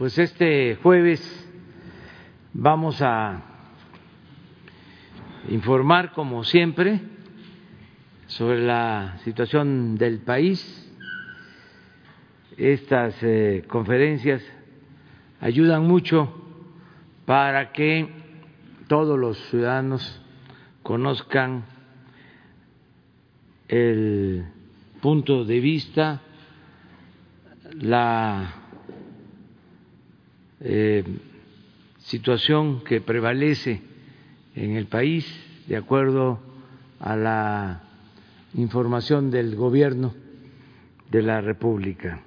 pues este jueves vamos a informar, como siempre, sobre la situación del país. Estas eh, conferencias ayudan mucho para que todos los ciudadanos conozcan el punto de vista, la eh, situación que prevalece en el país de acuerdo a la información del gobierno de la República.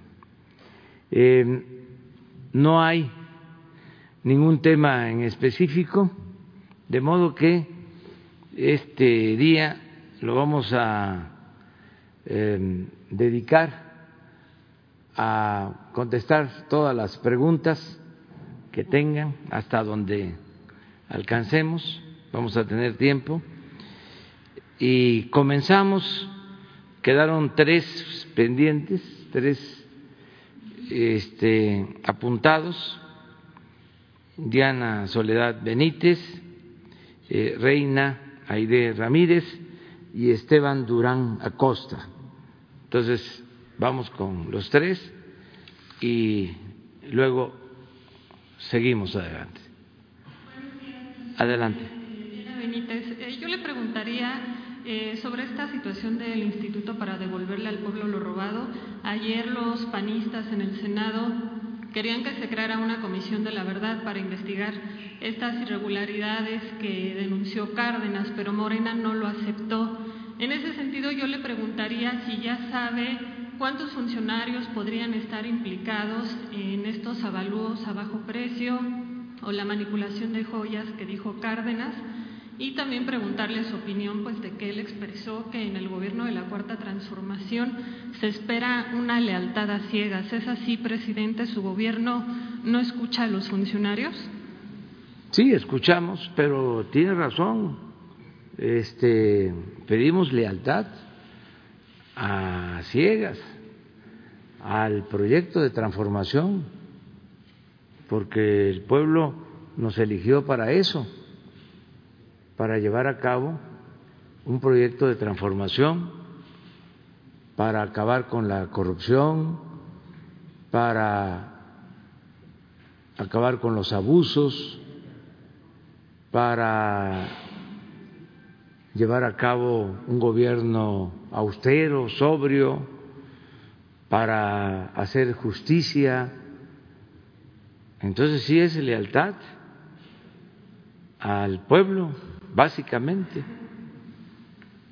Eh, no hay ningún tema en específico, de modo que este día lo vamos a eh, dedicar a contestar todas las preguntas que tengan hasta donde alcancemos, vamos a tener tiempo. Y comenzamos, quedaron tres pendientes, tres este, apuntados, Diana Soledad Benítez, eh, Reina Aide Ramírez y Esteban Durán Acosta. Entonces, vamos con los tres y luego seguimos adelante. Adelante. Benítez, eh, yo le preguntaría eh, sobre esta situación del instituto para devolverle al pueblo lo robado. Ayer los panistas en el Senado querían que se creara una comisión de la verdad para investigar estas irregularidades que denunció Cárdenas, pero Morena no lo aceptó. En ese sentido, yo le preguntaría si ya sabe cuántos funcionarios podrían estar implicados en estos avalúos a bajo precio o la manipulación de joyas que dijo Cárdenas y también preguntarle su opinión pues de que él expresó que en el gobierno de la cuarta transformación se espera una lealtad a ciegas. ¿Es así, presidente? ¿Su gobierno no escucha a los funcionarios? Sí, escuchamos, pero tiene razón. Este, pedimos lealtad a ciegas al proyecto de transformación, porque el pueblo nos eligió para eso, para llevar a cabo un proyecto de transformación, para acabar con la corrupción, para acabar con los abusos, para llevar a cabo un gobierno austero, sobrio, para hacer justicia. Entonces sí es lealtad al pueblo, básicamente.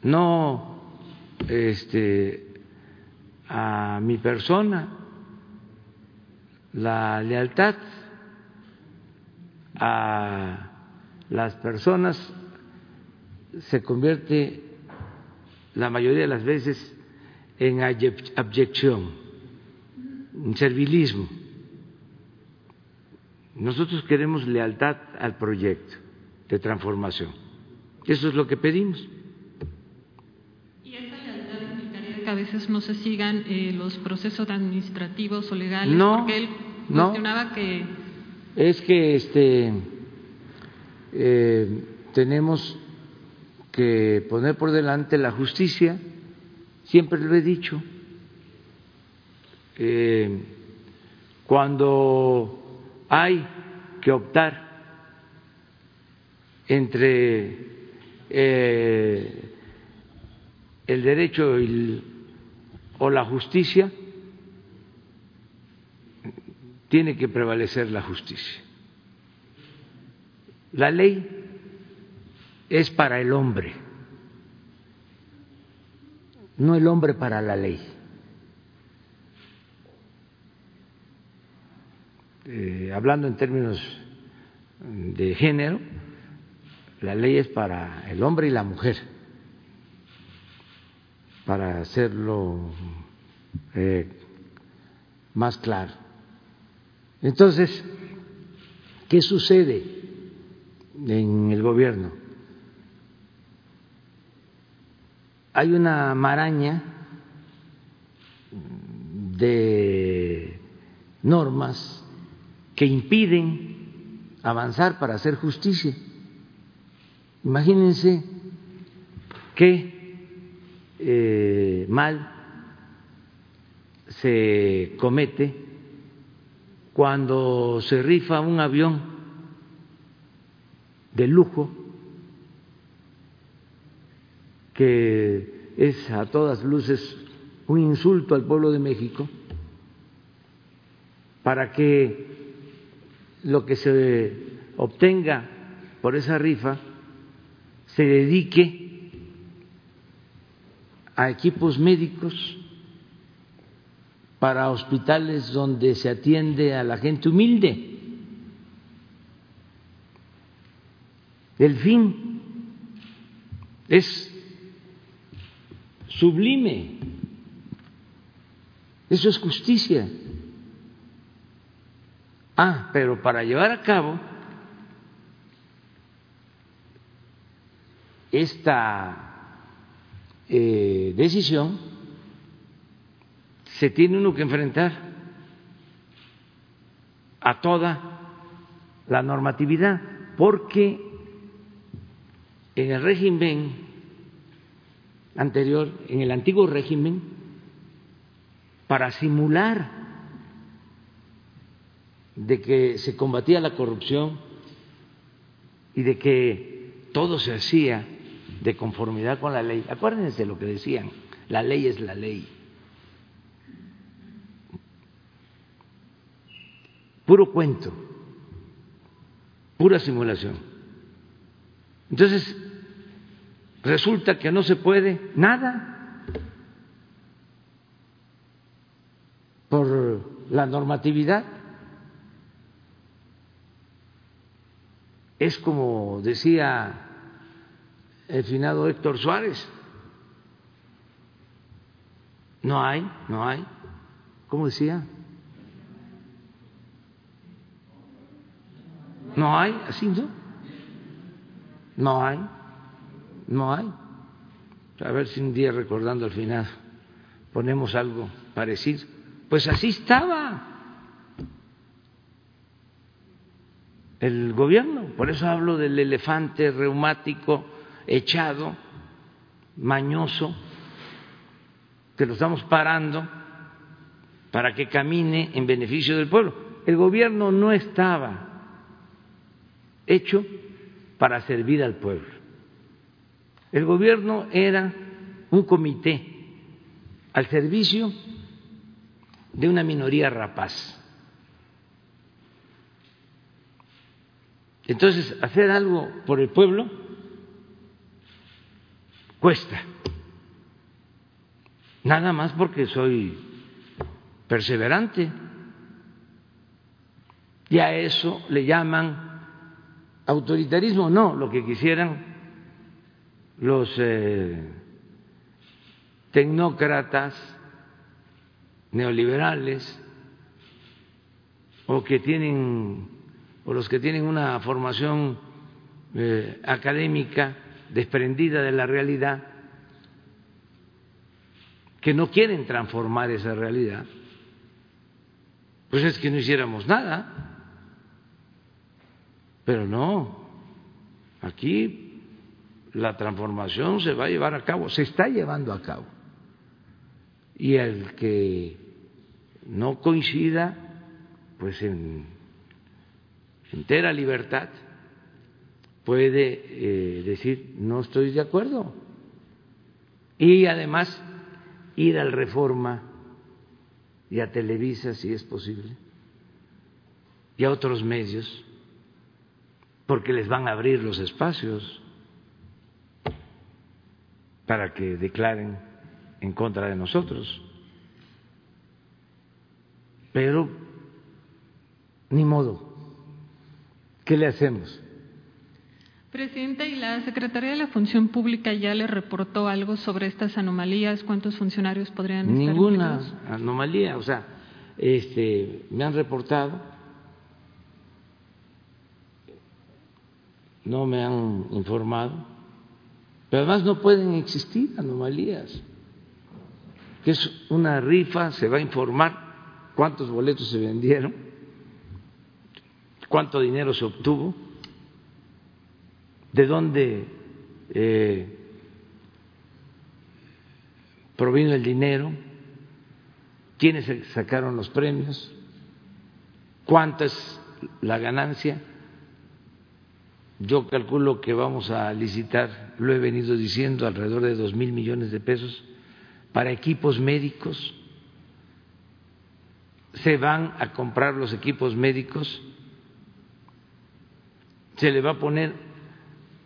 No este a mi persona, la lealtad a las personas se convierte la mayoría de las veces en abyección, en servilismo. Nosotros queremos lealtad al proyecto de transformación. Eso es lo que pedimos. ¿Y esa lealtad implicaría que a veces no se sigan eh, los procesos administrativos o legales? No, Porque él no. cuestionaba que... Es que este, eh, tenemos que poner por delante la justicia, siempre lo he dicho. Eh, cuando hay que optar entre eh, el derecho o la justicia, tiene que prevalecer la justicia. La ley es para el hombre, no el hombre para la ley. Eh, hablando en términos de género, la ley es para el hombre y la mujer, para hacerlo eh, más claro. Entonces, ¿qué sucede en el gobierno? Hay una maraña de normas que impiden avanzar para hacer justicia. Imagínense qué eh, mal se comete cuando se rifa un avión de lujo que es a todas luces un insulto al pueblo de México para que lo que se obtenga por esa rifa se dedique a equipos médicos para hospitales donde se atiende a la gente humilde. El fin es sublime. Eso es justicia. Ah, pero para llevar a cabo esta eh, decisión se tiene uno que enfrentar a toda la normatividad, porque en el régimen anterior, en el antiguo régimen, para simular de que se combatía la corrupción y de que todo se hacía de conformidad con la ley. Acuérdense de lo que decían, la ley es la ley. Puro cuento, pura simulación. Entonces, resulta que no se puede nada por la normatividad. Es como decía el finado Héctor Suárez. No hay, no hay. ¿Cómo decía? No hay, así no. No hay, no hay. A ver si un día recordando al final ponemos algo parecido. Pues así estaba el gobierno. Por eso hablo del elefante reumático echado, mañoso, que lo estamos parando para que camine en beneficio del pueblo. El gobierno no estaba hecho para servir al pueblo. El gobierno era un comité al servicio de una minoría rapaz. Entonces, hacer algo por el pueblo cuesta. Nada más porque soy perseverante. Y a eso le llaman autoritarismo. No, lo que quisieran los eh, tecnócratas neoliberales o que tienen o los que tienen una formación eh, académica desprendida de la realidad, que no quieren transformar esa realidad, pues es que no hiciéramos nada. Pero no, aquí la transformación se va a llevar a cabo, se está llevando a cabo. Y el que no coincida, pues en entera libertad, puede eh, decir no estoy de acuerdo y además ir al Reforma y a Televisa si es posible y a otros medios porque les van a abrir los espacios para que declaren en contra de nosotros. Pero ni modo, ¿qué le hacemos? Presidenta, ¿y la Secretaría de la Función Pública ya le reportó algo sobre estas anomalías? ¿Cuántos funcionarios podrían estar Ninguna anomalía, o sea, este, me han reportado, no me han informado, pero además no pueden existir anomalías, que es una rifa, se va a informar cuántos boletos se vendieron cuánto dinero se obtuvo, de dónde eh, provino el dinero, quiénes sacaron los premios, cuánta es la ganancia. Yo calculo que vamos a licitar, lo he venido diciendo, alrededor de dos mil millones de pesos para equipos médicos. Se van a comprar los equipos médicos, se le va a poner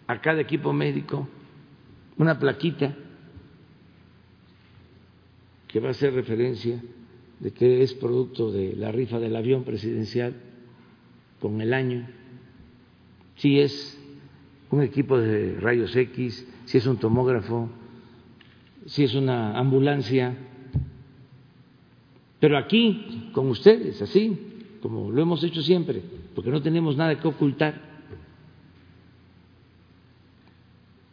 a cada equipo médico una plaquita que va a hacer referencia de que es producto de la rifa del avión presidencial con el año, si es un equipo de rayos X, si es un tomógrafo, si es una ambulancia, pero aquí, con ustedes, así, como lo hemos hecho siempre, porque no tenemos nada que ocultar.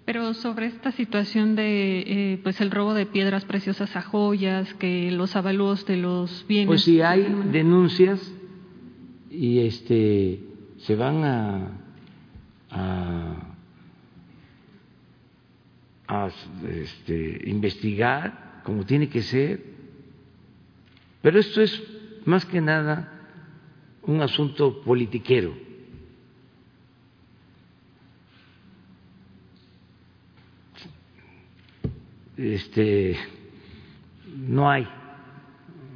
Pero sobre esta situación de eh, pues el robo de piedras preciosas a joyas, que los avalúos de los bienes. Pues si hay denuncias y este se van a, a, este, investigar como tiene que ser. Pero esto es más que nada un asunto politiquero. Este, no hay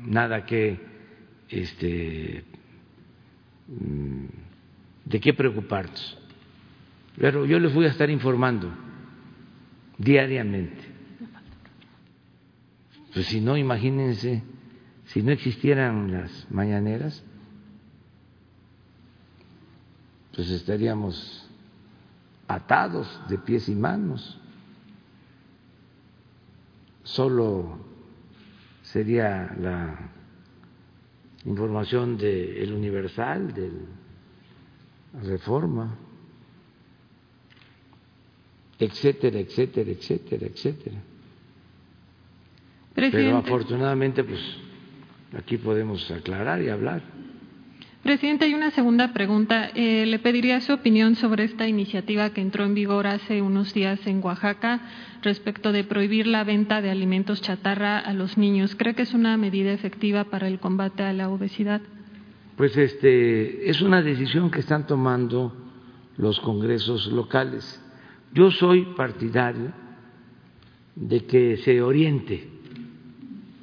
nada que este, mm, de qué preocuparnos. Pero yo les voy a estar informando diariamente. Pues si no, imagínense, si no existieran las mañaneras, pues estaríamos atados de pies y manos. Solo sería la información del Universal, del reforma, etcétera, etcétera, etcétera, etcétera. Pero afortunadamente, pues aquí podemos aclarar y hablar. Presidente, hay una segunda pregunta. Eh, le pediría su opinión sobre esta iniciativa que entró en vigor hace unos días en Oaxaca respecto de prohibir la venta de alimentos chatarra a los niños. ¿Cree que es una medida efectiva para el combate a la obesidad? Pues este es una decisión que están tomando los congresos locales. Yo soy partidario de que se oriente,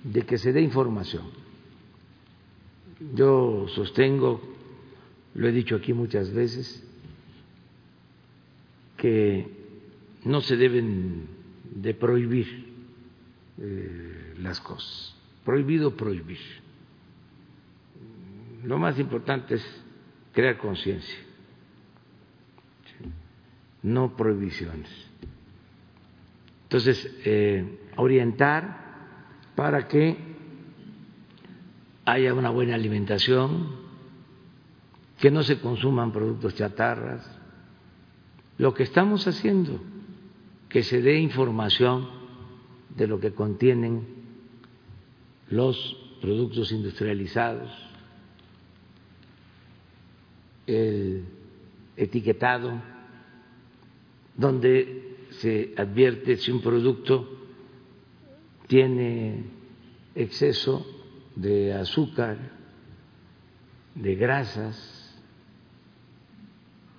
de que se dé información. Yo sostengo, lo he dicho aquí muchas veces, que no se deben de prohibir eh, las cosas. Prohibido prohibir lo más importante es crear conciencia, no prohibiciones. Entonces, eh, orientar para que haya una buena alimentación, que no se consuman productos chatarras, lo que estamos haciendo, que se dé información de lo que contienen los productos industrializados, el etiquetado, donde se advierte si un producto tiene exceso de azúcar, de grasas,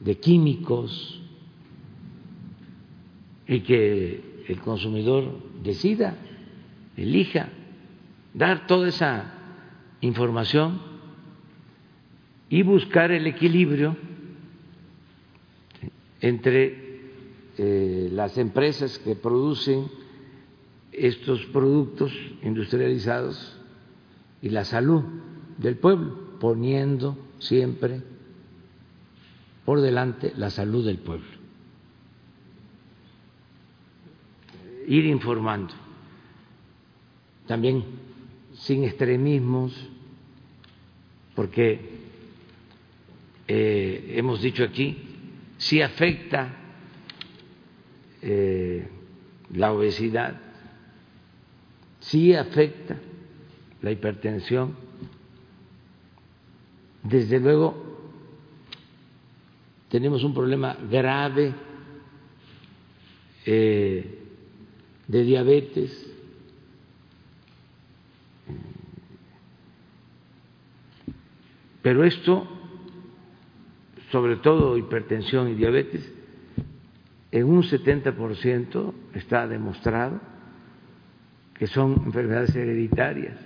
de químicos, y que el consumidor decida, elija, dar toda esa información y buscar el equilibrio entre eh, las empresas que producen estos productos industrializados y la salud del pueblo, poniendo siempre por delante la salud del pueblo. Ir informando, también sin extremismos, porque eh, hemos dicho aquí, si afecta eh, la obesidad, si afecta la hipertensión. Desde luego, tenemos un problema grave eh, de diabetes. Pero esto, sobre todo hipertensión y diabetes, en un 70% está demostrado que son enfermedades hereditarias.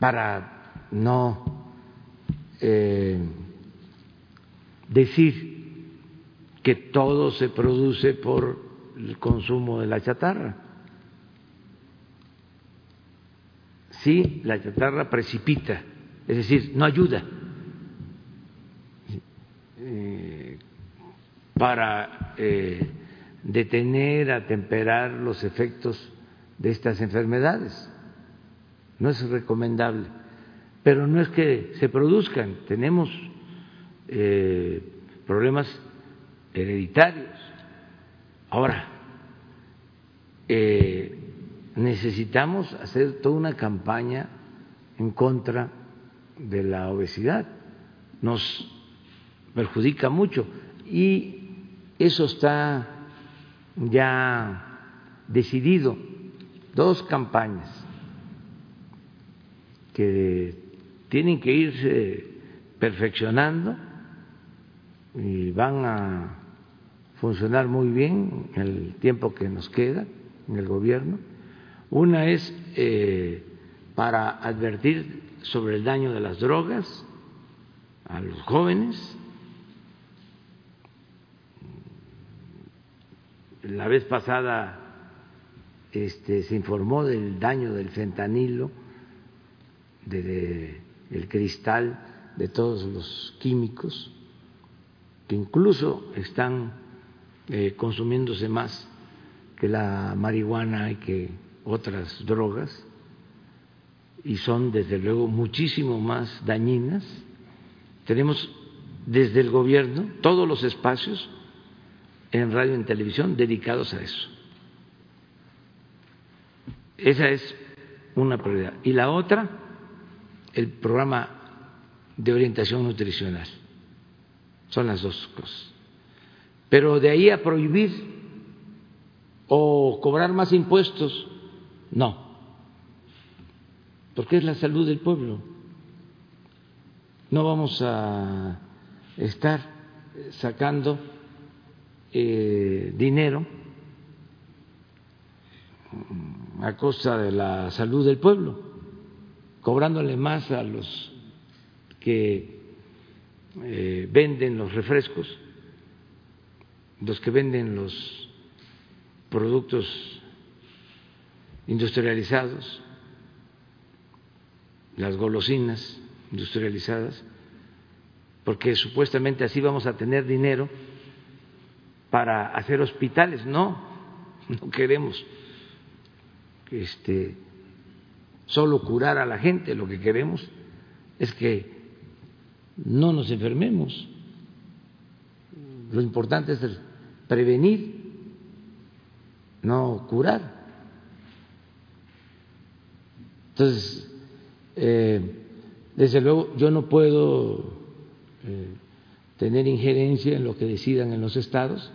Para no eh, decir que todo se produce por el consumo de la chatarra. Sí, la chatarra precipita, es decir, no ayuda eh, para eh, detener, atemperar los efectos de estas enfermedades. No es recomendable, pero no es que se produzcan, tenemos eh, problemas hereditarios. Ahora, eh, necesitamos hacer toda una campaña en contra de la obesidad. Nos perjudica mucho y eso está ya decidido. Dos campañas que tienen que irse perfeccionando y van a funcionar muy bien en el tiempo que nos queda en el gobierno. Una es eh, para advertir sobre el daño de las drogas a los jóvenes. La vez pasada este, se informó del daño del fentanilo, del cristal, de todos los químicos que incluso están eh, consumiéndose más que la marihuana y que otras drogas y son desde luego muchísimo más dañinas. Tenemos desde el gobierno todos los espacios en radio y en televisión dedicados a eso. Esa es una prioridad. Y la otra, el programa de orientación nutricional. Son las dos cosas. Pero de ahí a prohibir o cobrar más impuestos, no. Porque es la salud del pueblo. No vamos a estar sacando eh, dinero a costa de la salud del pueblo, cobrándole más a los que eh, venden los refrescos, los que venden los productos industrializados, las golosinas industrializadas, porque supuestamente así vamos a tener dinero para hacer hospitales. No, no queremos este, solo curar a la gente, lo que queremos es que no nos enfermemos. Lo importante es prevenir, no curar. Entonces, eh, desde luego, yo no puedo eh, tener injerencia en lo que decidan en los estados,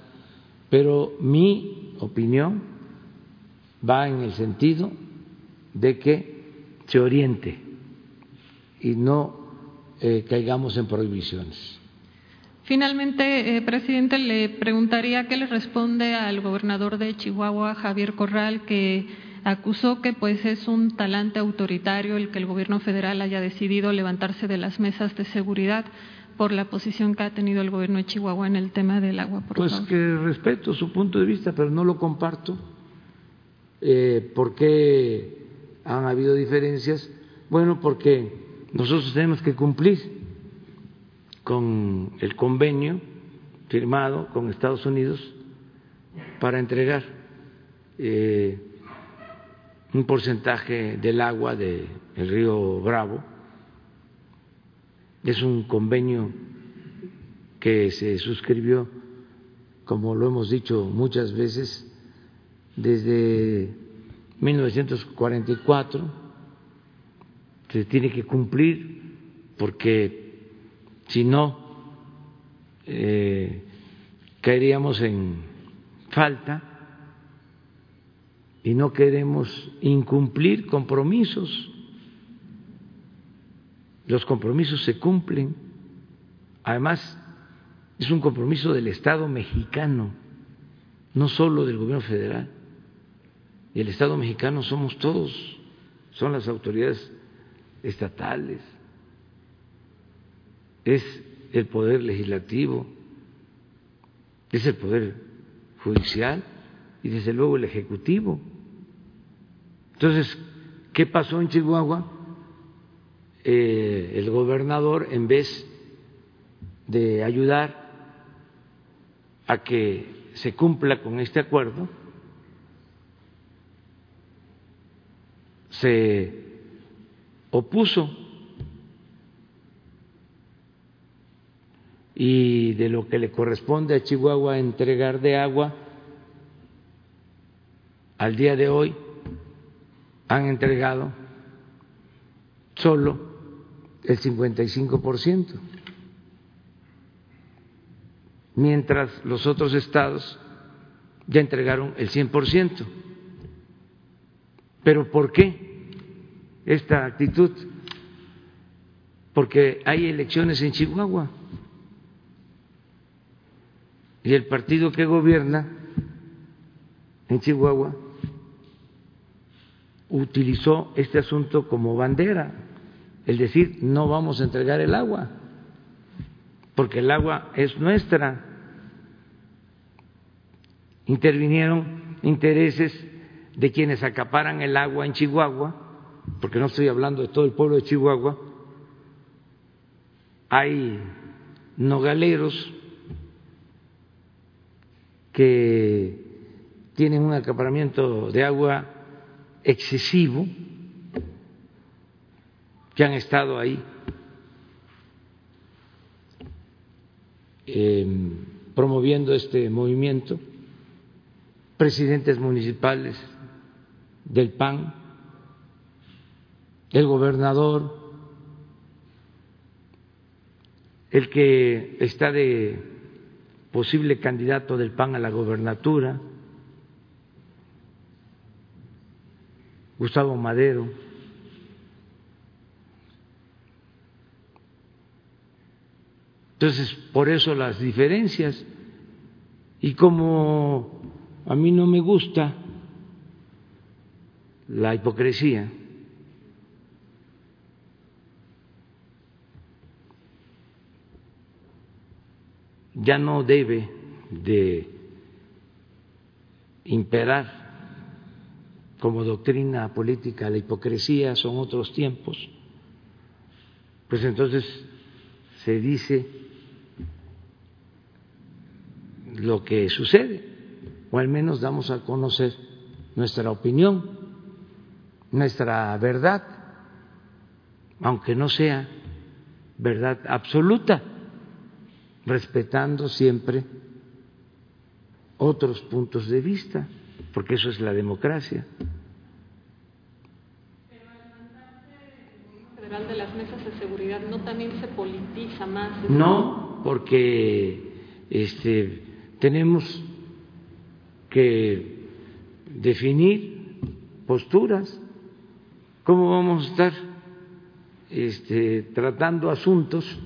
pero mi opinión va en el sentido de que se oriente y no eh, caigamos en prohibiciones. Finalmente, eh, presidente, le preguntaría qué le responde al gobernador de Chihuahua, Javier Corral, que acusó que pues es un talante autoritario el que el gobierno federal haya decidido levantarse de las mesas de seguridad por la posición que ha tenido el gobierno de Chihuahua en el tema del agua. pues que respeto su punto de vista, pero no lo comparto. Eh, ¿Por qué han habido diferencias? Bueno, porque nosotros tenemos que cumplir con el convenio firmado con Estados Unidos para entregar eh, un porcentaje del agua del río Bravo. Es un convenio que se suscribió, como lo hemos dicho muchas veces, desde 1944 se tiene que cumplir porque si no eh, caeríamos en falta y no queremos incumplir compromisos. Los compromisos se cumplen. Además, es un compromiso del Estado mexicano, no solo del gobierno federal. Y el Estado mexicano somos todos, son las autoridades estatales, es el poder legislativo, es el poder judicial y desde luego el ejecutivo. Entonces, ¿qué pasó en Chihuahua? Eh, el gobernador, en vez de ayudar a que se cumpla con este acuerdo, se opuso. Y de lo que le corresponde a Chihuahua entregar de agua, al día de hoy han entregado solo el 55%, mientras los otros estados ya entregaron el 100%. ¿Pero por qué esta actitud? Porque hay elecciones en Chihuahua y el partido que gobierna en Chihuahua utilizó este asunto como bandera, el decir no vamos a entregar el agua, porque el agua es nuestra. Intervinieron intereses de quienes acaparan el agua en Chihuahua, porque no estoy hablando de todo el pueblo de Chihuahua, hay nogaleros que tienen un acaparamiento de agua excesivo, que han estado ahí em, promoviendo este movimiento, presidentes municipales del PAN, el gobernador, el que está de posible candidato del PAN a la gobernatura, Gustavo Madero. Entonces, por eso las diferencias. Y como a mí no me gusta la hipocresía, ya no debe de imperar como doctrina política la hipocresía, son otros tiempos, pues entonces se dice lo que sucede, o al menos damos a conocer nuestra opinión, nuestra verdad, aunque no sea verdad absoluta, respetando siempre otros puntos de vista, porque eso es la democracia. de las mesas de seguridad no también se politiza más? No, porque este, tenemos que definir posturas. ¿Cómo vamos a estar este, tratando asuntos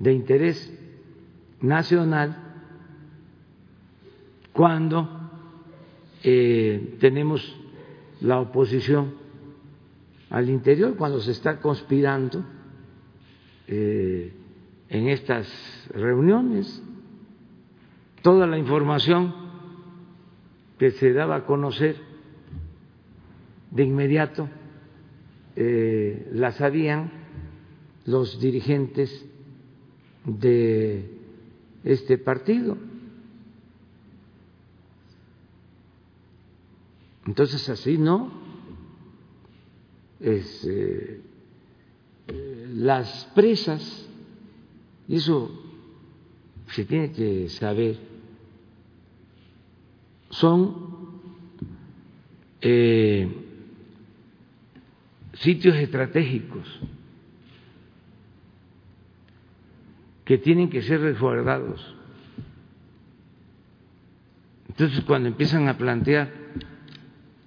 de interés nacional cuando eh, tenemos la oposición al interior cuando se está conspirando eh, en estas reuniones. Toda la información que se daba a conocer de inmediato eh, la sabían los dirigentes de este partido. Entonces así no, es, eh, las presas, y eso se tiene que saber, son eh, sitios estratégicos que tienen que ser resguardados. Entonces, cuando empiezan a plantear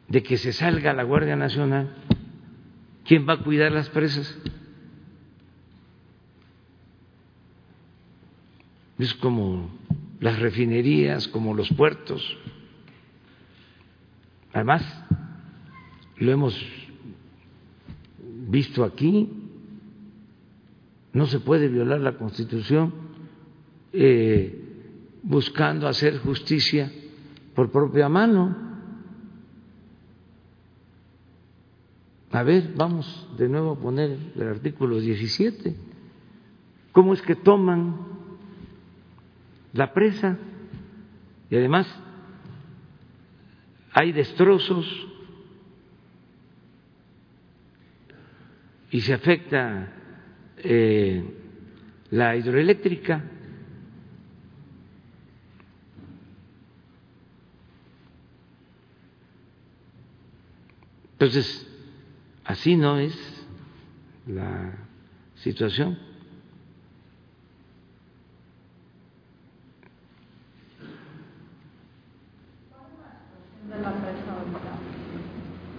de que se salga la Guardia Nacional, ¿quién va a cuidar las presas? Es como las refinerías, como los puertos. Además, lo hemos visto aquí, no se puede violar la Constitución eh, buscando hacer justicia por propia mano. A ver, vamos de nuevo a poner el artículo 17. ¿Cómo es que toman la presa? Y además hay destrozos y se afecta eh, la hidroeléctrica. Entonces, así no es la situación.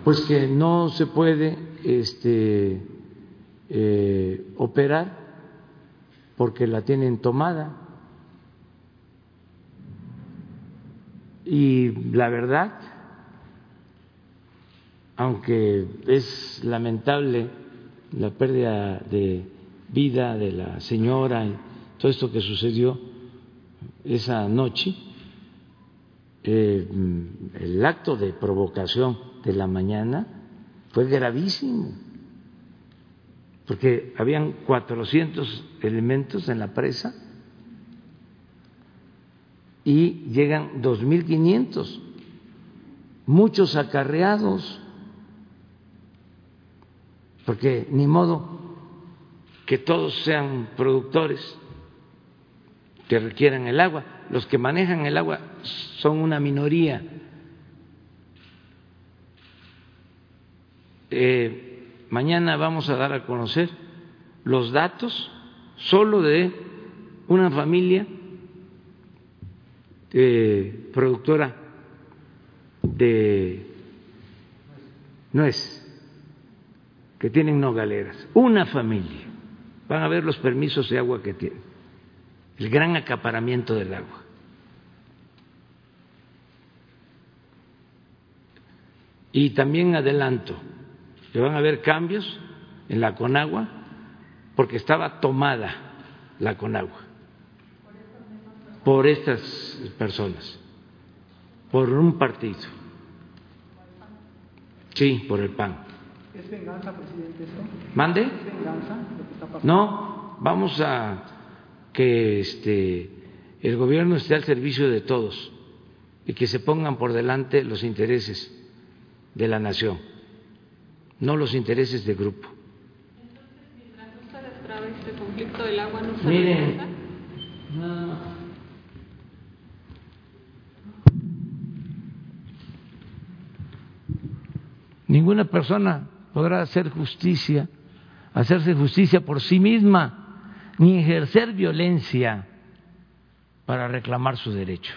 Pues que no se puede este, eh, operar porque la tienen tomada. Y la verdad, aunque es lamentable la pérdida de vida de la señora y todo esto que sucedió esa noche, eh, el acto de provocación de la mañana fue gravísimo, porque habían 400 elementos en la presa y llegan 2.500, muchos acarreados porque ni modo que todos sean productores que requieran el agua. Los que manejan el agua son una minoría. Eh, mañana vamos a dar a conocer los datos solo de una familia eh, productora de nuez que tienen nogaleras, una familia. Van a ver los permisos de agua que tienen, el gran acaparamiento del agua. Y también adelanto, que van a haber cambios en la Conagua porque estaba tomada la Conagua por estas personas, por un partido. Sí, por el PAN. ¿Es venganza, presidente? ¿Mande? ¿Es venganza? No, vamos a que este, el gobierno esté al servicio de todos y que se pongan por delante los intereses de la nación, no los intereses de grupo. Entonces, mientras no se destrabe este conflicto del agua, no se Miren, no. Ninguna persona podrá hacer justicia, hacerse justicia por sí misma, ni ejercer violencia para reclamar su derecho.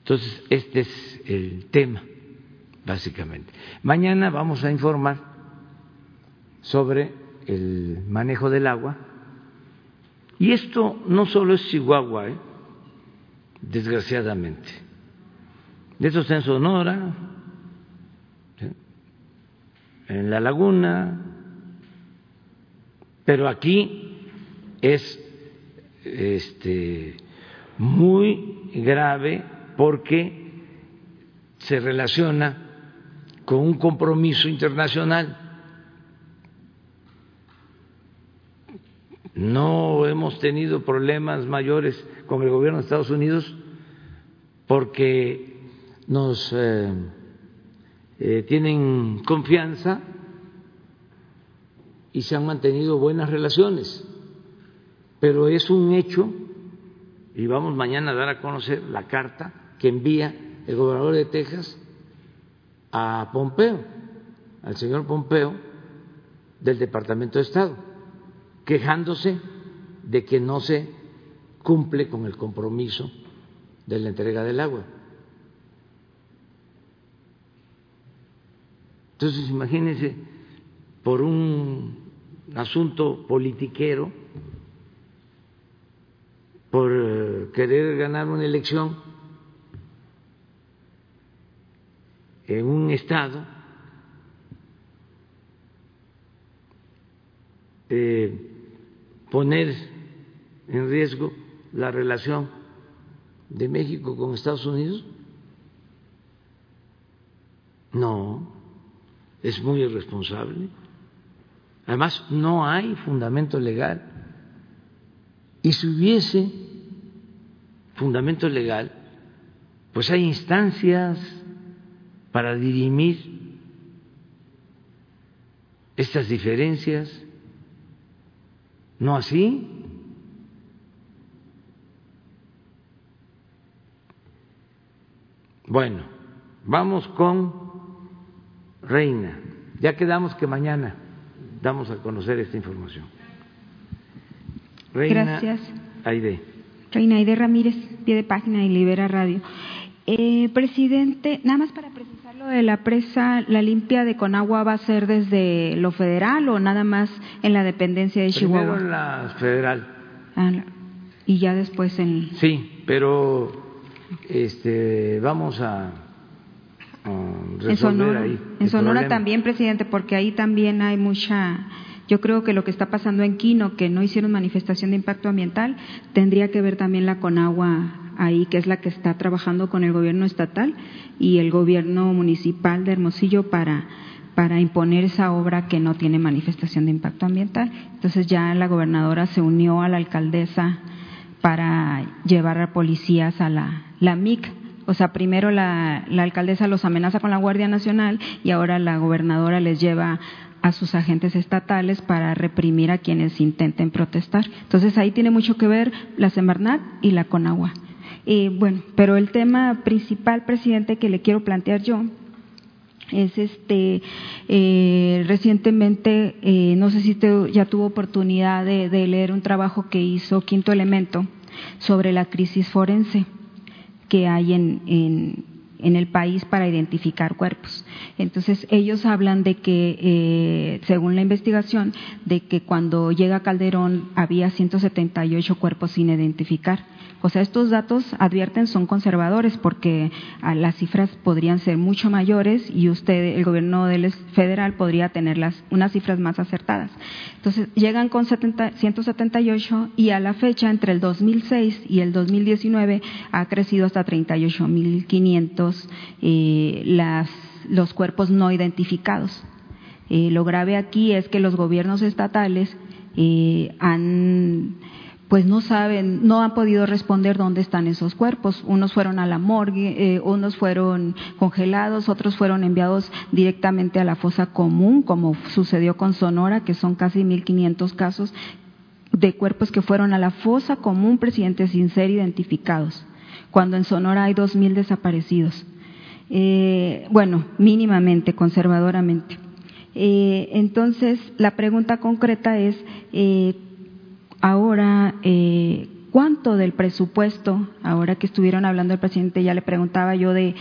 Entonces, este es el tema, básicamente. Mañana vamos a informar sobre el manejo del agua. Y esto no solo es Chihuahua, ¿eh? desgraciadamente. Esto está en Sonora, en la laguna, pero aquí es este, muy grave porque se relaciona con un compromiso internacional. No hemos tenido problemas mayores con el gobierno de Estados Unidos porque nos eh, eh, tienen confianza y se han mantenido buenas relaciones. Pero es un hecho, y vamos mañana a dar a conocer la carta que envía el gobernador de Texas a Pompeo, al señor Pompeo del Departamento de Estado, quejándose de que no se cumple con el compromiso de la entrega del agua. Entonces, imagínense, por un asunto politiquero, por eh, querer ganar una elección en un estado, eh, poner en riesgo la relación de México con Estados Unidos? No, es muy irresponsable. Además, no hay fundamento legal. Y si hubiese fundamento legal, pues hay instancias para dirimir estas diferencias. No así. Bueno, vamos con Reina. Ya quedamos que mañana damos a conocer esta información. Reina Gracias. Aide. Reina Aide Ramírez, pie de página y Libera Radio. Eh, presidente, nada más para precisar lo de la presa, ¿la limpia de Conagua va a ser desde lo federal o nada más en la dependencia de Chihuahua? Primero en la federal. Ah, y ya después en. Sí, pero este, vamos a en Sonora, en Sonora también, presidente, porque ahí también hay mucha. Yo creo que lo que está pasando en Quino, que no hicieron manifestación de impacto ambiental, tendría que ver también la Conagua ahí, que es la que está trabajando con el gobierno estatal y el gobierno municipal de Hermosillo para para imponer esa obra que no tiene manifestación de impacto ambiental. Entonces ya la gobernadora se unió a la alcaldesa para llevar a policías a la, la MIC o sea, primero la, alcaldesa los amenaza con la Guardia Nacional y ahora la gobernadora les lleva a sus agentes estatales para reprimir a quienes intenten protestar. Entonces ahí tiene mucho que ver la Semarnat y la Conagua. Eh, bueno, pero el tema principal, presidente, que le quiero plantear yo es este eh, recientemente eh, no sé si usted ya tuvo oportunidad de, de leer un trabajo que hizo Quinto Elemento sobre la crisis forense que hay en, en, el país para identificar cuerpos. Entonces, ellos hablan de que, eh, según la investigación, de que cuando llega Calderón había 178 cuerpos sin identificar o sea, estos datos, advierten, son conservadores porque ah, las cifras podrían ser mucho mayores y usted, el gobierno federal, podría tener unas cifras más acertadas. Entonces, llegan con 178 y a la fecha, entre el 2006 y el 2019, ha crecido hasta 38.500 eh, las, los cuerpos no identificados. Eh, lo grave aquí es que los gobiernos estatales eh, han pues no saben, no han podido responder dónde están esos cuerpos. Unos fueron a la morgue, eh, unos fueron congelados, otros fueron enviados directamente a la fosa común, como sucedió con Sonora, que son casi 1.500 casos de cuerpos que fueron a la fosa común, presidente, sin ser identificados, cuando en Sonora hay 2.000 desaparecidos. Eh, bueno, mínimamente, conservadoramente. Eh, entonces, la pregunta concreta es, eh, Ahora, eh, ¿cuánto del presupuesto, ahora que estuvieron hablando el presidente, ya le preguntaba yo de,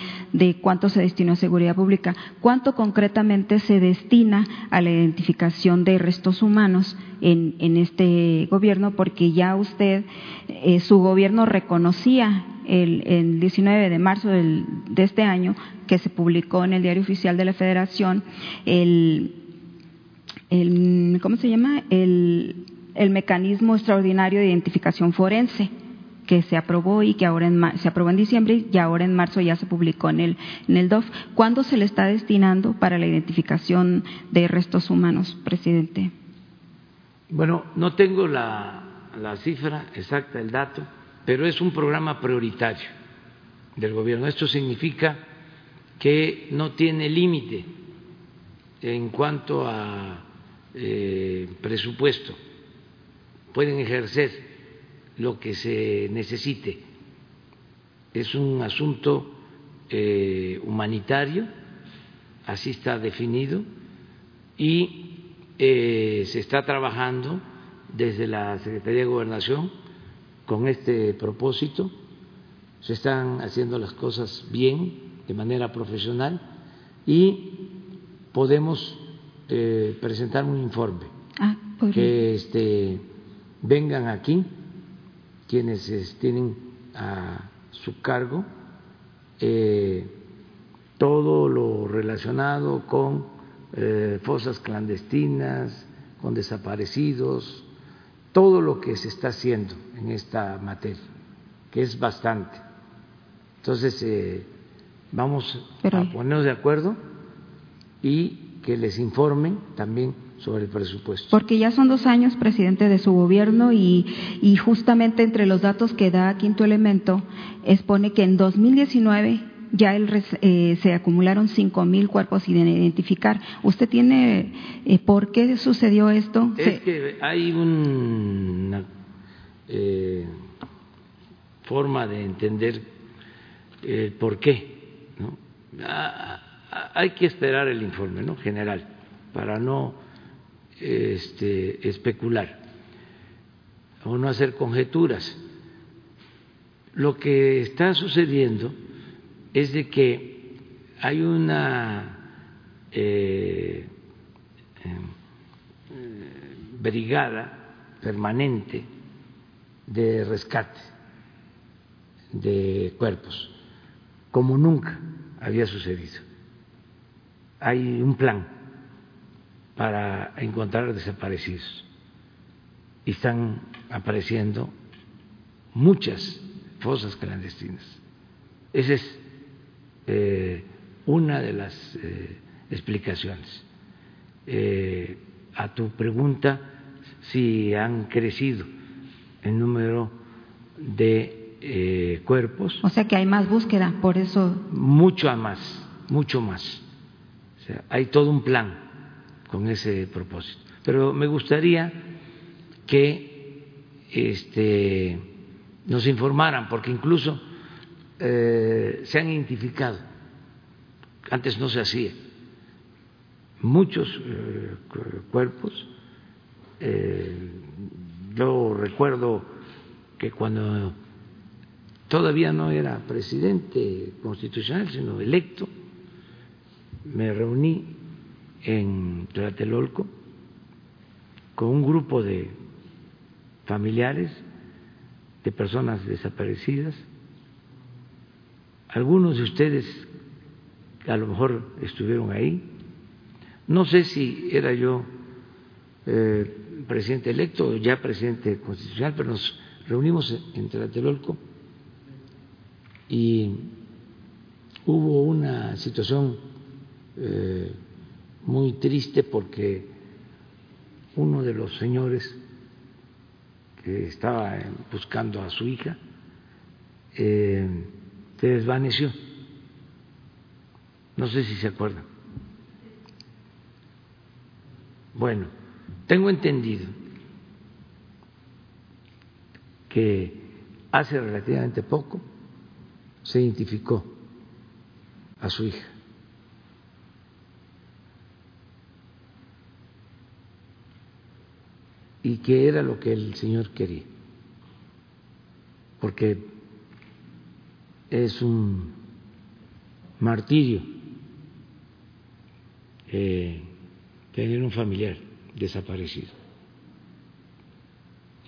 cuánto se destinó a seguridad pública, cuánto concretamente se destina a la identificación de restos humanos en, este gobierno? Porque ya usted, su gobierno reconocía el, 19 de marzo de este año, que se publicó en el Diario Oficial de la Federación, el, el ¿cómo se llama? El el mecanismo extraordinario de identificación forense que se aprobó y que ahora en, se aprobó en diciembre y ahora en marzo ya se publicó en el, en el DOF. ¿Cuándo se le está destinando para la identificación de restos humanos, presidente? Bueno, no tengo la, la cifra exacta, el dato, pero es un programa prioritario del gobierno. Esto significa que no tiene límite en cuanto a eh, presupuesto pueden ejercer lo que se necesite. Es un asunto eh, humanitario así está definido y eh, se está trabajando desde la Secretaría de Gobernación con este propósito. Se están haciendo las cosas bien, de manera profesional y podemos eh, presentar un informe. Ah, que este, vengan aquí quienes tienen a su cargo eh, todo lo relacionado con eh, fosas clandestinas, con desaparecidos, todo lo que se está haciendo en esta materia, que es bastante. Entonces, eh, vamos a ponernos de acuerdo y que les informen también sobre el presupuesto. Porque ya son dos años, presidente, de su gobierno y, y justamente entre los datos que da Quinto Elemento expone que en 2019 ya eh, se acumularon cinco mil cuerpos sin identificar. ¿Usted tiene eh, por qué sucedió esto? Es que hay una eh, forma de entender el por qué. hay que esperar el informe ¿no? general para no este, especular o no hacer conjeturas. Lo que está sucediendo es de que hay una eh, eh, brigada permanente de rescate de cuerpos, como nunca había sucedido. Hay un plan para encontrar desaparecidos y están apareciendo muchas fosas clandestinas. Ese es eh, una de las eh, explicaciones. Eh, a tu pregunta, si han crecido el número de cuerpos. O sea que hay más búsqueda, por eso. Mucho más, mucho más. O sea, hay todo un plan con ese propósito. Pero me gustaría que este, nos informaran, porque incluso eh, se han identificado, antes no se hacía, muchos eh, cuerpos. Yo recuerdo que cuando todavía no era presidente constitucional, sino electo, me reuní en Tlatelolco con un grupo de familiares de personas desaparecidas algunos de ustedes a lo mejor estuvieron ahí. No sé si era yo eh, presidente electo ya presidente constitucional, pero nos reunimos en Tlatelolco y hubo una situación eh, muy triste porque uno de los señores que estaba buscando a su hija eh, se desvaneció. No sé si se acuerdan. Bueno, tengo entendido que hace relativamente poco se identificó a su hija. Y que era lo que el Señor quería. Porque es un martirio eh, tener un familiar desaparecido.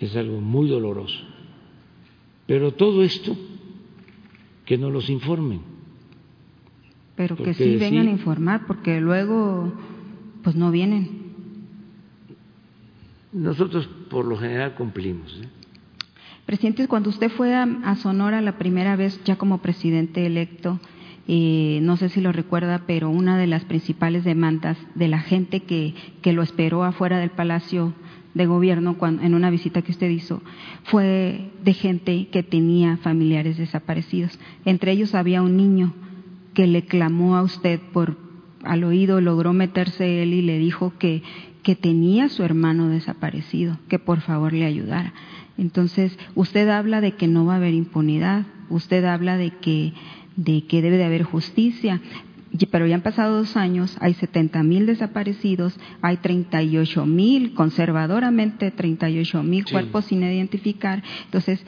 Es algo muy doloroso. Pero todo esto, que no los informen. Pero que sí vengan a informar, porque luego, pues no vienen. Nosotros por lo general cumplimos. ¿eh? Presidente, cuando usted fue a, Sonora la primera vez ya como presidente electo, eh, no sé si lo recuerda, pero una de las principales demandas de la gente que, que lo esperó afuera del Palacio de Gobierno en una visita que usted hizo fue de gente que tenía familiares desaparecidos. Entre ellos había un niño que le clamó a usted por al oído, logró meterse él y le dijo que, que tenía su hermano desaparecido, que por favor le ayudara. Entonces, usted habla de que no va a haber impunidad, usted habla de que, de que debe de haber justicia, pero ya han pasado dos años, hay 70 mil desaparecidos, hay 38 mil, conservadoramente 38 mil cuerpos sin identificar. Entonces,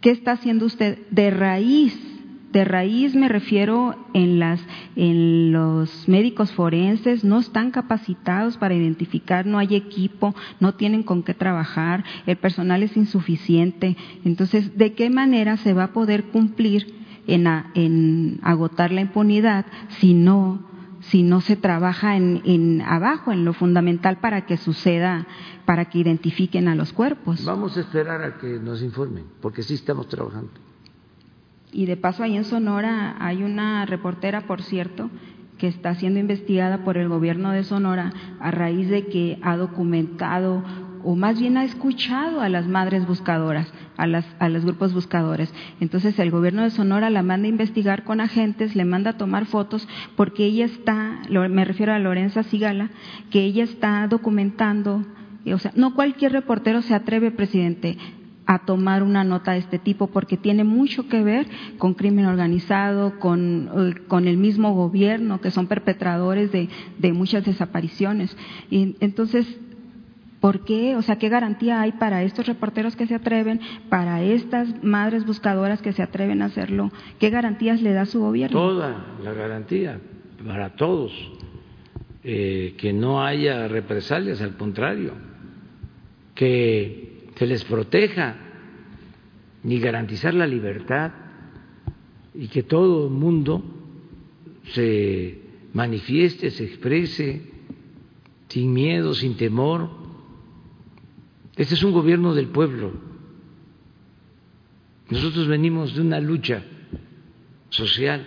¿qué está haciendo usted de raíz? De raíz me refiero en las en los médicos forenses no están capacitados para identificar, no hay equipo, no tienen con qué trabajar, el personal es insuficiente. Entonces, ¿de qué manera se va a poder cumplir en, en agotar la impunidad si no si no se trabaja en, en, abajo, en lo fundamental para que suceda, para que identifiquen a los cuerpos. Vamos a esperar a que nos informen, porque sí estamos trabajando. Y de paso, ahí en Sonora hay una reportera, por cierto, que está siendo investigada por el gobierno de Sonora a raíz de que ha documentado o más bien ha escuchado a las madres buscadoras, a, las, a los grupos buscadores. Entonces el gobierno de Sonora la manda a investigar con agentes, le manda a tomar fotos porque ella está, me refiero a Lorenza Sigala, que ella está documentando, o sea, no cualquier reportero se atreve, presidente, a tomar una nota de este tipo porque tiene mucho que ver con crimen organizado, con, eh, con el mismo gobierno, que son perpetradores de, de muchas desapariciones. Y entonces, ¿Por qué? O sea, ¿qué garantía hay para estos reporteros que se atreven, para estas madres buscadoras que se atreven a hacerlo? ¿Qué garantías le da su gobierno? Toda la garantía para todos, eh, que no haya represalias, al contrario, que se les proteja ni garantizar la libertad y que todo el mundo se manifieste, se exprese sin miedo, sin temor este es un gobierno del pueblo. Nosotros venimos de una lucha social.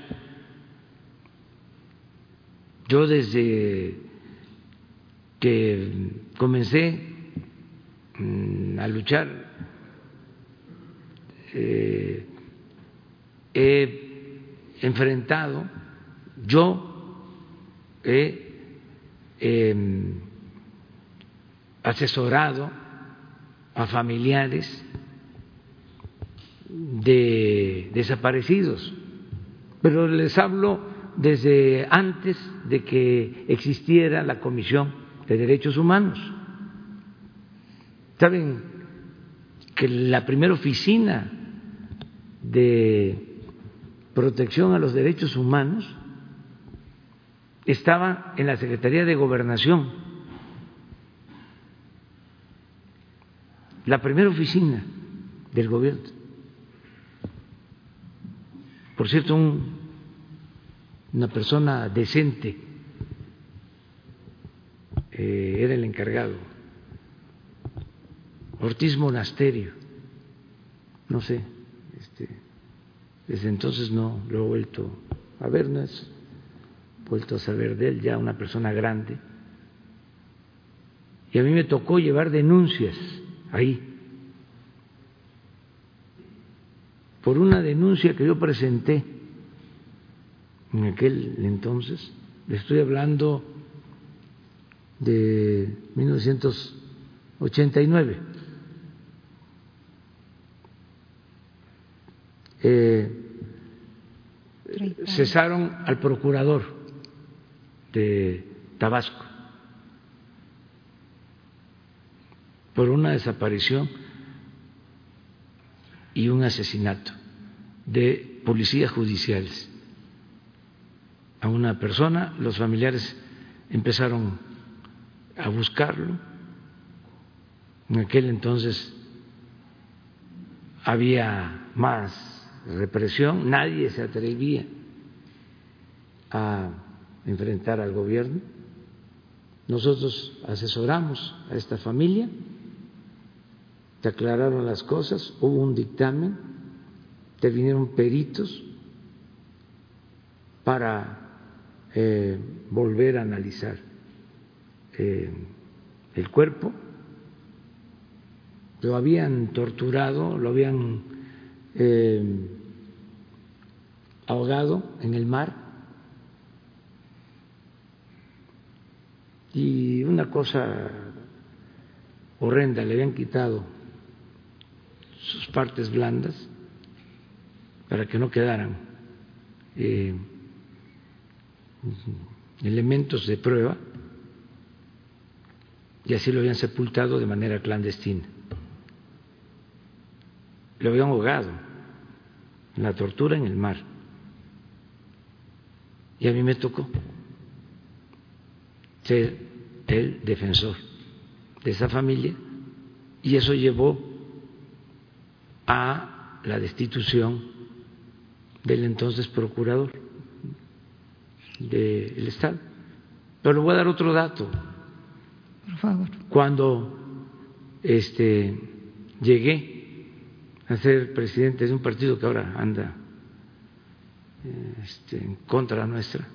Yo desde que comencé mm, a luchar eh, he enfrentado, yo he em, asesorado a familiares de desaparecidos, pero les hablo desde antes de que existiera la Comisión de Derechos Humanos. Saben que la primera oficina de protección a los derechos humanos estaba en la Secretaría de Gobernación la primera oficina del gobierno. Por cierto, una persona decente eh, era el encargado, Ortiz Monasterio, no sé, este, desde entonces no lo he vuelto a ver, no es vuelto a saber de él, ya una persona grande. Y a mí me tocó llevar denuncias ahí, por una denuncia que yo presenté en aquel entonces, le estoy hablando de 1989. Eh, cesaron al procurador de Tabasco por una desaparición y un asesinato de policías judiciales. A una persona, los familiares empezaron a buscarlo, en aquel entonces había más represión, nadie se atrevía a enfrentar al gobierno. Nosotros asesoramos a esta familia te aclararon las cosas, hubo un dictamen, te vinieron peritos para eh, volver a analizar eh, el cuerpo, lo habían torturado, lo habían eh, ahogado en el mar. Y una cosa horrenda, le habían quitado sus partes blandas para que no quedaran eh, elementos de prueba y así lo habían sepultado de manera clandestina. Lo habían ahogado en la tortura en el mar. Y a mí me tocó ser el defensor de esa familia y eso llevó a la destitución del entonces procurador del Estado. Pero le voy a dar otro dato. Por favor. Cuando este, llegué a ser presidente de un partido que ahora anda este, en contra nuestra,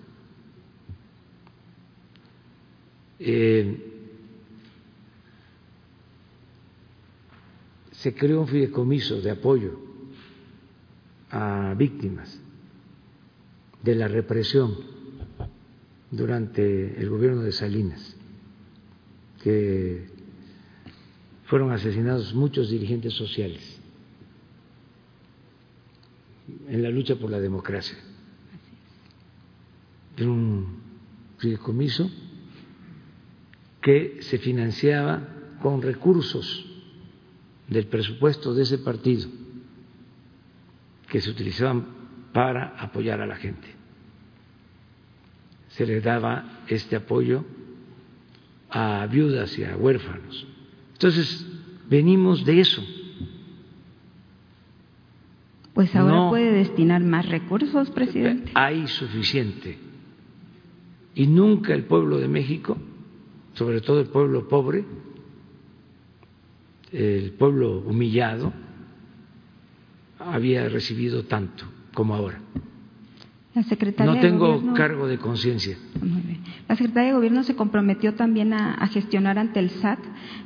eh, se creó un fideicomiso de apoyo a víctimas de la represión durante el gobierno de Salinas, que fueron asesinados muchos dirigentes sociales en la lucha por la democracia. Era un fideicomiso que se financiaba con recursos del presupuesto de ese partido que se utilizaban para apoyar a la gente. Se le daba este apoyo a viudas y a huérfanos. Entonces, venimos de eso. Pues ahora puede destinar más recursos, presidente. Hay suficiente. Y nunca el pueblo de México, sobre todo el pueblo pobre, el pueblo humillado, había recibido tanto como ahora. No tengo cargo de conciencia. La Secretaría de Gobierno se comprometió también a, gestionar ante el SAT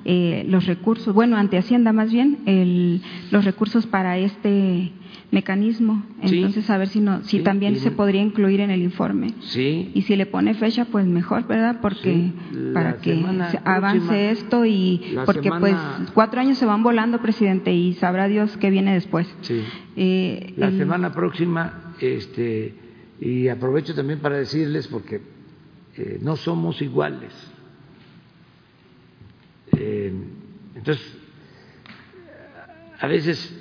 eh, los recursos, bueno, ante Hacienda más bien, el, los recursos para este mecanismo. Entonces, a ver si, no, si también se podría incluir en el informe. Sí. Y si le pone fecha, pues mejor, ¿verdad? Porque para que avance esto y porque pues cuatro años se van volando, presidente, y sabrá Dios qué viene después. Sí. Eh, la semana próxima, este, y aprovecho también para decirles porque eh, no somos iguales. Eh, entonces, a veces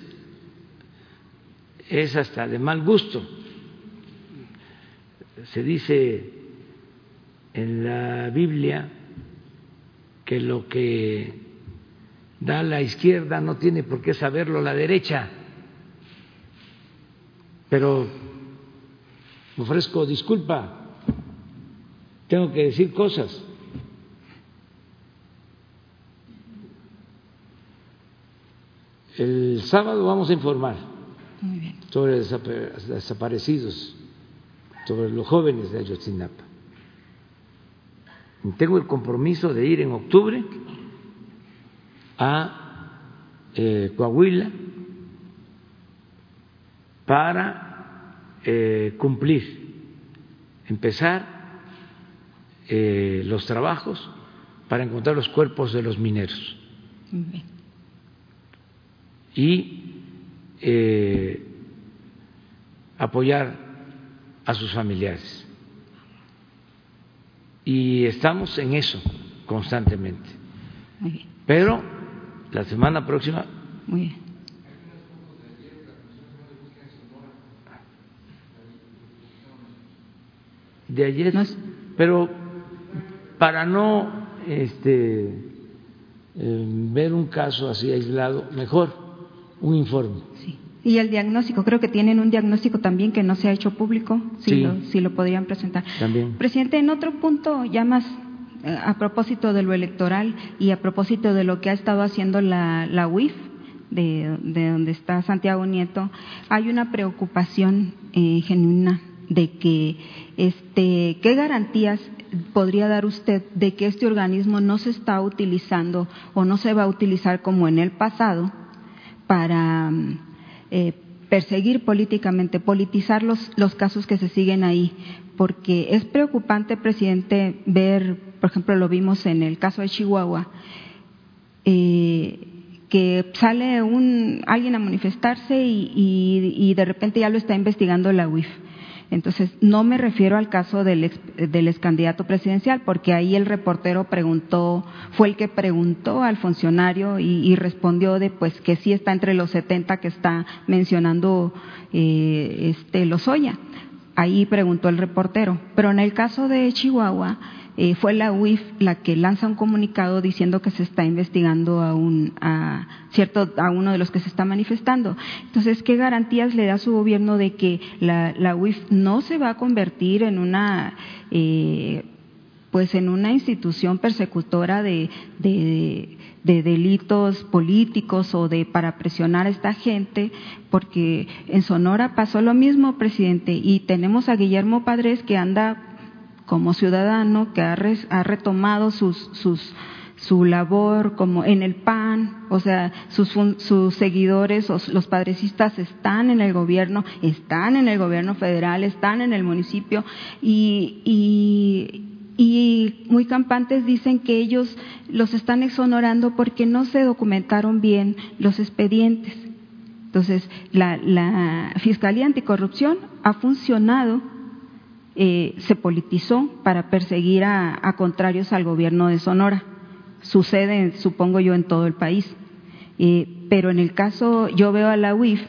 es hasta de mal gusto. Se dice en la Biblia que lo que da la izquierda no tiene por qué saberlo la derecha, pero ofrezco disculpa, tengo que decir cosas. El sábado vamos a informar sobre desaparecidos, sobre los jóvenes de Ayotzinapa. Tengo el compromiso de ir en octubre a eh, Coahuila para eh, cumplir, empezar eh, los trabajos para encontrar los cuerpos de los mineros. Y eh, apoyar a sus familiares. Y estamos en eso constantemente. Pero la semana próxima. De ayer, pero para no este, eh, ver un caso así aislado, mejor un informe. Y el diagnóstico, creo que tienen un diagnóstico también que no se ha hecho público, si, lo, si lo podrían presentar. También. Presidente, en otro punto, ya más eh, a propósito de lo electoral y a propósito de lo que ha estado haciendo la, la UIF, de, de, donde está Santiago Nieto, hay una preocupación eh, genuina de que, este, ¿qué garantías podría dar usted de que este organismo no se está utilizando o no se va a utilizar como en el pasado para eh, perseguir políticamente, politizar los, los casos que se siguen ahí, porque es preocupante, presidente, ver, por ejemplo, lo vimos en el caso de Chihuahua, eh, que sale un, alguien a manifestarse y, y, de repente ya lo está investigando la UIF. Entonces, no me refiero al caso del ex, del ex candidato presidencial, porque ahí el reportero preguntó, fue el que preguntó al funcionario y, respondió de pues que sí está entre los 70 que está mencionando eh, este Lozoya. Ahí preguntó el reportero. Pero en el caso de Chihuahua, eh, fue la UIF la que lanza un comunicado diciendo que se está investigando a, un, a, cierto, a uno de los que se está manifestando. Entonces, ¿qué garantías le da su gobierno de que la, UIF no se va a convertir en una eh, pues en una institución persecutora de, de, de, delitos políticos o de para presionar a esta gente, porque en Sonora pasó lo mismo, presidente, y tenemos a Guillermo Padres que anda como ciudadano que ha, ha retomado sus, sus, su labor como en el PAN, o sea, sus, sus seguidores, los padrecistas están en el gobierno, están en el gobierno federal, están en el municipio y, y, y muy campantes dicen que ellos los están exonerando porque no se documentaron bien los expedientes. Entonces, la, la Fiscalía Anticorrupción ha funcionado eh, se politizó para perseguir a, contrarios al gobierno de Sonora. Sucede, supongo yo, en todo el país. Eh, pero en el caso, yo veo a la UIF,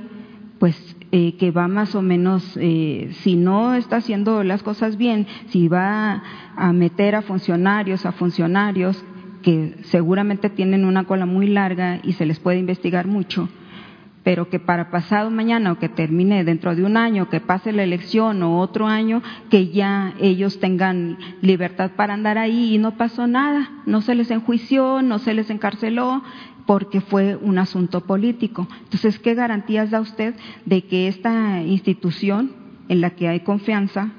pues eh, que va más o menos, si no está haciendo las cosas bien, si va a meter a funcionarios, a funcionarios que seguramente tienen una cola muy larga y se les puede investigar mucho, pero que para pasado mañana o que termine dentro de un año, que pase la elección o otro año, que ya ellos tengan libertad para andar ahí y no pasó nada, no se les enjuició, no se les encarceló, porque fue un asunto político. Entonces, ¿qué garantías da usted de que esta institución en la que hay confianza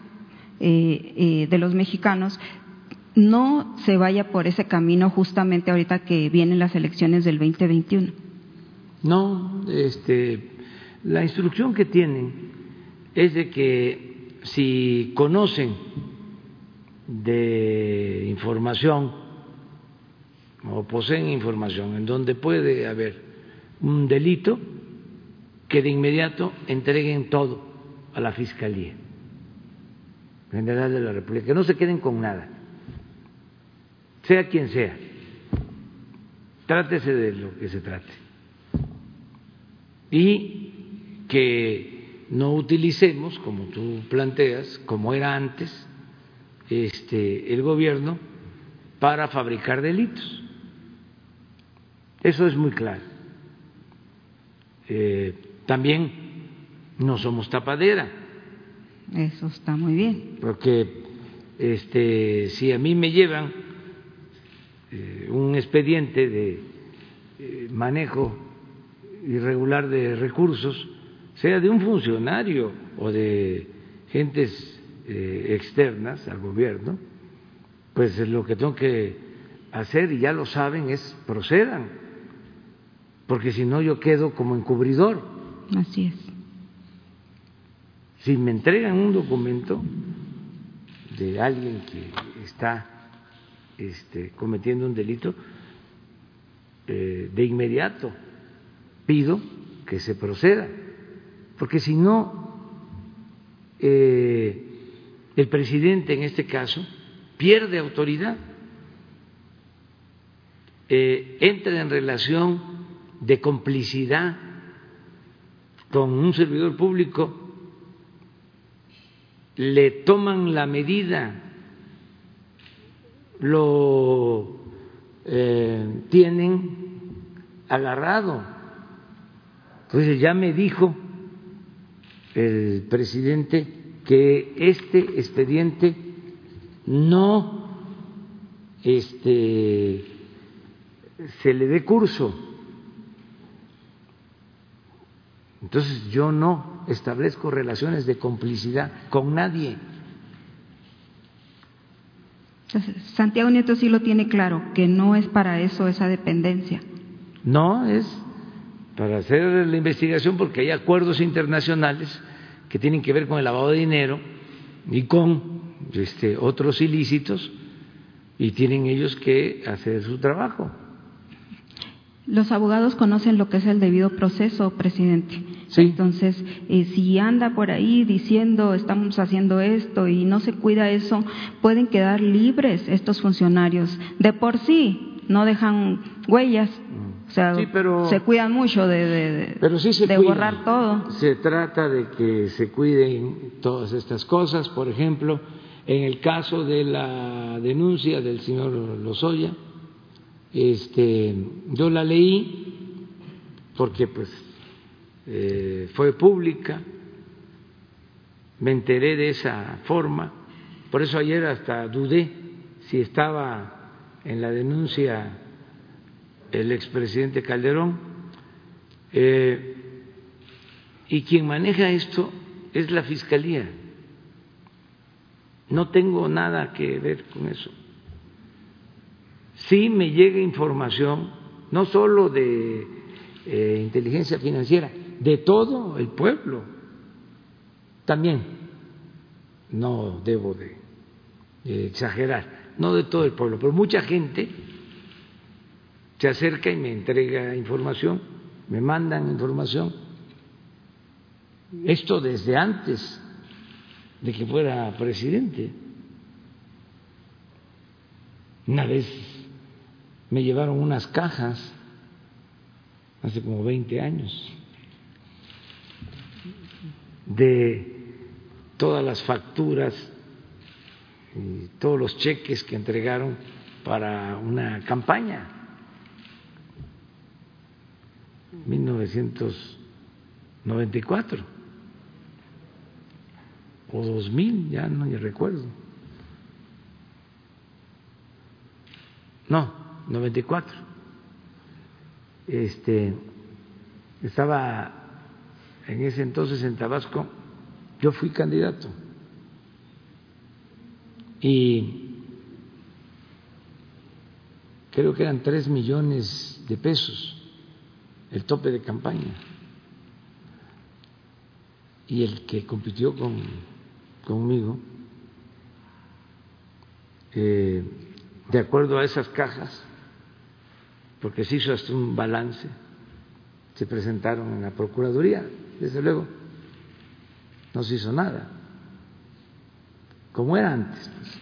eh, eh, de los mexicanos no se vaya por ese camino justamente ahorita que vienen las elecciones del 2021? No, este, la instrucción que tienen es de que si conocen de información o poseen información en donde puede haber un delito, que de inmediato entreguen todo a la Fiscalía General de la República, que no se queden con nada, sea quien sea, trátese de lo que se trate y que no utilicemos, como tú planteas, como era antes, este, el gobierno para fabricar delitos. Eso es muy claro. Eh, también no somos tapadera. Eso está muy bien. Porque este, si a mí me llevan eh, un expediente de eh, manejo irregular de recursos, sea de un funcionario o de gentes eh, externas al gobierno, pues lo que tengo que hacer, y ya lo saben, es procedan, porque si no yo quedo como encubridor. Así es. Si me entregan un documento de alguien que está este, cometiendo un delito, eh, de inmediato pido que se proceda, porque si no, eh, el presidente en este caso pierde autoridad, eh, entra en relación de complicidad con un servidor público, le toman la medida, lo eh, tienen agarrado entonces ya me dijo el presidente que este expediente no este, se le dé curso. Entonces yo no establezco relaciones de complicidad con nadie. Santiago Nieto sí lo tiene claro, que no es para eso esa dependencia. No, es para hacer la investigación porque hay acuerdos internacionales que tienen que ver con el lavado de dinero y con este, otros ilícitos y tienen ellos que hacer su trabajo. Los abogados conocen lo que es el debido proceso, presidente. Entonces, eh, si anda por ahí diciendo estamos haciendo esto y no se cuida eso, pueden quedar libres estos funcionarios. De por sí, no dejan huellas. O sea, se cuidan mucho de, de, borrar todo. Se trata de que se cuiden todas estas cosas. Por ejemplo, en el caso de la denuncia del señor Lozoya, este, yo la leí porque pues eh, fue pública, me enteré de esa forma, por eso ayer hasta dudé si estaba en la denuncia el expresidente Calderón, eh, y quien maneja esto es la Fiscalía. No tengo nada que ver con eso. Sí me llega información, no solo de eh, inteligencia financiera, de todo el pueblo. También, no debo de exagerar, no de todo el pueblo, pero mucha gente se acerca y me entrega información, me mandan información. Esto desde antes de que fuera presidente. Una vez me llevaron unas cajas, hace como 20 años, de todas las facturas y todos los cheques que entregaron para una campaña 1994 o 2000, ya no me recuerdo. No, 94. Este estaba en ese entonces en Tabasco, yo fui candidato. Y creo que eran tres millones de pesos el tope de campaña. Y el que compitió con, conmigo, eh, de acuerdo a esas cajas, porque se hizo hasta un balance, se presentaron en la Procuraduría, desde luego, no se hizo nada, como era antes. Pues,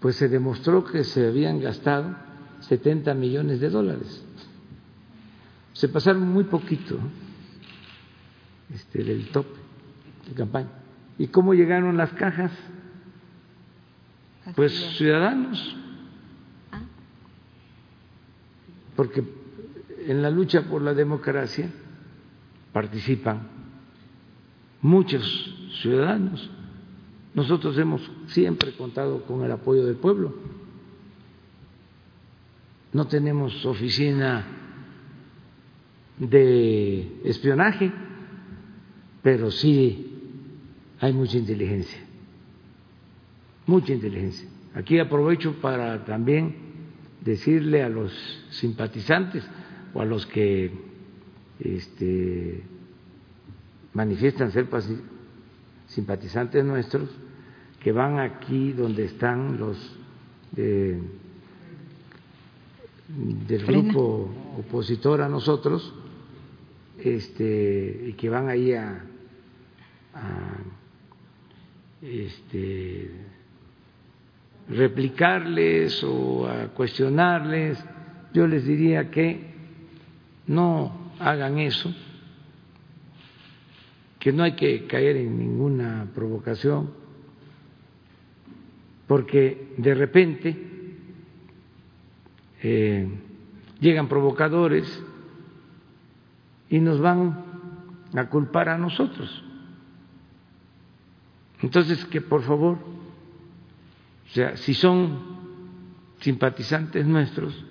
pues se demostró que se habían gastado 70 millones de dólares se pasaron muy poquito este, del tope de campaña. ¿Y cómo llegaron las cajas? Pues ciudadanos. Ah. Porque en la lucha por la democracia participan muchos ciudadanos. Nosotros hemos siempre contado con el apoyo del pueblo. No tenemos oficina de espionaje, pero sí hay mucha inteligencia, mucha inteligencia. Aquí aprovecho para también decirle a los simpatizantes o a los que este, manifiestan ser simpatizantes nuestros, que van aquí donde están los del grupo opositor a nosotros, este, y que van ahí a, este, replicarles o a cuestionarles, yo les diría que no hagan eso, que no hay que caer en ninguna provocación, porque de repente eh, llegan provocadores y nos van a culpar a nosotros. Entonces, que por favor, o sea, si son simpatizantes nuestros,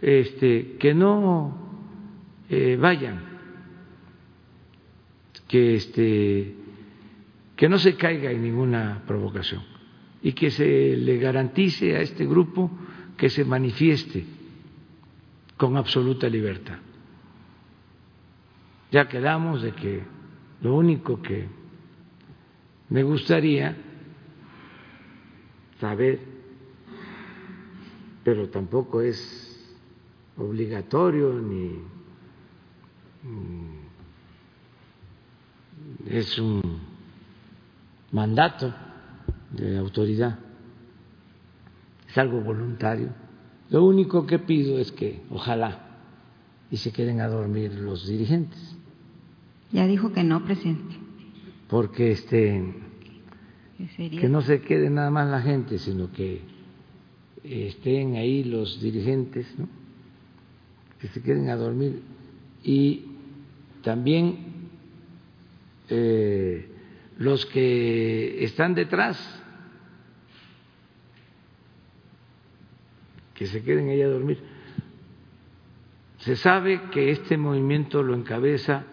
este, que no eh, vayan, que este, que no se caiga en ninguna provocación y que se le garantice a este grupo que se manifieste con absoluta libertad. Ya quedamos de que lo único que me gustaría saber, pero tampoco es obligatorio ni es un mandato de autoridad, es algo voluntario. Lo único que pido es que ojalá y se queden a dormir los dirigentes. Ya dijo que no, presidente. Porque este que no se quede nada más la gente, sino que estén ahí los dirigentes, ¿no? que se queden a dormir y también eh, los que están detrás, que se queden ahí a dormir. Se sabe que este movimiento lo encabeza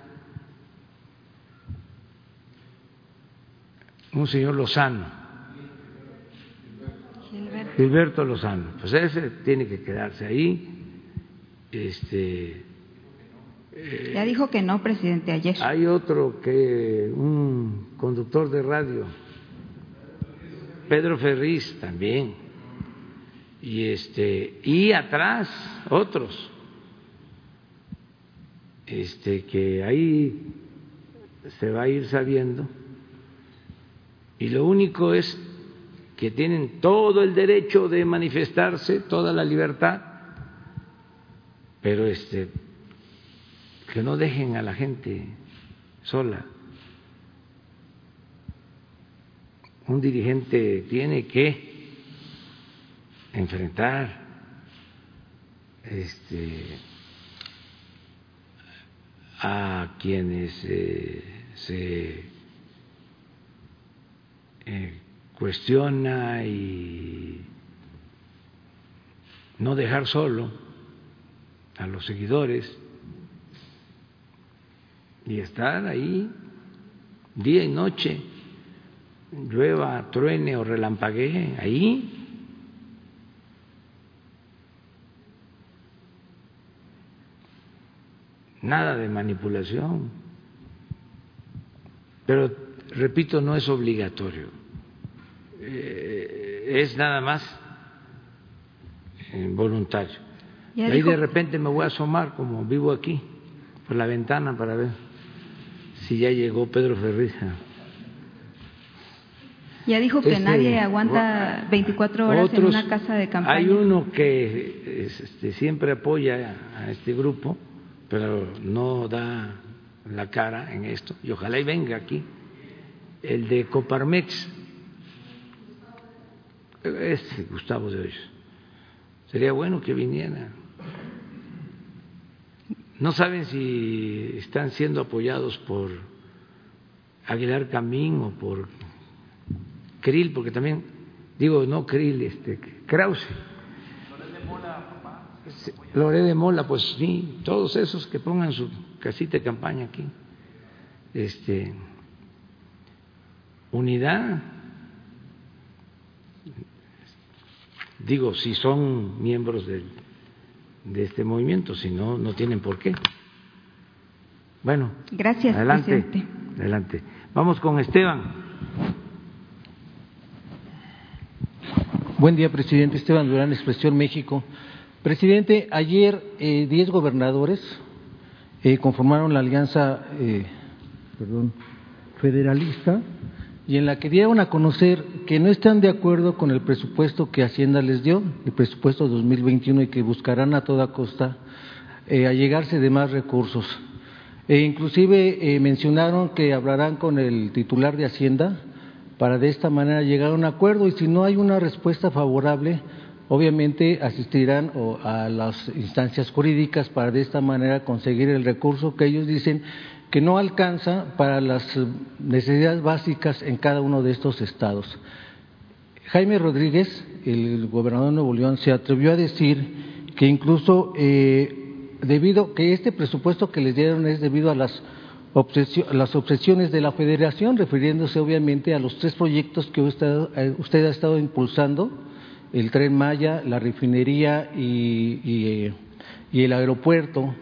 un señor Lozano, Gilberto Lozano. Pues ese tiene que quedarse ahí. Este, ya dijo que no, presidente, ayer. Hay otro que, un conductor de radio, Pedro Ferriz también. Y, este, y atrás otros, este, que ahí se va a ir sabiendo y lo único es que tienen todo el derecho de manifestarse, toda la libertad, pero este que no dejen a la gente sola. Un dirigente tiene que enfrentar este, a quienes eh, se eh, cuestiona y no dejar solo a los seguidores y estar ahí día y noche, llueva, truene o relampaguee, ahí. Nada de manipulación. Pero repito, no es obligatorio, eh, es nada más eh, voluntario. Y ahí de repente me voy a asomar, como vivo aquí, por la ventana para ver si ya llegó Pedro Ferriz. Ya dijo que este, nadie aguanta 24 horas en una casa de campaña. Hay uno que este, siempre apoya a este grupo, pero no da la cara en esto, y ojalá y venga aquí el de Coparmex, este Gustavo de Hoyos. Sería bueno que viniera. No saben si están siendo apoyados por Aguilar Camín o por Krill, porque también, digo, no Krill, este, Krause. Loré de Mola, pues sí, todos esos que pongan su casita de campaña aquí. Este, unidad. Digo, si son miembros de este movimiento, si no, no tienen por qué. Bueno, gracias. Adelante, adelante. Vamos con Esteban. Buen día, presidente. Esteban Durán, Expresión México. Presidente, ayer eh, diez gobernadores eh, conformaron la alianza eh, federalista y en la que dieron a conocer que no están de acuerdo con el presupuesto que Hacienda les dio, el presupuesto 2021, y que buscarán a toda costa eh, allegarse de más recursos. E inclusive eh, mencionaron que hablarán con el titular de Hacienda para de esta manera llegar a un acuerdo y si no hay una respuesta favorable, obviamente asistirán a las instancias jurídicas para de esta manera conseguir el recurso que ellos dicen que no alcanza para las necesidades básicas en cada uno de estos estados. Jaime Rodríguez, el gobernador de Nuevo León, se atrevió a decir que incluso eh, debido que este presupuesto que les dieron es debido a las, obsesiones de la Federación, refiriéndose obviamente a los tres proyectos que usted, eh, usted ha estado impulsando, el tren Maya, la refinería y, eh, el aeropuerto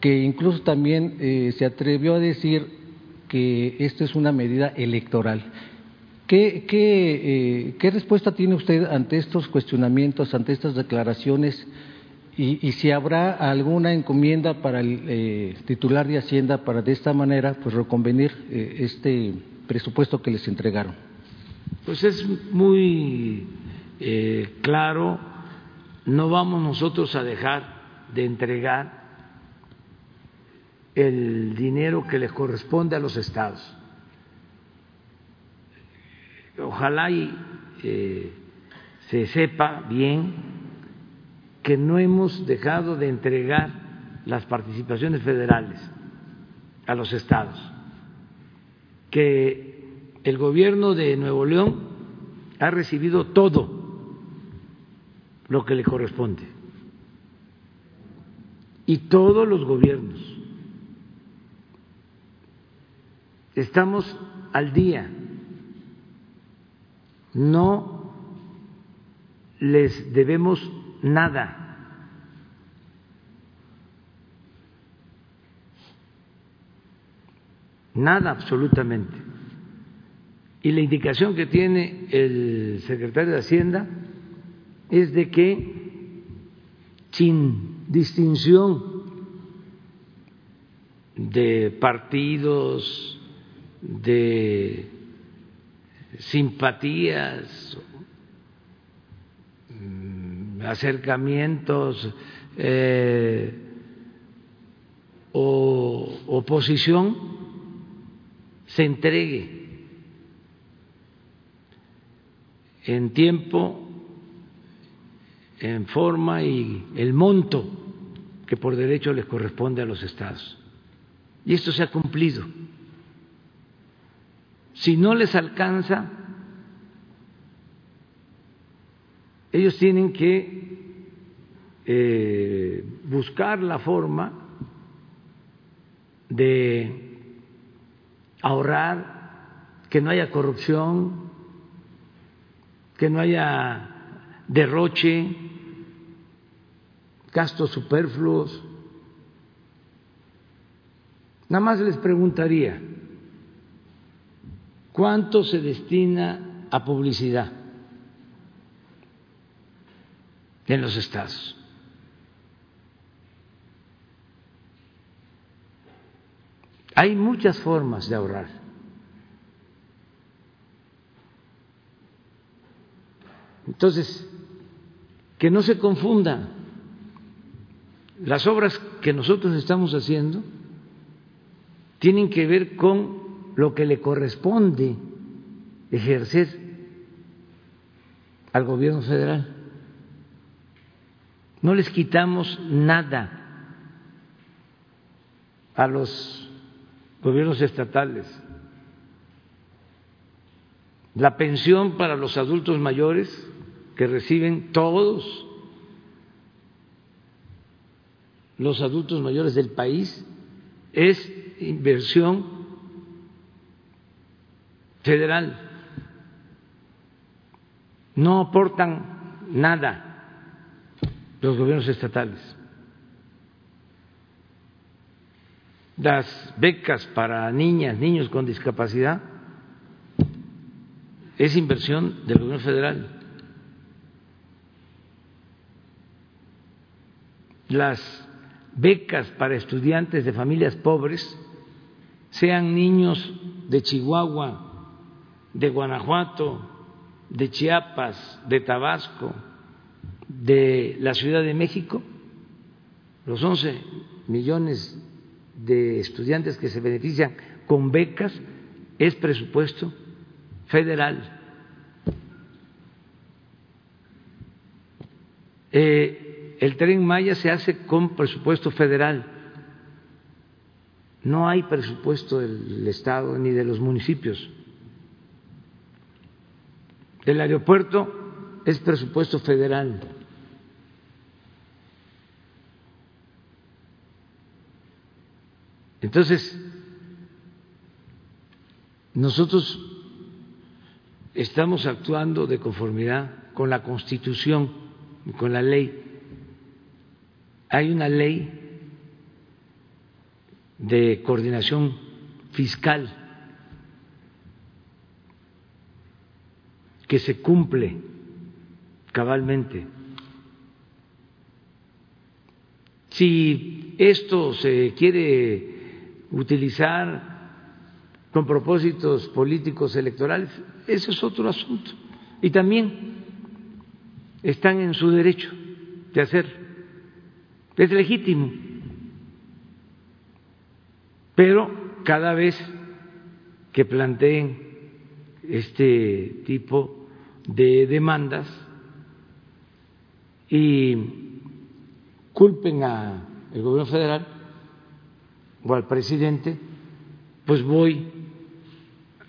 que incluso también eh, se atrevió a decir que esto es una medida electoral. ¿Qué, eh, ¿Qué, respuesta tiene usted ante estos cuestionamientos, ante estas declaraciones y, si habrá alguna encomienda para el titular de Hacienda para de esta manera pues reconvenir este presupuesto que les entregaron. Pues es muy eh, claro, no vamos nosotros a dejar de entregar el dinero que les corresponde a los estados. Ojalá y se sepa bien que no hemos dejado de entregar las participaciones federales a los estados, que el gobierno de Nuevo León ha recibido todo lo que le corresponde y todos los gobiernos. Estamos al día, no les debemos nada. Nada absolutamente. Y la indicación que tiene el secretario de Hacienda es de que sin distinción de partidos, de simpatías acercamientos eh, o oposición se entregue en tiempo, en forma y el monto que por derecho les corresponde a los estados. Y esto se ha cumplido. Si no les alcanza, ellos tienen que eh, buscar la forma de ahorrar, que no haya corrupción, que no haya derroche, gastos superfluos. Nada más les preguntaría, ¿cuánto se destina a publicidad? en los estados. Hay muchas formas de ahorrar. Entonces, que no se confunda. Las obras que nosotros estamos haciendo tienen que ver con lo que le corresponde ejercer al gobierno federal no les quitamos nada a los gobiernos estatales. La pensión para los adultos mayores que reciben todos los adultos mayores del país es inversión federal. No aportan nada los gobiernos estatales. Las becas para niñas, niños con discapacidad es inversión del gobierno federal. Las becas para estudiantes de familias pobres, sean niños de Chihuahua, de Guanajuato, de Chiapas, de Tabasco, de la Ciudad de México, los 11 millones de estudiantes que se benefician con becas es presupuesto federal. Eh, el tren Maya se hace con presupuesto federal. No hay presupuesto del Estado ni de los municipios. El aeropuerto es presupuesto federal. Entonces, nosotros estamos actuando de conformidad con la Constitución y con la ley. Hay una ley de coordinación fiscal que se cumple cabalmente. Si esto se quiere utilizar con propósitos políticos electorales, ese es otro asunto. Y también están en su derecho de hacer. Es legítimo. Pero cada vez que planteen este tipo de demandas y culpen al gobierno federal o al presidente, pues voy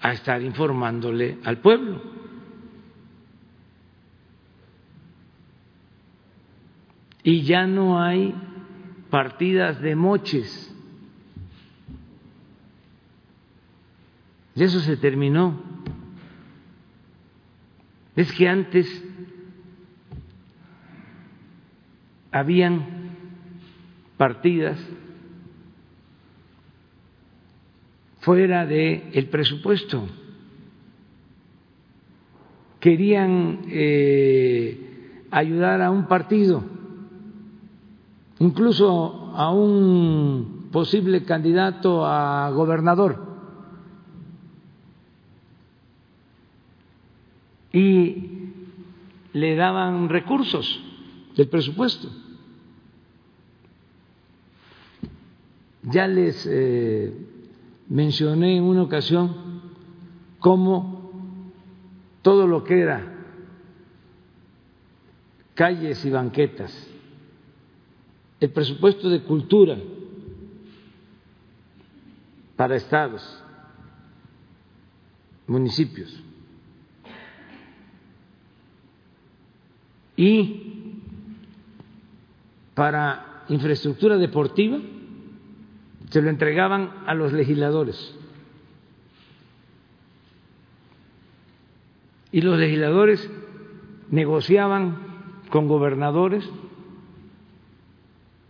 a estar informándole al pueblo. Y ya no hay partidas de moches. Y eso se terminó. Es que antes habían partidas fuera del el presupuesto. Querían eh, ayudar a un partido, incluso a un posible candidato a gobernador. Y le daban recursos del presupuesto. Ya les eh, mencioné en una ocasión cómo todo lo que era calles y banquetas, el presupuesto de cultura para estados, municipios y para infraestructura deportiva se lo entregaban a los legisladores. Y los legisladores negociaban con gobernadores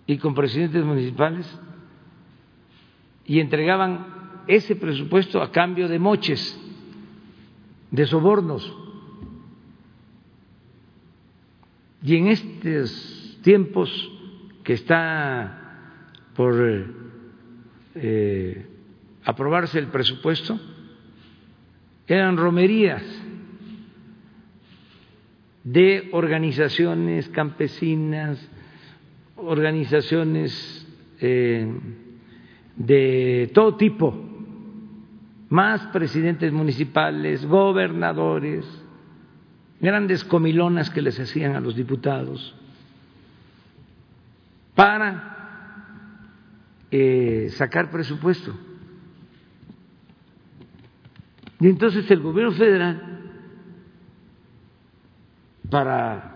y con presidentes municipales y entregaban ese presupuesto a cambio de moches, de sobornos. Y en estos tiempos que está por eh, aprobarse el presupuesto, eran romerías de organizaciones campesinas, organizaciones eh, de todo tipo, más presidentes municipales, gobernadores, grandes comilonas que les hacían a los diputados, para eh, sacar presupuesto. Y entonces el gobierno federal, para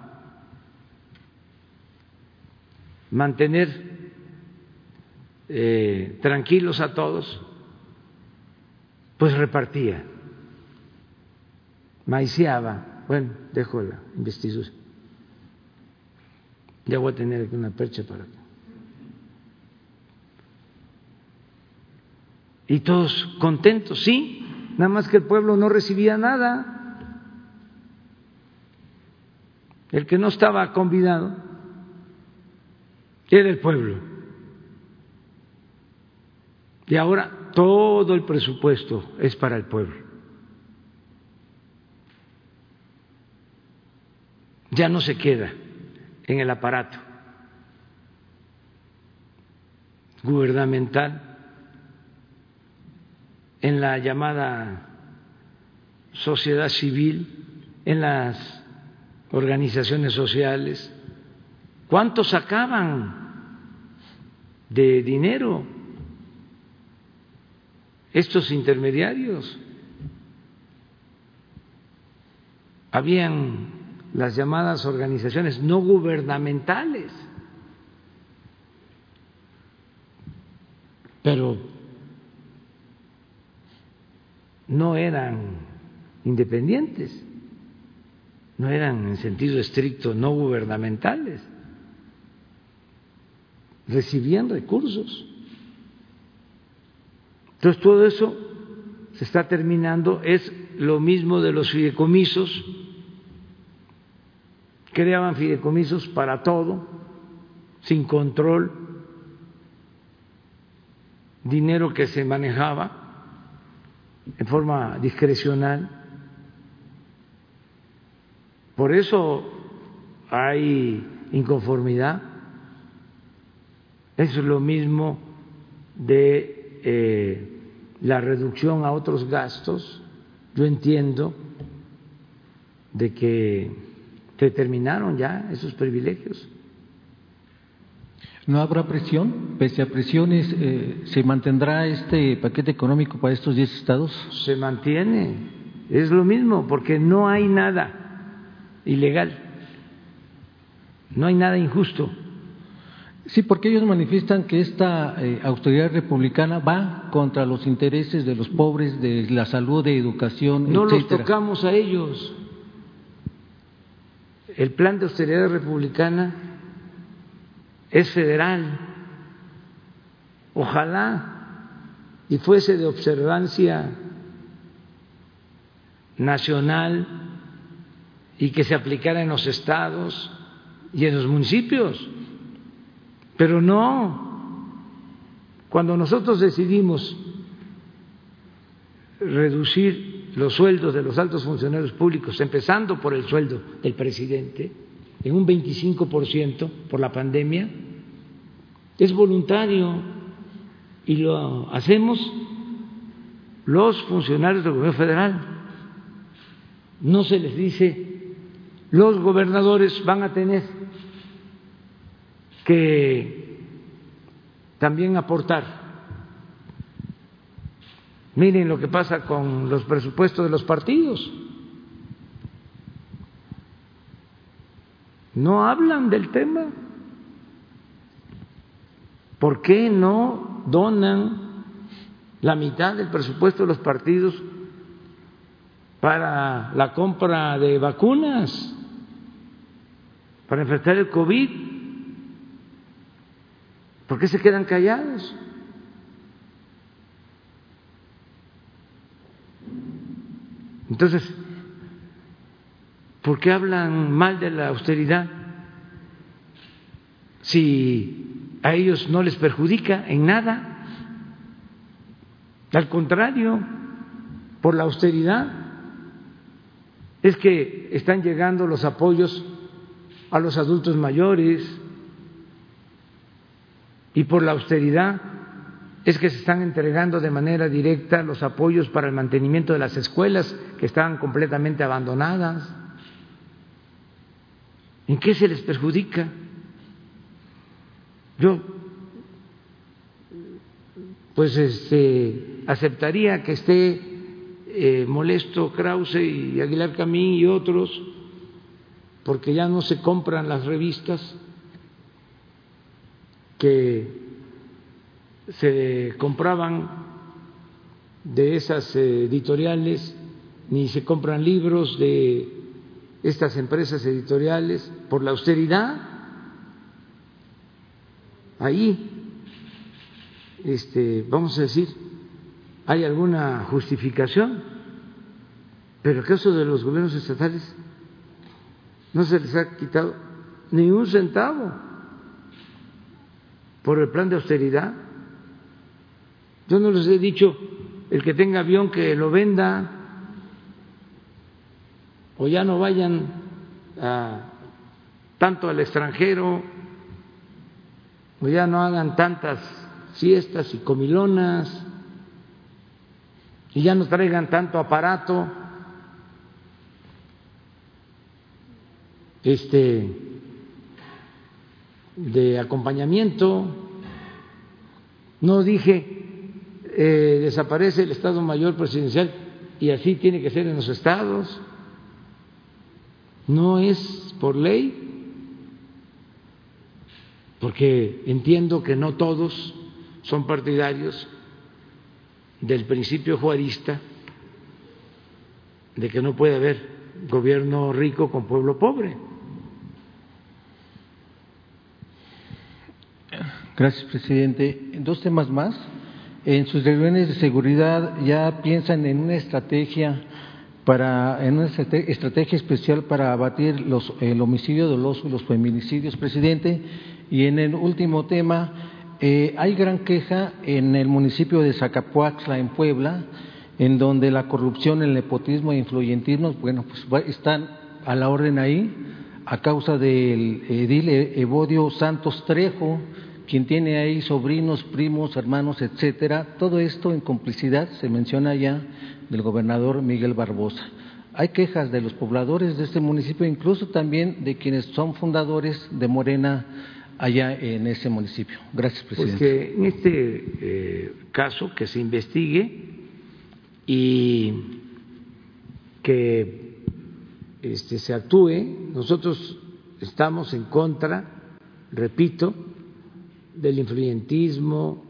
mantener eh, tranquilos a todos, pues repartía, maiciaba. Bueno, dejo la investidura. Ya voy a tener aquí una percha para Y todos contentos, sí, nada más que el pueblo no recibía nada. El que no estaba convidado era el pueblo. Y ahora todo el presupuesto es para el pueblo. Ya no se queda en el aparato gubernamental en la llamada sociedad civil, en las organizaciones sociales. ¿Cuánto sacaban de dinero estos intermediarios? Habían las llamadas organizaciones no gubernamentales, pero no eran independientes, no eran en sentido estricto no gubernamentales, recibían recursos. Entonces todo eso se está terminando, es lo mismo de los fideicomisos, creaban fideicomisos para todo, sin control dinero que se manejaba en forma discrecional. Por eso hay inconformidad. Es lo mismo de eh, la reducción a otros gastos. Yo entiendo de que se terminaron ya esos privilegios. ¿No habrá presión? Pese a presiones, eh, ¿se mantendrá este paquete económico para estos 10 estados? Se mantiene, es lo mismo, porque no hay nada ilegal, no hay nada injusto. Sí, porque ellos manifiestan que esta eh, autoridad republicana va contra los intereses de los pobres, de la salud, de educación. No los tocamos a ellos. El plan de austeridad republicana es federal. Ojalá y fuese de observancia nacional y que se aplicara en los estados y en los municipios. Pero no, cuando nosotros decidimos reducir los sueldos de los altos funcionarios públicos, empezando por el sueldo del presidente, en un 25% por la pandemia, es voluntario y lo hacemos los funcionarios del gobierno federal. No se les dice, los gobernadores van a tener que también aportar. Miren lo que pasa con los presupuestos de los partidos. No hablan del tema. ¿Por qué no donan la mitad del presupuesto de los partidos para la compra de vacunas, para enfrentar el COVID? ¿Por qué se quedan callados? Entonces, ¿por qué hablan mal de la austeridad si a ellos no les perjudica en nada? Al contrario, por la austeridad es que están llegando los apoyos a los adultos mayores, y por la austeridad es que se están entregando de manera directa los apoyos para el mantenimiento de las escuelas que estaban completamente abandonadas. ¿En qué se les perjudica? Yo pues este, aceptaría que esté eh, molesto Krause y Aguilar Camín y otros porque ya no se compran las revistas que se compraban de esas editoriales, ni se compran libros de estas empresas editoriales por la austeridad. Ahí, este, vamos a decir, hay alguna justificación, pero el caso de los gobiernos estatales no se les ha quitado ni un centavo por el plan de austeridad. Yo no les he dicho el que tenga avión que lo venda o ya no vayan tanto al extranjero o ya no hagan tantas fiestas y comilonas y ya no traigan tanto aparato este de acompañamiento, no dije eh, desaparece el Estado Mayor Presidencial y así tiene que ser en los estados, no es por ley, porque entiendo que no todos son partidarios del principio juarista de que no puede haber gobierno rico con pueblo pobre. Gracias, presidente. Dos temas más. En sus reuniones de seguridad ya piensan en una estrategia para en una estrategia especial para abatir los, el homicidio doloso y los feminicidios, presidente. Y en el último tema, Eh, hay gran queja en el municipio de Zacapuaxla, en Puebla, en donde la corrupción, el nepotismo e influyentismo, bueno, pues están a la orden ahí, a causa del edil Evodio Santos Trejo, quien tiene ahí sobrinos, primos, hermanos, etcétera. Todo esto en complicidad, se menciona ya, del gobernador Miguel Barbosa. Hay quejas de los pobladores de este municipio, incluso también de quienes son fundadores de Morena allá en ese municipio. Gracias, pues presidente. Pues que en este eh, caso que se investigue y que este, se actúe. Nosotros estamos en contra, repito, del influyentismo,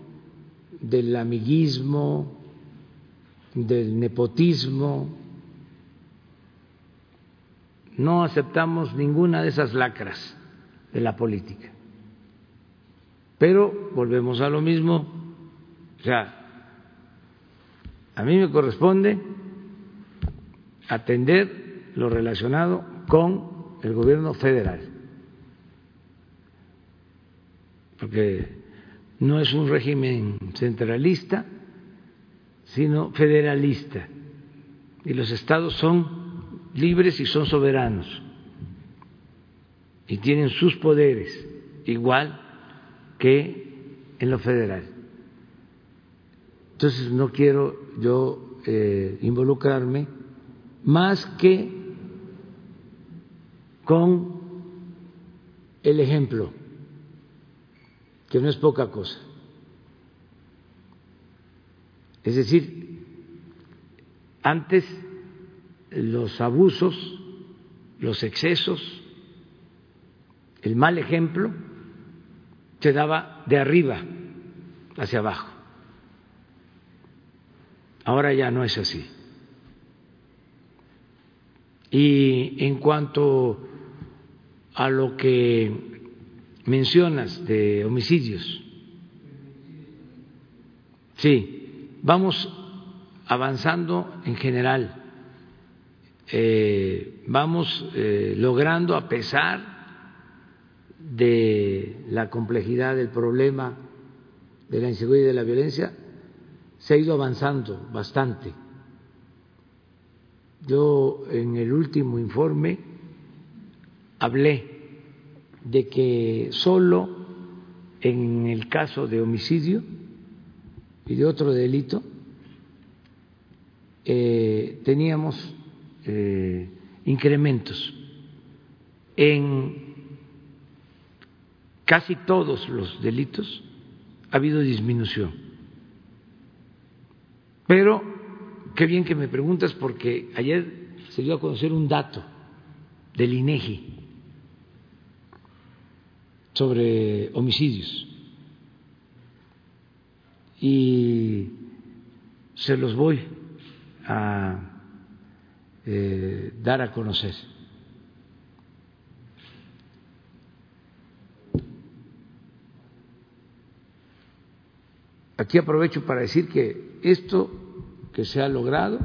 del amiguismo, del nepotismo. No aceptamos ninguna de esas lacras de la política. Pero volvemos a lo mismo, o sea, a mí me corresponde atender lo relacionado con el gobierno federal, porque no es un régimen centralista, sino federalista, y los estados son libres y son soberanos, y tienen sus poderes, igual que en lo federal. Entonces no quiero yo eh, involucrarme más que con el ejemplo, que no es poca cosa. Es decir, antes los abusos, los excesos, el mal ejemplo se daba de arriba hacia abajo. Ahora ya no es así. Y en cuanto a lo que mencionas de homicidios, sí, vamos avanzando en general, eh, vamos eh, logrando, a pesar de la complejidad del problema de la inseguridad y de la violencia, se ha ido avanzando bastante. Yo en el último informe hablé de que solo en el caso de homicidio y de otro delito eh, teníamos eh, incrementos en casi todos los delitos ha habido disminución. Pero qué bien que me preguntas porque ayer se dio a conocer un dato del INEGI sobre homicidios y se los voy a eh, dar a conocer. Aquí aprovecho para decir que esto que se ha logrado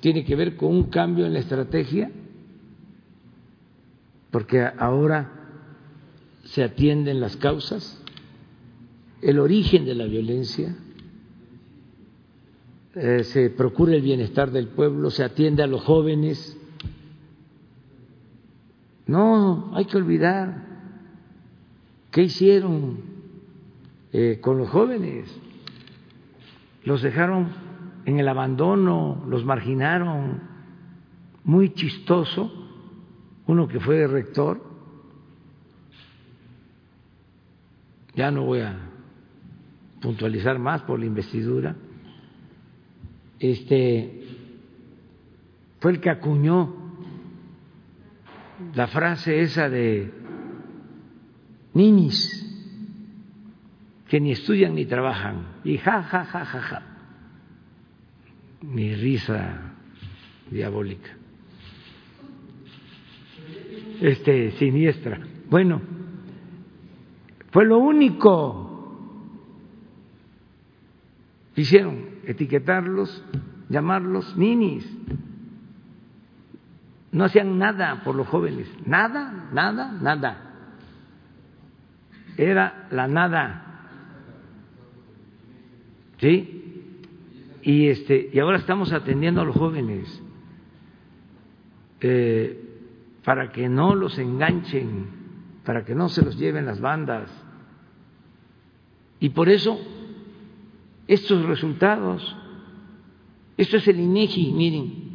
tiene que ver con un cambio en la estrategia, porque ahora se atienden las causas, el origen de la violencia, eh, se procura el bienestar del pueblo, se atiende a los jóvenes. No, hay que olvidar qué hicieron eh, con los jóvenes. Los dejaron en el abandono, los marginaron. Muy chistoso, uno que fue rector, ya no voy a puntualizar más por la investidura, este fue el que acuñó la frase esa de ninis que ni estudian ni trabajan. Y ja, ja, ja, ja, ja. Mi risa diabólica. Este, siniestra. Bueno, fue lo único que hicieron, etiquetarlos, llamarlos ninis. No hacían nada por los jóvenes, nada, nada, nada. Era la nada ¿Sí? Y, este, y ahora estamos atendiendo a los jóvenes eh, para que no los enganchen, para que no se los lleven las bandas. Y por eso estos resultados, esto es el INEGI, miren.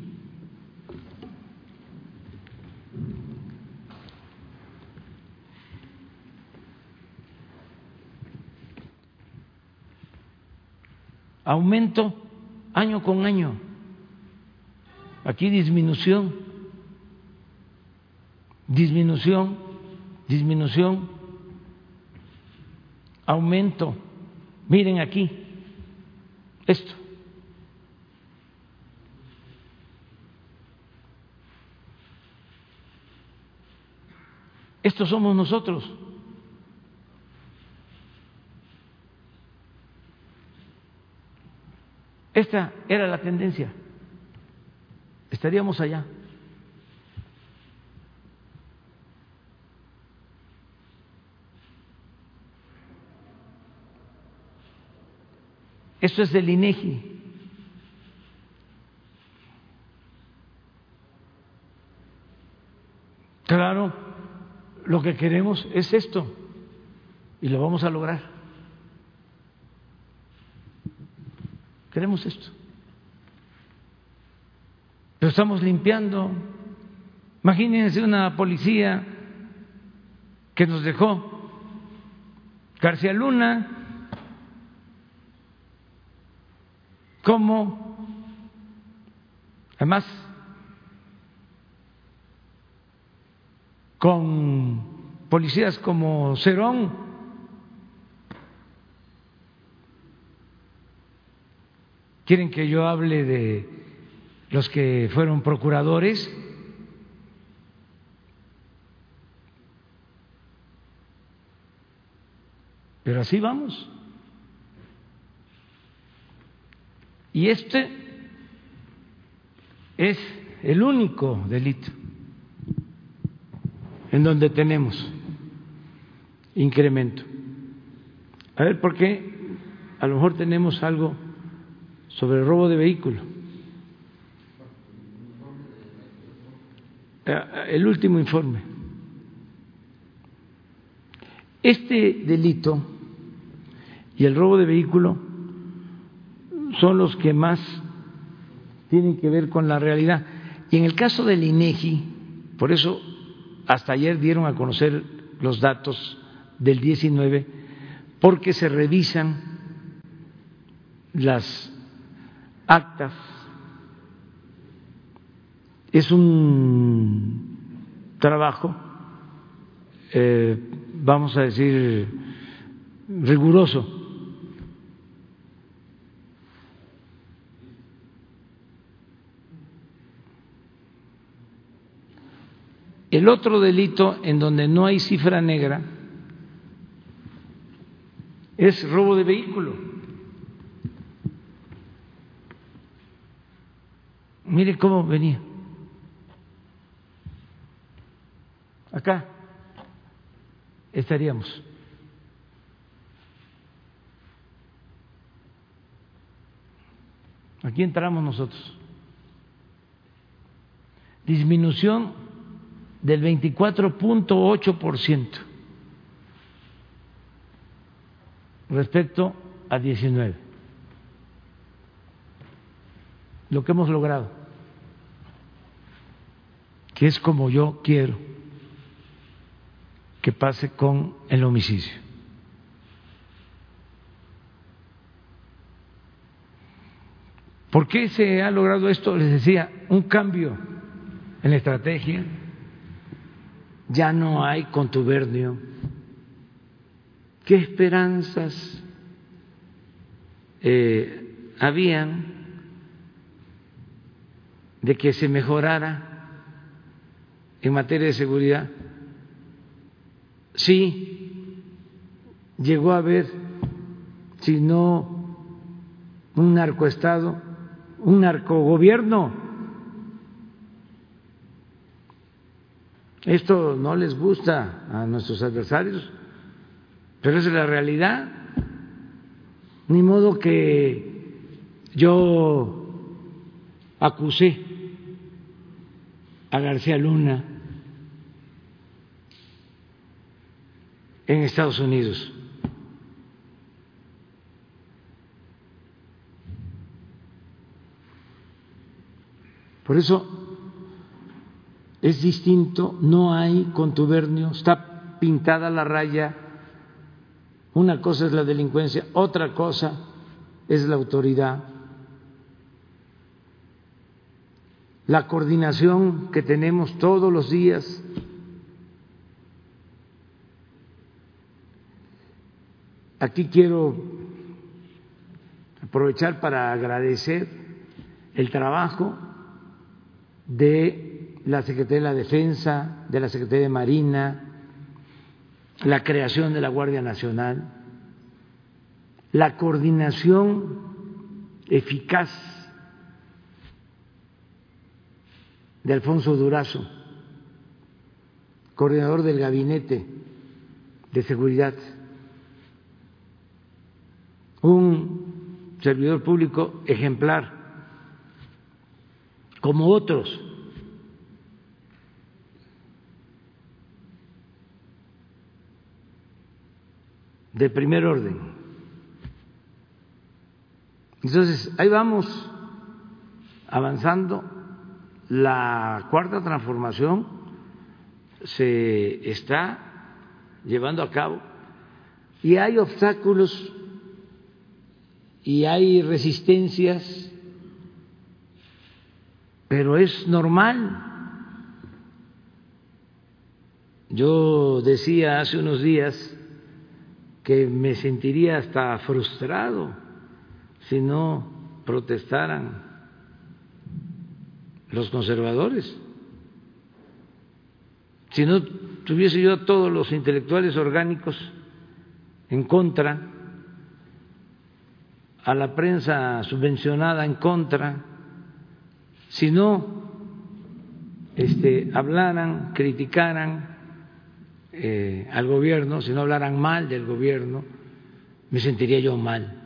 Aumento año con año. Aquí disminución, disminución, disminución, aumento. Miren aquí, esto. Estos somos nosotros. Esta era la tendencia. Estaríamos allá. Esto es del INEGI. Claro, lo que queremos es esto y lo vamos a lograr. Queremos esto. Pero estamos limpiando. Imagínense una policía que nos dejó García Luna como además con policías como Cerón ¿Quieren que yo hable de los que fueron procuradores? Pero así vamos. Y este es el único delito en donde tenemos incremento. A ver, ¿por qué? A lo mejor tenemos algo sobre el robo de vehículo. Eh, el último informe. Este delito y el robo de vehículo son los que más tienen que ver con la realidad. Y en el caso del INEGI, por eso hasta ayer dieron a conocer los datos del 19, porque se revisan las actas. Es un trabajo, eh, vamos a decir, riguroso. El otro delito en donde no hay cifra negra es robo de vehículo. Mire cómo venía. Acá estaríamos. Aquí entramos nosotros. Disminución del 24.8% respecto a 19. Lo que hemos logrado que es como yo quiero que pase con el homicidio. ¿Por qué se ha logrado esto? Les decía, un cambio en la estrategia, ya no hay contubernio. ¿Qué esperanzas eh, habían de que se mejorara en materia de seguridad, sí llegó a haber, si no un narcoestado, un narcogobierno. Esto no les gusta a nuestros adversarios, pero es la realidad. Ni modo que yo acusé a García Luna en Estados Unidos. Por eso es distinto, no hay contubernio, está pintada la raya. Una cosa es la delincuencia, otra cosa es la autoridad. La coordinación que tenemos todos los días Aquí quiero aprovechar para agradecer el trabajo de la Secretaría de la Defensa, de la Secretaría de Marina, la creación de la Guardia Nacional, la coordinación eficaz de Alfonso Durazo, coordinador del Gabinete de Seguridad, un servidor público ejemplar, como otros. De primer orden. Entonces, ahí vamos avanzando. La cuarta transformación se está llevando a cabo y hay obstáculos y hay resistencias, pero es normal. Yo decía hace unos días que me sentiría hasta frustrado si no protestaran los conservadores, si no tuviese yo a todos los intelectuales orgánicos en contra a la prensa subvencionada en contra, si no este, hablaran, criticaran eh, al gobierno, si no hablaran mal del gobierno, me sentiría yo mal.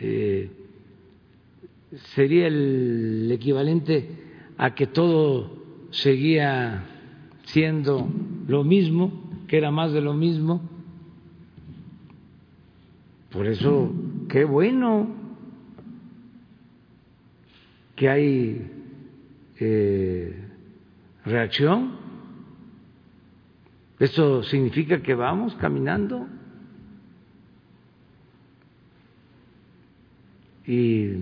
Eh, sería el equivalente a que todo seguía siendo lo mismo, que era más de lo mismo, por eso, qué bueno que hay eh, reacción. Esto significa que vamos caminando y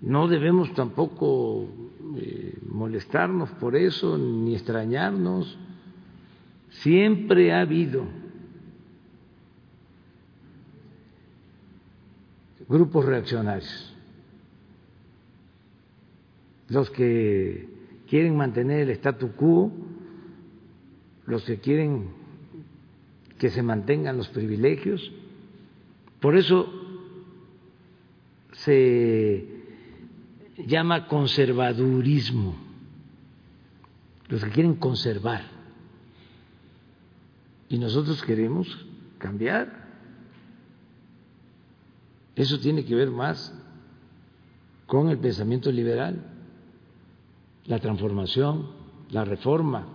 no debemos tampoco eh, molestarnos por eso ni extrañarnos. Siempre ha habido grupos reaccionarios, los que quieren mantener el statu quo, los que quieren que se mantengan los privilegios. Por eso se llama conservadurismo, los que quieren conservar. Y nosotros queremos cambiar. Eso tiene que ver más con el pensamiento liberal, la transformación, la reforma.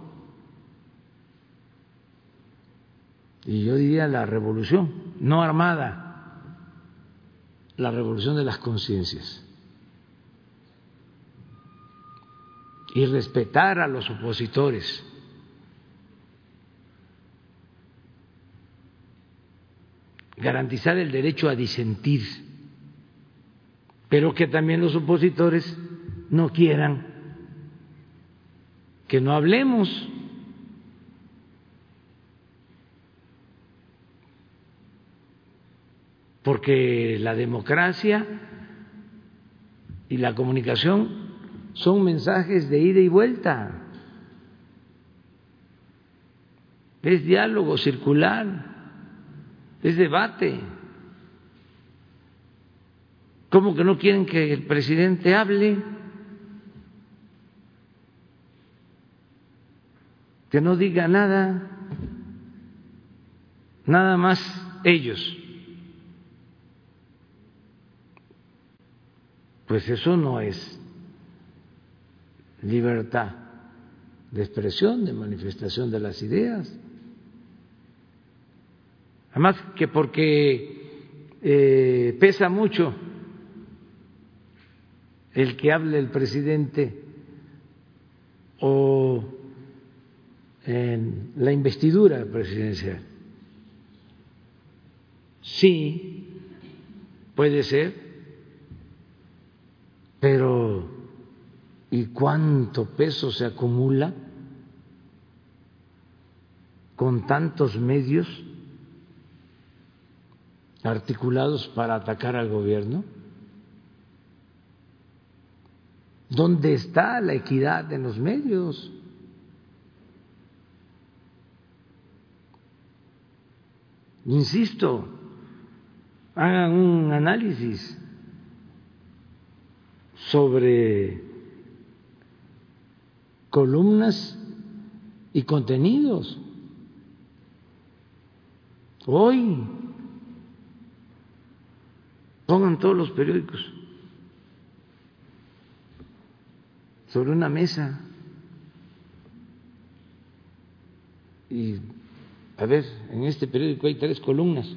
Y yo diría la revolución, no armada, la revolución de las conciencias. Y respetar a los opositores. garantizar el derecho a disentir, pero que también los opositores no quieran que no hablemos. Porque la democracia y la comunicación son mensajes de ida y vuelta. Es diálogo circular es debate. ¿Cómo que no quieren que el presidente hable? Que no diga nada. nada más ellos. Pues eso no es libertad de expresión, de manifestación de las ideas. Además que porque eh, pesa mucho el que hable el presidente o en la investidura presidencial. Sí, puede ser, pero ¿y cuánto peso se acumula con tantos medios articulados para atacar al gobierno? ¿Dónde está la equidad en los medios? Insisto, hagan un análisis sobre columnas y contenidos. Hoy pongan todos los periódicos sobre una mesa y a ver, en este periódico hay tres columnas,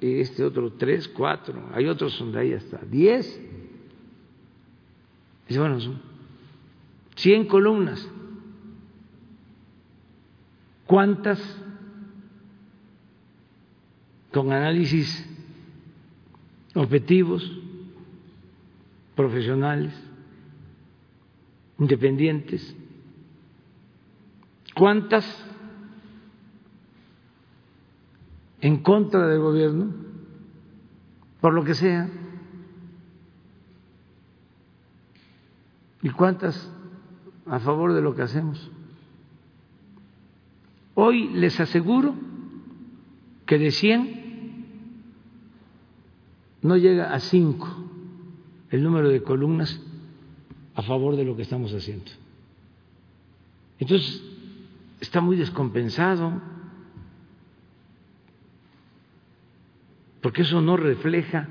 y este otro tres, cuatro, hay otros donde hay hasta diez. Dice, bueno, son 100 columnas. ¿Cuántas con análisis objetivos, profesionales, independientes? ¿Cuántas en contra del gobierno, por lo que sea? ¿Y cuántas a favor de lo que hacemos. Hoy les aseguro que de 100 no llega a 5 el número de columnas a favor de lo que estamos haciendo. Entonces, está muy descompensado, porque eso no refleja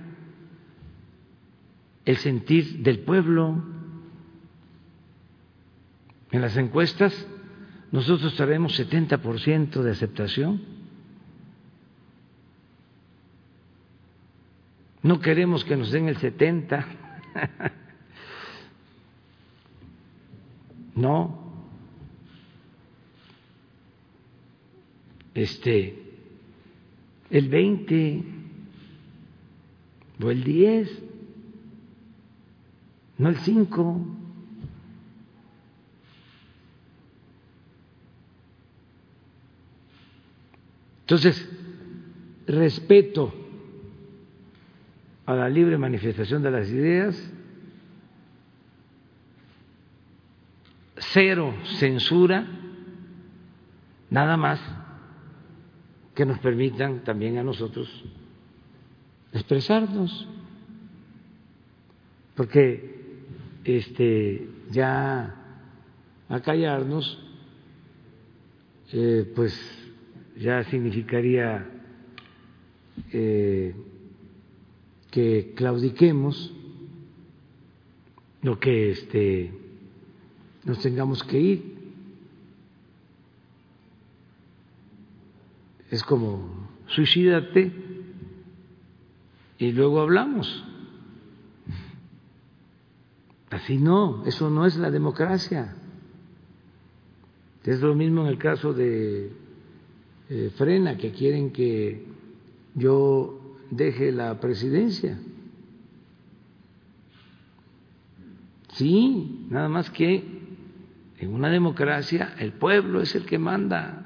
el sentir del pueblo. En las encuestas nosotros tenemos 70% de aceptación. No queremos que nos den el 70. no. Este el 20 o el 10, no el 5. Entonces, respeto a la libre manifestación de las ideas, cero censura, nada más que nos permitan también a nosotros expresarnos, porque este ya acallarnos, eh, pues ya significaría eh, que claudiquemos lo que este, nos tengamos que ir. Es como suicídate y luego hablamos. Así no, eso no es la democracia. Es lo mismo en el caso de eh, frena, que quieren que yo deje la presidencia. Sí, nada más que en una democracia el pueblo es el que manda,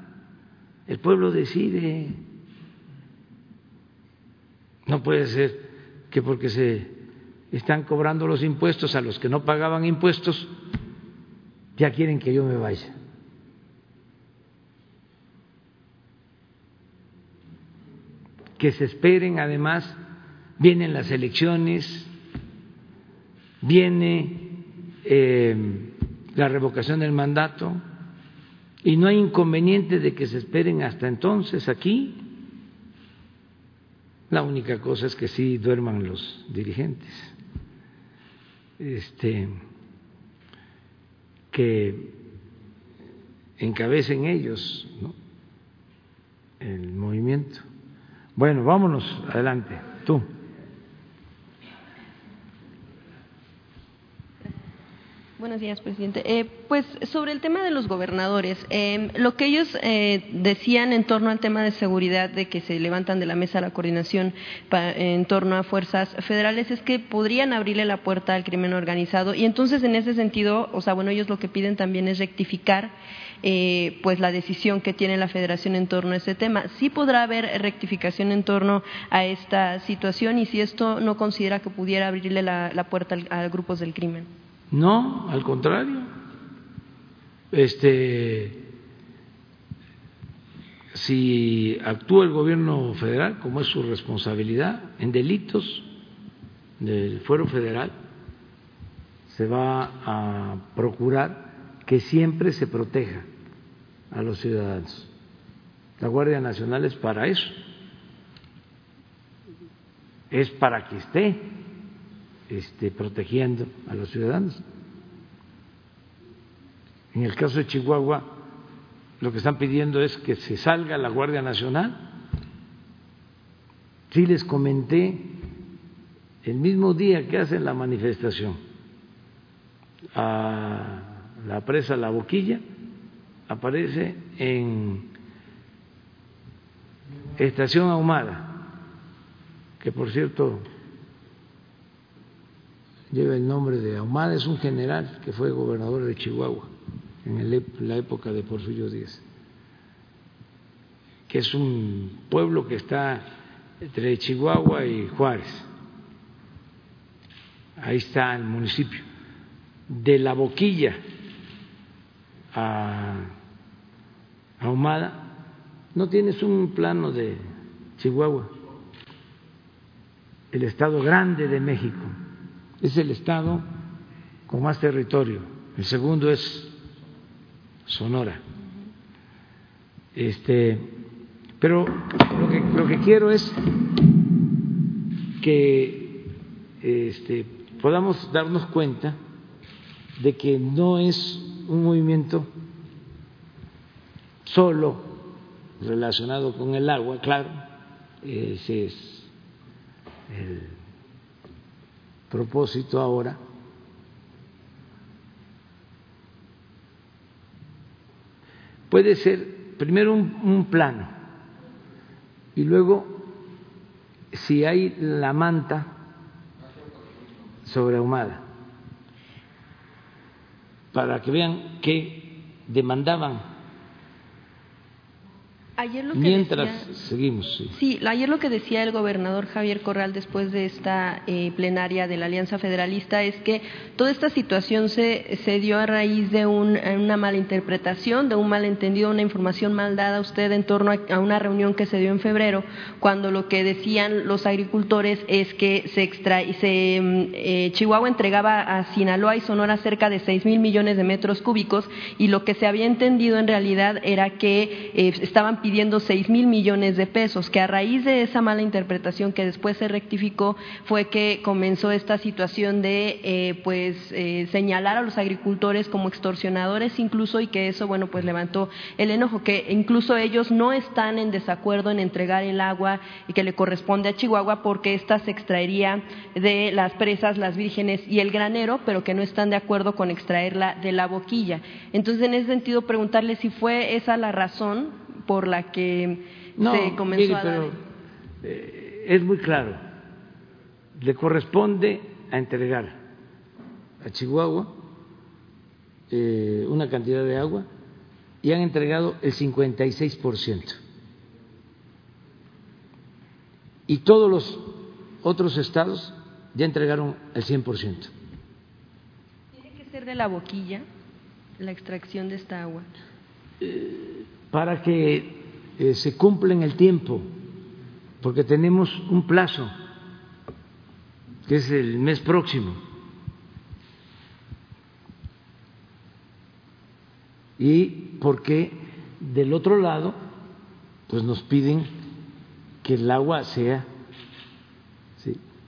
el pueblo decide. No puede ser que porque se están cobrando los impuestos a los que no pagaban impuestos, ya quieren que yo me vaya. que se esperen, además, vienen las elecciones, viene eh, la revocación del mandato y no hay inconveniente de que se esperen hasta entonces aquí La única cosa es que sí duerman los dirigentes, este, que encabecen ellos el movimiento. Bueno, vámonos, adelante, tú. Buenos días, presidente. Eh, pues sobre el tema de los gobernadores, eh, lo que ellos eh, decían en torno al tema de seguridad, de que se levantan de la mesa la coordinación en torno a fuerzas federales, es que podrían abrirle la puerta al crimen organizado. Y entonces, en ese sentido, o sea, bueno, ellos lo que piden también es rectificar pues la decisión que tiene la Federación en torno a ese tema. Sí podrá haber rectificación en torno a esta situación y si esto no considera que pudiera abrirle la, puerta a grupos del crimen. No, al contrario. Este, si actúa el gobierno federal, como es su responsabilidad, en delitos del fuero federal, se va a procurar que siempre se proteja a los ciudadanos. La Guardia Nacional es para eso, es para que esté este, protegiendo a los ciudadanos. En el caso de Chihuahua, lo que están pidiendo es que se salga la Guardia Nacional. Sí les comenté el mismo día que hacen la manifestación a la presa La Boquilla, aparece en Estación Ahumada, que por cierto lleva el nombre de Ahumada, es un general que fue gobernador de Chihuahua en la época de Porfirio Díaz, que es un pueblo que está entre Chihuahua y Juárez. Ahí está el municipio. De la boquilla a Ahumada, no tienes un plano de Chihuahua, el estado grande de México es el estado con más territorio. El segundo es Sonora. Este, pero lo que, lo que quiero es que este, podamos darnos cuenta de que no es un movimiento solo relacionado con el agua, claro, ese es el propósito ahora. Puede ser primero un, plano y luego si hay la manta sobreahumada para que vean que demandaban Ayer lo que Mientras seguimos. Sí. ayer lo que decía el gobernador Javier Corral después de esta eh, plenaria de la Alianza Federalista es que toda esta situación se, se dio a raíz de una mala interpretación, de un malentendido, una información mal dada a usted en torno a, una reunión que se dio en febrero, cuando lo que decían los agricultores es que se extrae, se, mm, eh, Chihuahua entregaba a Sinaloa y Sonora cerca de seis mil millones de metros cúbicos y lo que se había entendido en realidad era que eh, estaban pidiendo seis mil millones de pesos, que a raíz de esa mala interpretación que después se rectificó fue que comenzó esta situación de eh, pues eh, señalar a los agricultores como extorsionadores incluso y que eso bueno pues levantó el enojo, que incluso ellos no están en desacuerdo en entregar el agua y que le corresponde a Chihuahua porque ésta se extraería de las presas, las vírgenes y el granero, pero que no están de acuerdo con extraerla de la boquilla. Entonces, en ese sentido, preguntarle si fue esa la razón por la que se comenzó a dar. Eh, es muy claro, le corresponde a entregar a Chihuahua eh, una cantidad de agua y han entregado el 56%. Y todos los otros estados ya entregaron el 100%. ¿Tiene que ser de la boquilla la extracción de esta agua? Eh, para que eh, se cumpla en el tiempo, porque tenemos un plazo, que es el mes próximo. Y porque del otro lado, pues nos piden que el agua sea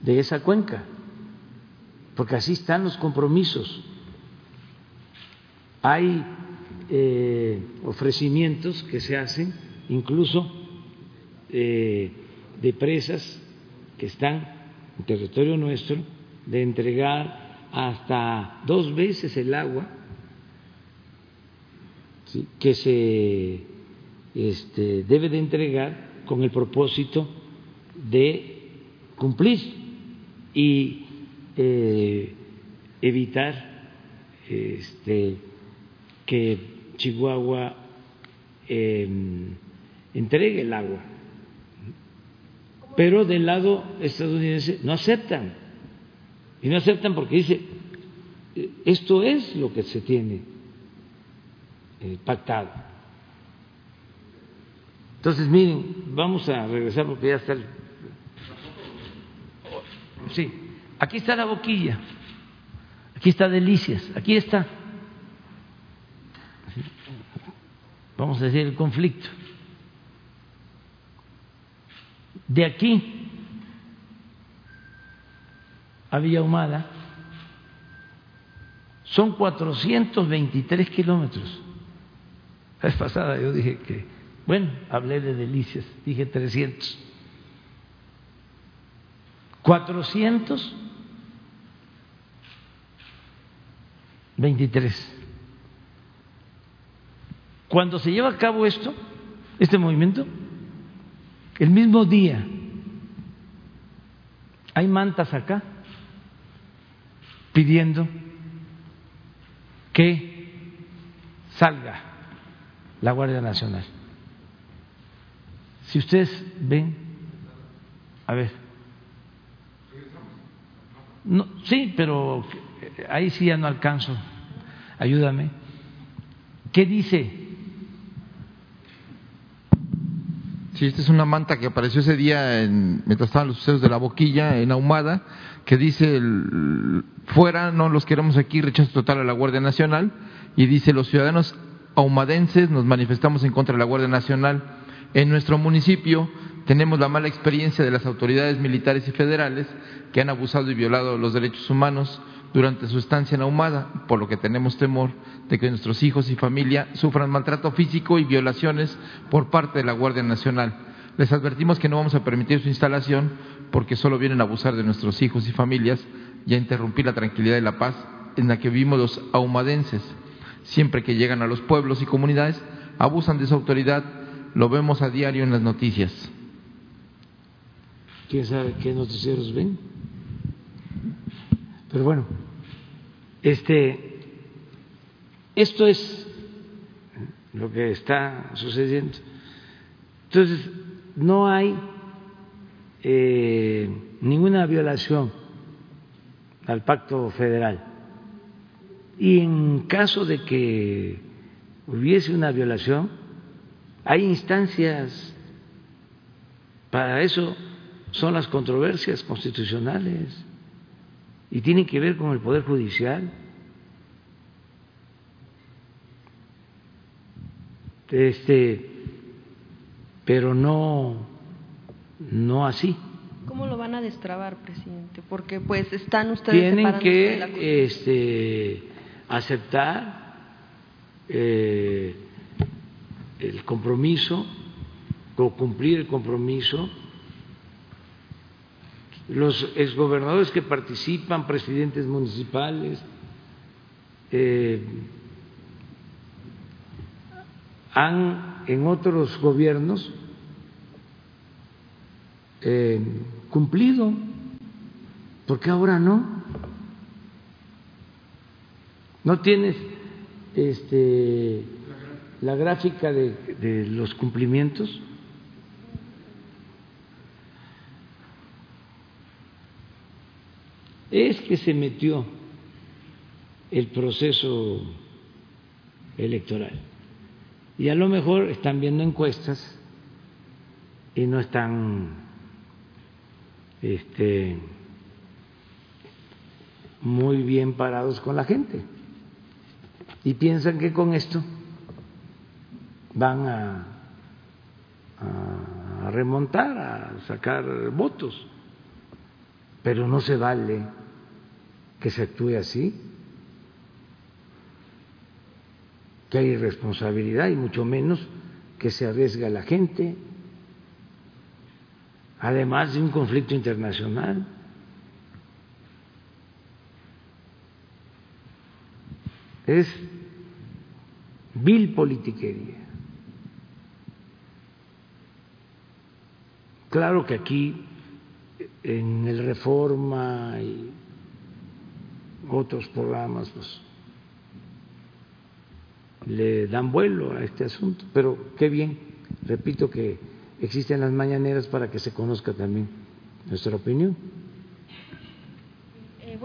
de esa cuenca, porque así están los compromisos. Hay eh, ofrecimientos que se hacen, incluso eh, de presas que están en territorio nuestro, de entregar hasta dos veces el agua que se este, debe de entregar con el propósito de cumplir y eh, evitar este, que Chihuahua em, entregue el agua. Pero del lado estadounidense no aceptan. Y no aceptan porque dice, esto es lo que se tiene eh, pactado. Entonces, miren, vamos a regresar porque ya está el... Sí, aquí está la boquilla, aquí está Delicias, aquí está. Vamos a decir el conflicto. De aquí a Villa Humada son 423 kilómetros. La vez pasada yo dije que, bueno, hablé de delicias, dije 300. 423. Cuando se lleva a cabo esto, este movimiento, el mismo día hay mantas acá pidiendo que salga la Guardia Nacional. Si ustedes ven, a ver, no, sí, pero ahí sí ya no alcanzo, ayúdame. ¿Qué dice? Sí, esta es una manta que apareció ese día en, mientras estaban los sucesos de la boquilla en Ahumada, que dice fuera, no los queremos aquí, rechazo total a la Guardia Nacional, y dice los ciudadanos ahumadenses nos manifestamos en contra de la Guardia Nacional. En nuestro municipio tenemos la mala experiencia de las autoridades militares y federales que han abusado y violado los derechos humanos durante su estancia en Ahumada, por lo que tenemos temor de que nuestros hijos y familia sufran maltrato físico y violaciones por parte de la Guardia Nacional. Les advertimos que no vamos a permitir su instalación porque solo vienen a abusar de nuestros hijos y familias y a interrumpir la tranquilidad y la paz en la que vivimos los ahumadenses. Siempre que llegan a los pueblos y comunidades, abusan de su autoridad, lo vemos a diario en las noticias. ¿Quién sabe qué noticieros ven? Pero bueno, este, esto es lo que está sucediendo. Entonces, no hay eh, ninguna violación al pacto federal. Y en caso de que hubiese una violación, hay instancias para eso son las controversias constitucionales y tienen que ver con el Poder Judicial. Este, pero no, no así. ¿Cómo lo van a destrabar, presidente? Porque pues están ustedes tienen que este, aceptar eh, el compromiso o cumplir el compromiso los exgobernadores que participan, presidentes municipales, eh, han en otros gobiernos eh, cumplido, porque ahora no. No tienes este, la gráfica de los cumplimientos. Es que se metió el proceso electoral. Y a lo mejor están viendo encuestas y no están este, muy bien parados con la gente. Y piensan que con esto van a, a remontar, a sacar votos. pero no se vale que se actúe así, que hay irresponsabilidad y mucho menos que se arriesga la gente, además de un conflicto internacional. Es vil politiquería. Claro que aquí en el Reforma y otros programas pues, le dan vuelo a este asunto, pero qué bien, repito que existen las mañaneras para que se conozca también nuestra opinión.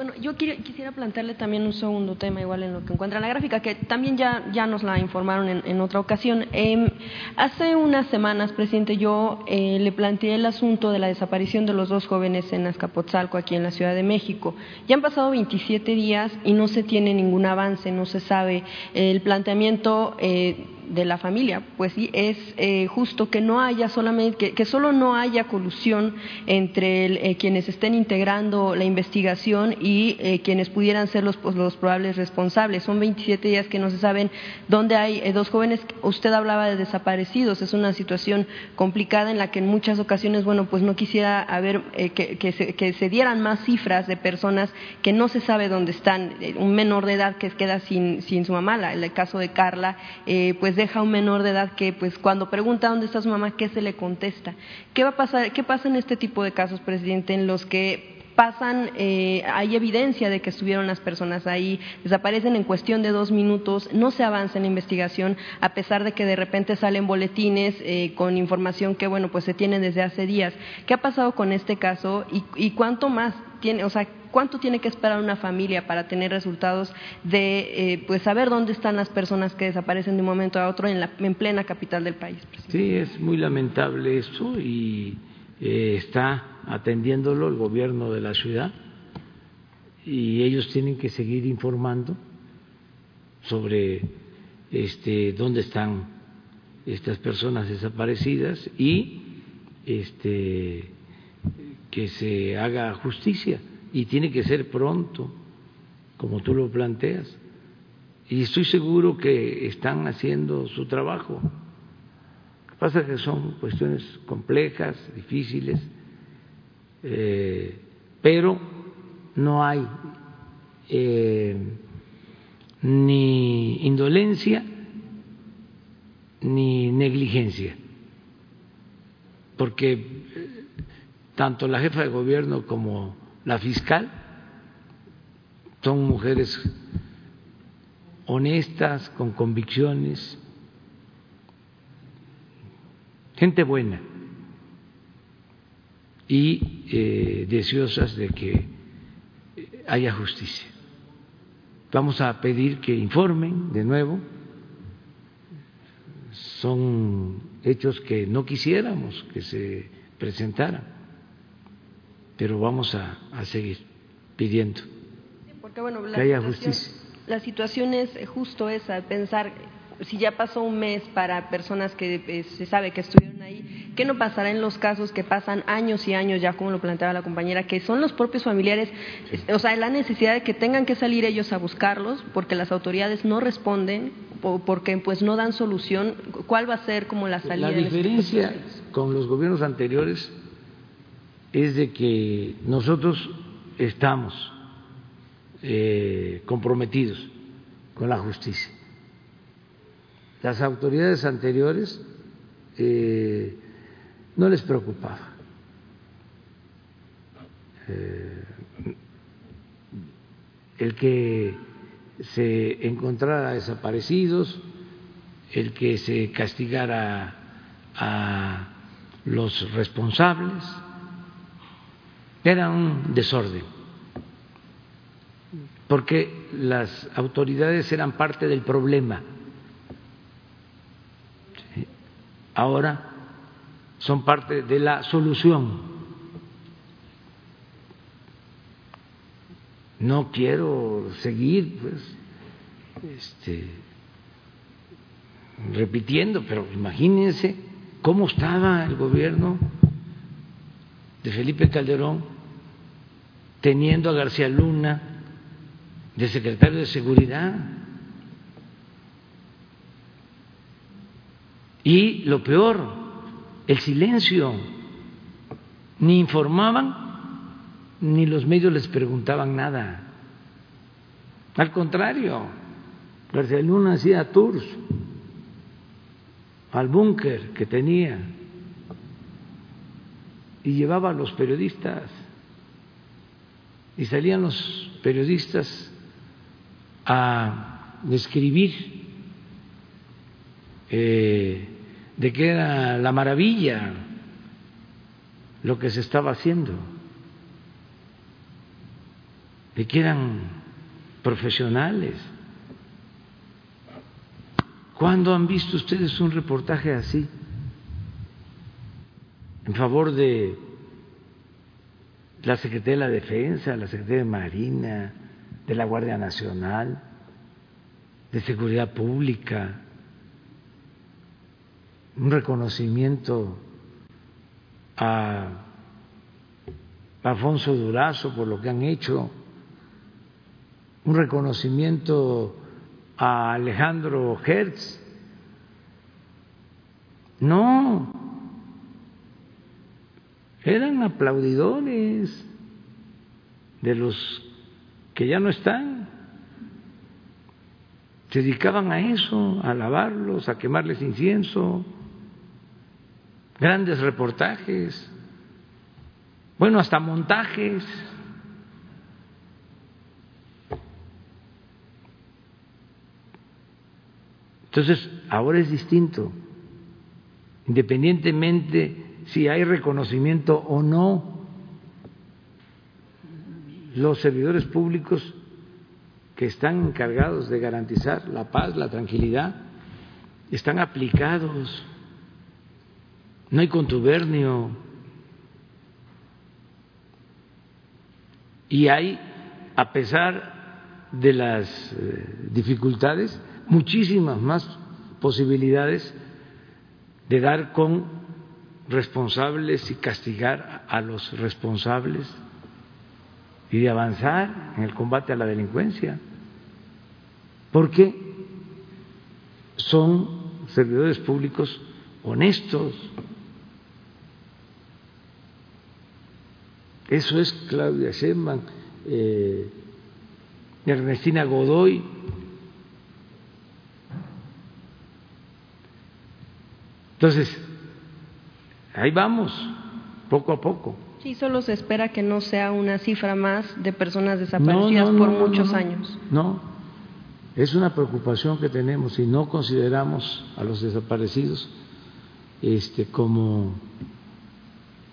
Bueno, yo quisiera plantearle también un segundo tema, igual en lo que encuentra en la gráfica, que también ya, ya nos la informaron en, otra ocasión. Em, hace unas semanas, presidente, yo eh, le planteé el asunto de la desaparición de los dos jóvenes en Azcapotzalco, aquí en la Ciudad de México. Ya han pasado 27 días y no se tiene ningún avance, no se sabe. El planteamiento. Eh, de la familia, pues sí, es eh, justo que no haya solamente, que, solo no haya colusión entre eh, quienes estén integrando la investigación y eh, quienes pudieran ser los, pues, los probables responsables. Son 27 días que no se saben dónde hay dos jóvenes. Usted hablaba de desaparecidos, es una situación complicada en la que en muchas ocasiones, bueno, pues no quisiera haber que, que, se, que dieran más cifras de personas que no se sabe dónde están. Un menor de edad que queda sin, sin su mamá, en el caso de Carla, pues deja un menor de edad que, pues, cuando pregunta dónde está su mamá, ¿qué se le contesta? ¿Qué va a pasar? ¿Qué pasa en este tipo de casos, presidente, en los que pasan, eh, hay evidencia de que estuvieron las personas ahí, desaparecen en cuestión de dos minutos, no se avanza en la investigación, a pesar de que de repente salen boletines eh, con información que, bueno, pues se tiene desde hace días. ¿Qué ha pasado con este caso y, y cuánto más tiene, o sea, cuánto tiene que esperar una familia para tener resultados de eh, pues saber dónde están las personas que desaparecen de un momento a otro en, la, en plena capital del país. Sí, es muy lamentable eso y eh, está atendiéndolo el gobierno de la ciudad y ellos tienen que seguir informando sobre este dónde están estas personas desaparecidas y este que se haga justicia y tiene que ser pronto, como tú lo planteas. Y estoy seguro que están haciendo su trabajo. Lo que pasa es que son cuestiones complejas, difíciles, eh, pero no hay eh, ni indolencia ni negligencia, porque tanto la jefa de gobierno como la fiscal, son mujeres honestas, con convicciones, gente buena y eh, deseosas de que haya justicia. Vamos a pedir que informen de nuevo. Son hechos que no quisiéramos que se presentaran pero vamos a, seguir pidiendo porque, bueno, que haya justicia. La situación es justo esa, pensar si ya pasó un mes para personas que eh, se sabe que estuvieron ahí, ¿qué no pasará en los casos que pasan años y años ya, como lo planteaba la compañera, que son los propios familiares, o sea, la necesidad de que tengan que salir ellos a buscarlos porque las autoridades no responden, o porque pues no dan solución? ¿Cuál va a ser como la salida? La diferencia con los gobiernos anteriores es de que nosotros estamos eh, comprometidos con la justicia. Las autoridades anteriores eh, no les preocupaba eh, el que se encontrara desaparecidos, el que se castigara a los responsables era un desorden, porque las autoridades eran parte del problema. Ahora son parte de la solución. No quiero seguir, pues, este, repitiendo, pero imagínense cómo estaba el gobierno de Felipe Calderón teniendo a García Luna de secretario de Seguridad. Y lo peor, el silencio. Ni informaban, ni los medios les preguntaban nada. Al contrario, García Luna hacía tours al búnker que tenía y llevaba a los periodistas y salían los periodistas a describir eh, de qué era la maravilla lo que se estaba haciendo, de que eran profesionales. ¿Cuándo han visto ustedes un reportaje así en favor de la Secretaría de la Defensa, la Secretaría de Marina, de la Guardia Nacional, de Seguridad Pública? Un reconocimiento a Alfonso Durazo por lo que han hecho, un reconocimiento a Alejandro Hertz. No, eran aplaudidores de los que ya no están. Se dedicaban a eso, a alabarlos, a quemarles incienso, grandes reportajes, bueno, hasta montajes. Entonces, ahora es distinto, independientemente si hay reconocimiento o no, los servidores públicos que están encargados de garantizar la paz, la tranquilidad, están aplicados, no hay contubernio. Y hay, a pesar de las eh, dificultades, muchísimas más posibilidades de dar con responsables y castigar a los responsables y de avanzar en el combate a la delincuencia, porque son servidores públicos honestos. Eso es Claudia Sheinbaum, eh, Ernestina Godoy, Entonces, ahí vamos, poco a poco. Sí, solo se espera que no sea una cifra más de personas desaparecidas por muchos años. No, es una preocupación que tenemos y no consideramos a los desaparecidos este, como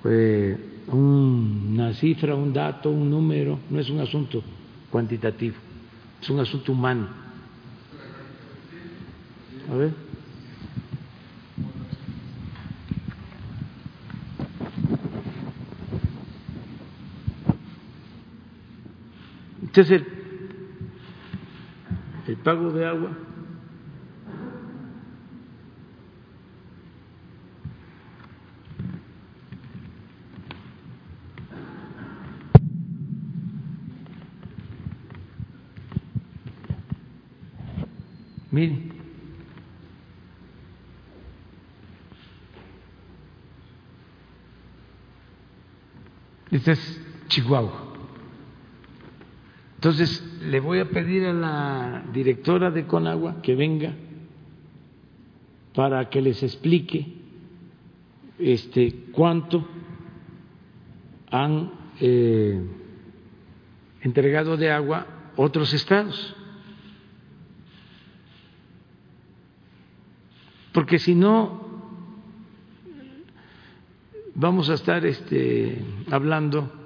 eh, una cifra, un dato, un número, no es un asunto cuantitativo, es un asunto humano. A ver. Este es el, pago de agua. Miren. Este es Chihuahua. Entonces, le voy a pedir a la directora de Conagua que venga para que les explique este cuánto han eh, entregado de agua otros estados. Porque si no, vamos a estar este, hablando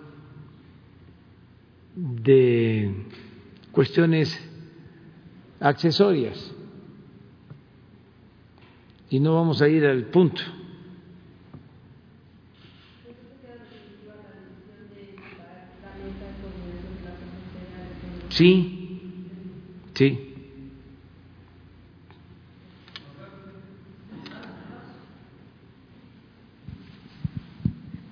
de cuestiones accesorias y no vamos a ir al punto. Sí, sí.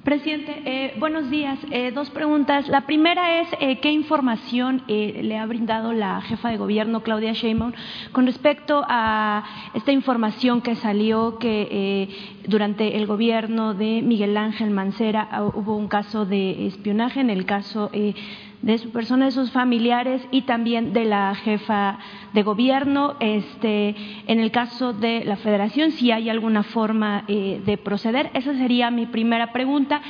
Presidente, eh, buenos días. Eh, dos preguntas. La primera es eh, qué información le ha brindado la jefa de gobierno, Claudia Sheinbaum, con respecto a esta información que salió que durante el gobierno de Miguel Ángel Mancera ah, hubo un caso de espionaje en el caso de su persona, de sus familiares y también de la jefa de gobierno. Este, en el caso de la Federación, si hay alguna forma eh, de proceder, esa sería mi primera pregunta.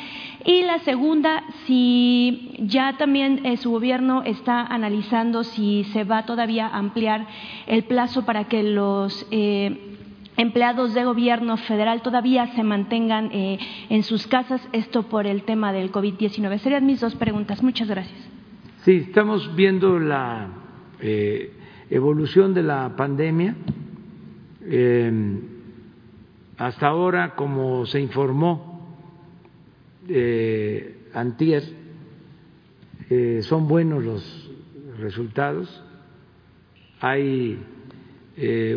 Y la segunda, si ya también eh, su gobierno está analizando si se va todavía a ampliar el plazo para que los eh, empleados de gobierno federal todavía se mantengan en sus casas, esto por el tema del COVID-19. Serían mis dos preguntas. Muchas gracias. Sí, estamos viendo la eh, evolución de la pandemia. Eh, hasta ahora, como se informó eh, antier, eh, son buenos los resultados. Hay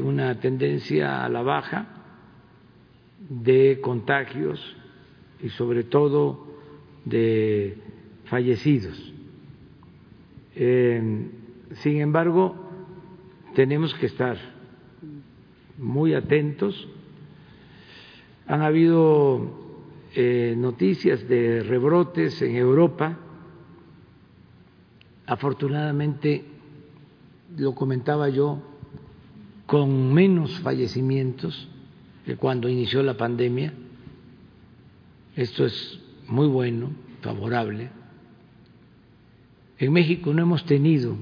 una tendencia a la baja de contagios y sobre todo de fallecidos eh, sin embargo, tenemos que estar muy atentos. Han habido eh, noticias de rebrotes en Europa. Afortunadamente, lo comentaba yo, con menos fallecimientos que cuando inició la pandemia. Esto es muy bueno, favorable en México no hemos tenido,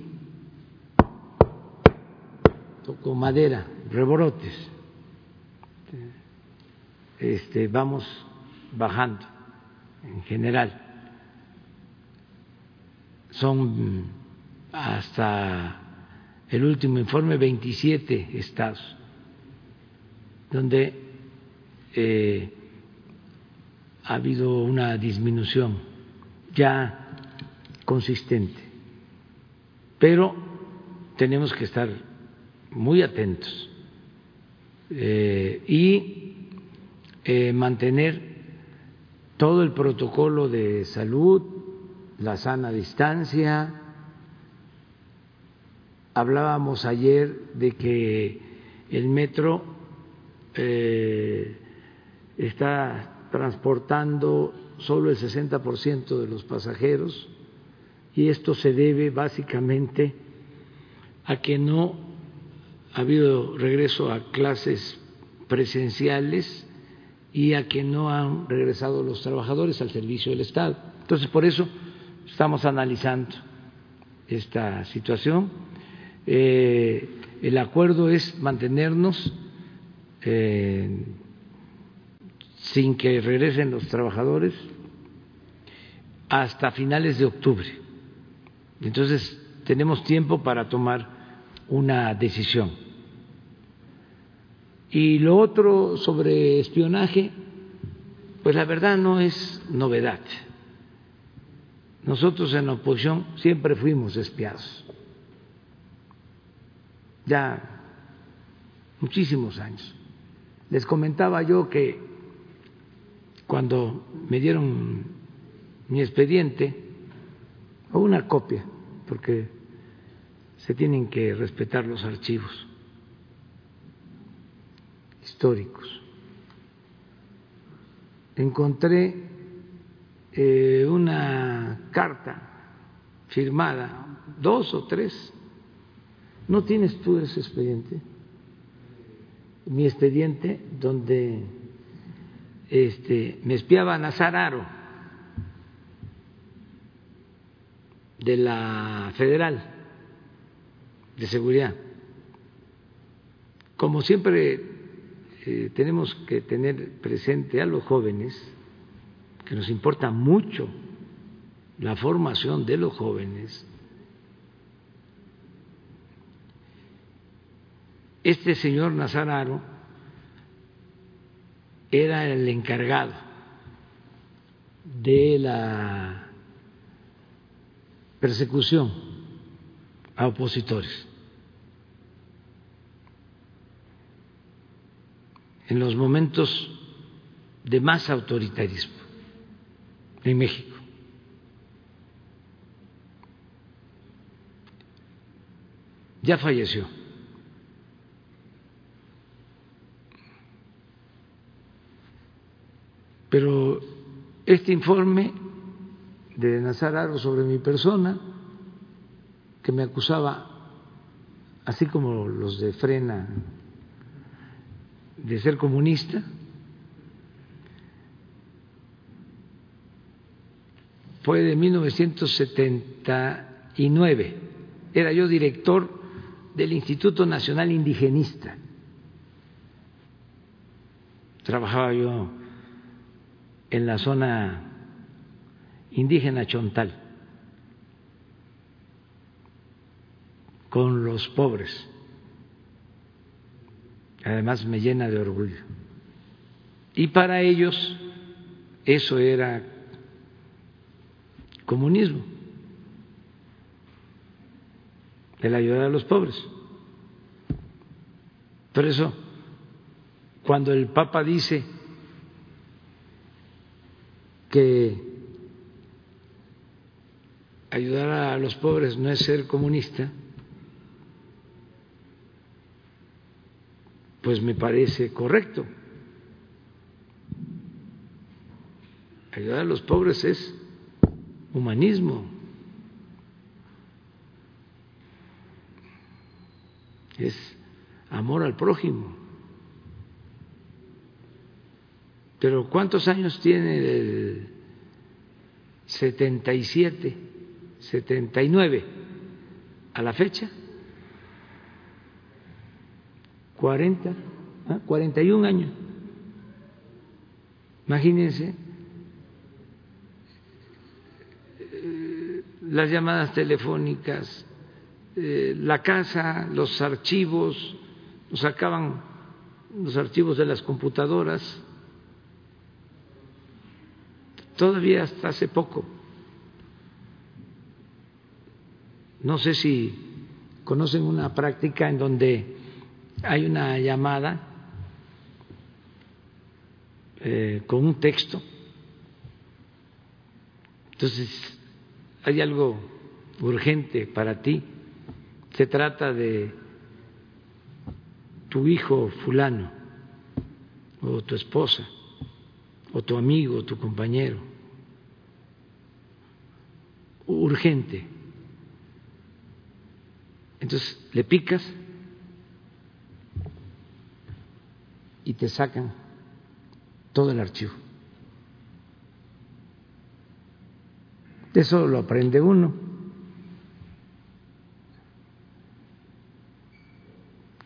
toco madera, rebrotes. Este, vamos bajando en general. Son hasta el último informe 27 estados donde eh, ha habido una disminución ya consistente. Pero tenemos que estar muy atentos eh, y eh, mantener todo el protocolo de salud, la sana distancia. Hablábamos ayer de que el metro eh, está transportando solo el 60% de los pasajeros y esto se debe básicamente a que no ha habido regreso a clases presenciales y a que no han regresado los trabajadores al servicio del Estado. Entonces, por eso estamos analizando esta situación. Eh, el acuerdo es mantenernos eh, sin que regresen los trabajadores hasta finales de octubre. Entonces, tenemos tiempo para tomar una decisión. Y lo otro sobre espionaje, pues la verdad no es novedad. Nosotros en la oposición siempre fuimos espiados. Ya muchísimos años. Les comentaba yo que cuando me dieron mi expediente, o una copia, porque se tienen que respetar los archivos históricos. Encontré eh, una carta firmada, dos o tres. ¿No tienes tú ese expediente? Mi expediente donde este, me espiaba Nazararo de la Federal de Seguridad. Como siempre eh, tenemos que tener presente a los jóvenes, que nos importa mucho la formación de los jóvenes, este señor Nazararo era el encargado de la persecución a opositores. En los momentos de más autoritarismo. en México. Ya falleció. Pero este informe de Nazar sobre mi persona, que me acusaba, así como los de Frena, de ser comunista, fue de 1979. Era yo director del Instituto Nacional Indigenista. Trabajaba yo en la zona indígena Chontal con los pobres. Además me llena de orgullo. Y para ellos eso era comunismo, el ayudar a los pobres. Por eso, cuando el Papa dice que ayudar a los pobres no es ser comunista, pues me parece correcto. Ayudar a los pobres es humanismo, es amor al prójimo. Pero ¿cuántos años tiene el 77, 79 a la fecha? 40, ¿ah? 41 años. Imagínense eh, las llamadas telefónicas, eh, la casa, los archivos, nos sacaban los archivos de las computadoras todavía hasta hace poco. No sé si conocen una práctica en donde hay una llamada eh, con un texto. Entonces, hay algo urgente para ti. Se trata de tu hijo fulano, o tu esposa, o tu amigo, o tu compañero urgente. Entonces le picas y te sacan todo el archivo. Eso lo aprende uno.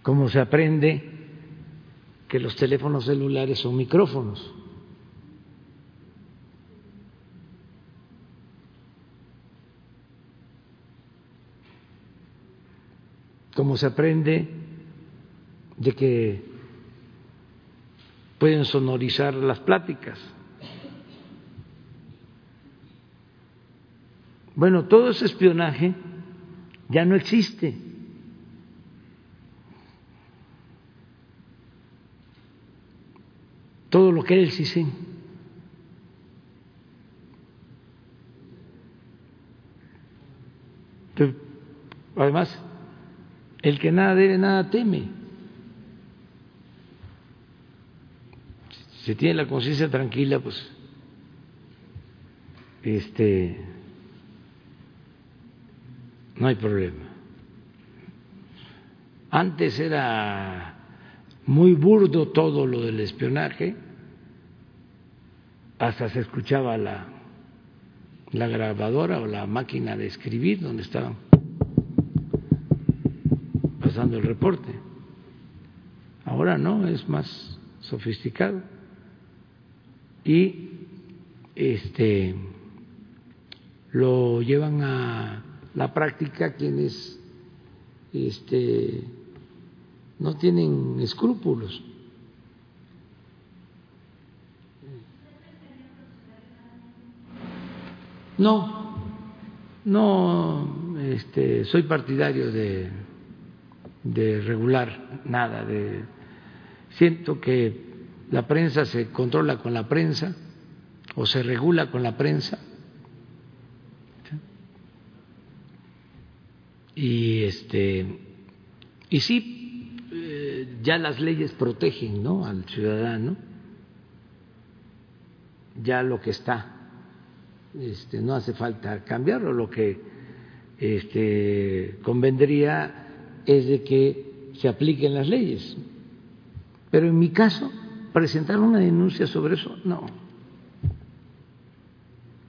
Como se aprende que los teléfonos celulares son micrófonos. Como se aprende de que pueden sonorizar las pláticas. Bueno, todo ese espionaje ya no existe. Todo lo que era el CISEN. Además, el que nada debe, nada teme. Si tiene la conciencia tranquila, pues este no hay problema. Antes era muy burdo todo lo del espionaje, hasta se escuchaba la, la grabadora o la máquina de escribir donde estaban el reporte. Ahora no, es más sofisticado. Y este lo llevan a la práctica quienes este no tienen escrúpulos. No, no, este, soy partidario de de regular nada, de siento que la prensa se controla con la prensa o se regula con la prensa. Y este y sí eh, ya las leyes protegen, ¿no? al ciudadano. Ya lo que está este, no hace falta cambiarlo, lo que este, convendría es de que se apliquen las leyes. Pero en mi caso, presentar una denuncia sobre eso, no.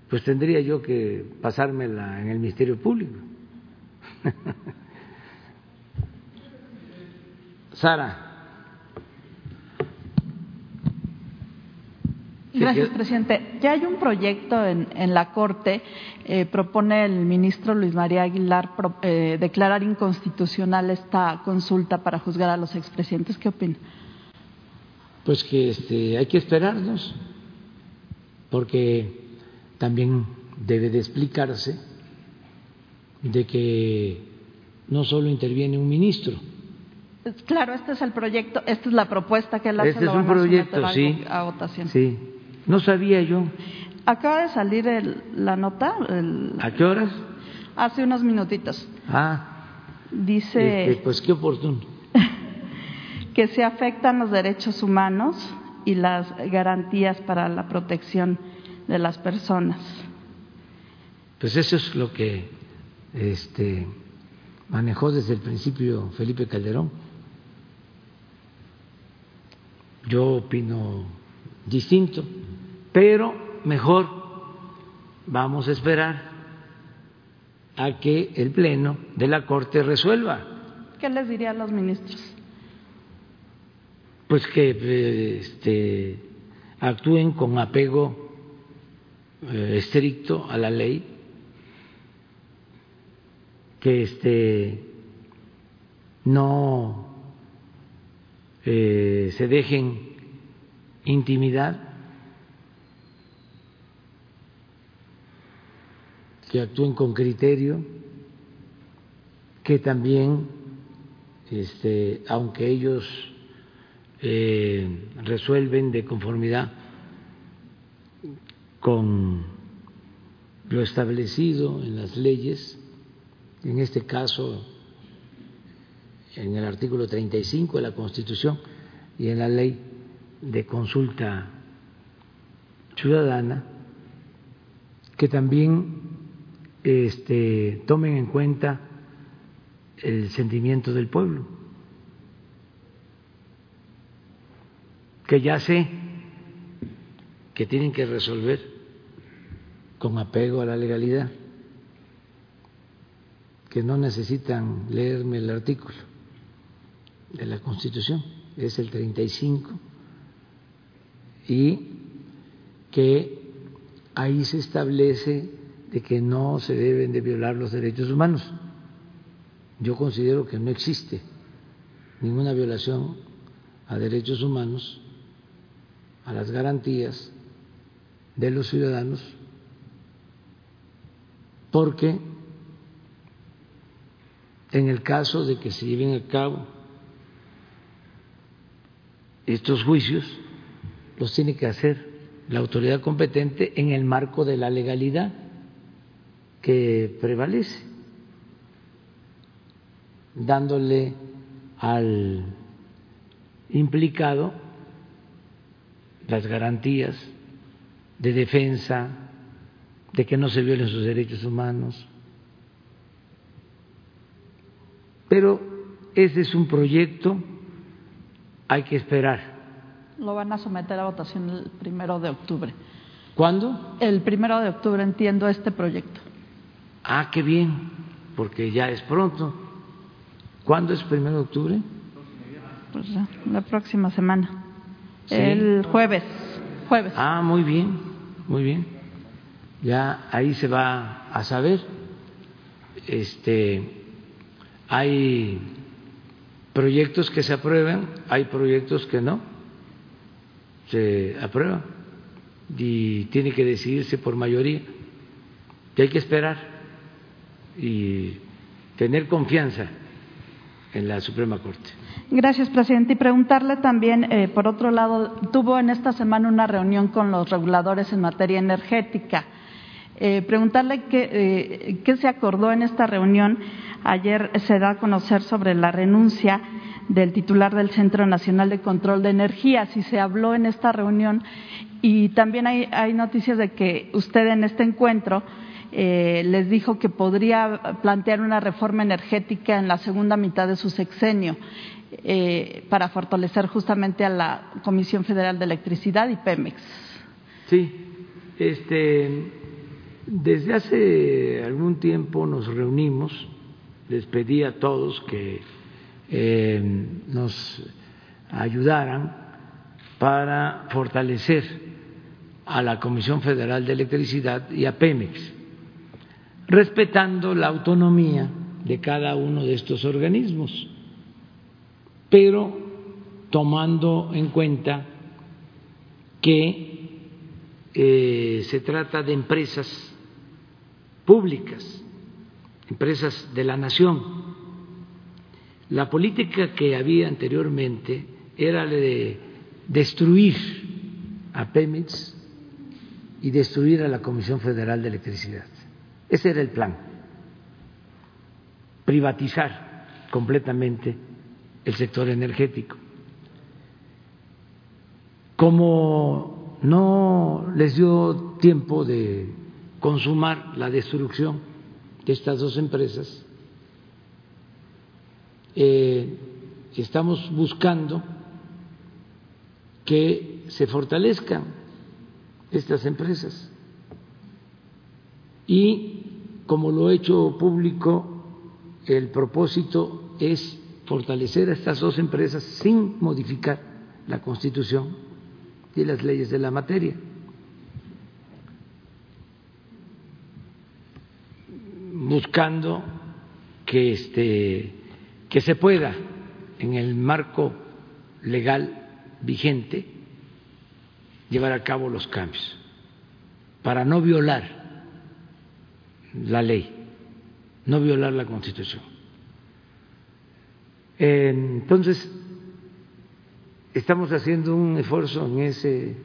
Pues tendría yo que pasármela en el Ministerio Público. Sara. Gracias, presidente. Ya hay un proyecto en, en la Corte, eh, propone el ministro Luis María Aguilar eh, declarar inconstitucional esta consulta para juzgar a los expresidentes. ¿Qué opina? Pues que este, hay que esperarnos, porque también debe de explicarse de que no solo interviene un ministro. Claro, este es el proyecto, esta es la propuesta que él hace. Este es un proyecto, sí. A votación. Sí. No sabía yo. Acaba de salir la nota. ¿A qué horas? Hace unos minutitos. Ah. Dice. Este, pues qué oportuno. que se afectan los derechos humanos y las garantías para la protección de las personas. Pues eso es lo que este, manejó desde el principio Felipe Calderón. Yo opino distinto, pero mejor vamos a esperar a que el Pleno de la Corte resuelva. ¿Qué les diría a los ministros? Pues que este, actúen con apego eh, estricto a la ley, que este, no eh, se dejen intimidad, actúen con criterio, que también, este, aunque ellos eh, resuelven de conformidad con lo establecido en las leyes, en este caso en el artículo 35 de la Constitución y en la ley de consulta ciudadana, que también este, tomen en cuenta el sentimiento del pueblo, que ya sé que tienen que resolver con apego a la legalidad, que no necesitan leerme el artículo de la Constitución, es el 35 y que ahí se establece de que no se deben de violar los derechos humanos. Yo considero que no existe ninguna violación a derechos humanos, a las garantías de los ciudadanos, porque en el caso de que se lleven a cabo estos juicios, los tiene que hacer la autoridad competente en el marco de la legalidad que prevalece, dándole al implicado las garantías de defensa, de que no se violen sus derechos humanos. Pero ese es un proyecto, hay que esperar lo van a someter a votación el primero de octubre. ¿Cuándo? El primero de octubre entiendo este proyecto. Ah, qué bien, porque ya es pronto. ¿Cuándo es primero de octubre? Pues ya, la próxima semana. El jueves. Jueves. Ah, muy bien, muy bien. Ya ahí se va a saber. Este, hay proyectos que se aprueban, hay proyectos que no se aprueba y tiene que decidirse por mayoría. Y hay que esperar y tener confianza en la Suprema Corte. Gracias, presidente. Y preguntarle también, eh, por otro lado, tuvo en esta semana una reunión con los reguladores en materia energética. Eh, preguntarle qué, eh, qué se acordó en esta reunión. Ayer se da a conocer sobre la renuncia del titular del Centro Nacional de Control de Energía, si se habló en esta reunión. Y también hay, hay noticias de que usted en este encuentro eh, les dijo que podría plantear una reforma energética en la segunda mitad de su sexenio eh, para fortalecer justamente a la Comisión Federal de Electricidad y Pemex. Sí, este, desde hace algún tiempo nos reunimos, les pedí a todos que eh, nos ayudaran para fortalecer a la Comisión Federal de Electricidad y a Pemex respetando la autonomía de cada uno de estos organismos, pero tomando en cuenta que eh, se trata de empresas públicas, empresas de la nación. La política que había anteriormente era la de destruir a Pemex y destruir a la Comisión Federal de Electricidad. Ese era el plan, privatizar completamente el sector energético. Como no les dio tiempo de consumar la destrucción de estas dos empresas, eh, estamos buscando que se fortalezcan estas empresas y como lo he hecho público, el propósito es fortalecer a estas dos empresas sin modificar la Constitución y las leyes de la materia. buscando que este que se pueda en el marco legal vigente llevar a cabo los cambios para no violar la ley, no violar la Constitución. Entonces, estamos haciendo un esfuerzo en ese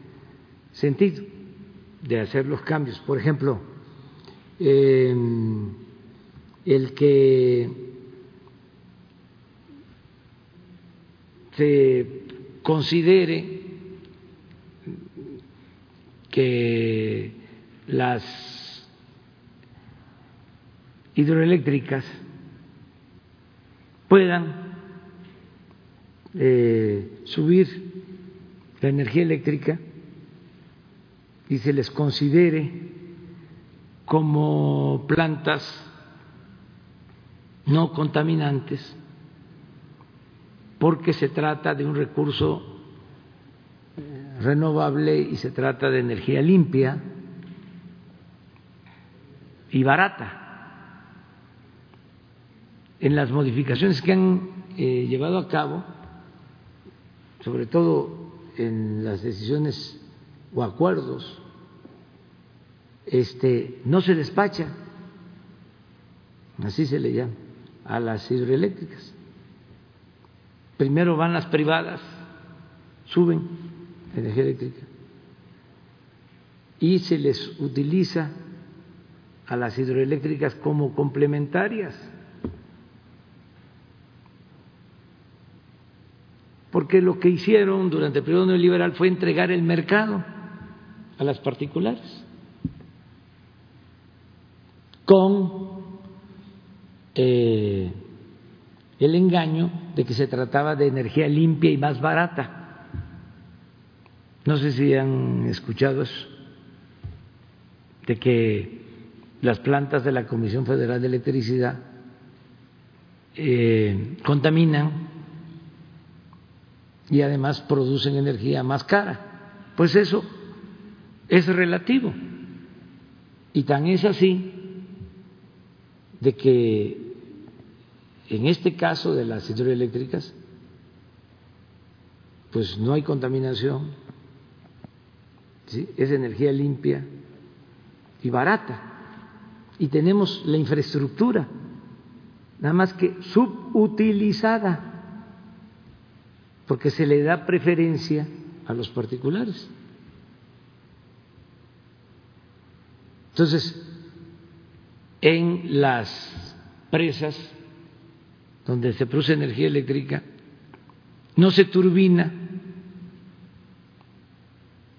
sentido, de hacer los cambios. Por ejemplo, el que se considere que las hidroeléctricas puedan eh, subir la energía eléctrica y se les considere como plantas no contaminantes porque se trata de un recurso renovable y se trata de energía limpia y barata en las modificaciones que han eh, llevado a cabo, sobre todo en las decisiones o acuerdos, este, no se despacha, así se le llama, a las hidroeléctricas. Primero van las privadas, suben energía eléctrica y se les utiliza a las hidroeléctricas como complementarias porque lo que hicieron durante el periodo neoliberal fue entregar el mercado a las particulares con eh, el engaño de que se trataba de energía limpia y más barata. No sé si han escuchado eso, de que las plantas de la Comisión Federal de Electricidad eh, contaminan y además producen energía más cara. Pues eso es relativo. Y tan es así de que en este caso de las hidroeléctricas, pues no hay contaminación, es energía limpia y barata. Y tenemos la infraestructura, nada más que sub subutilizada, porque se le da preferencia a los particulares. Entonces, en las presas donde se produce energía eléctrica, no se turbina,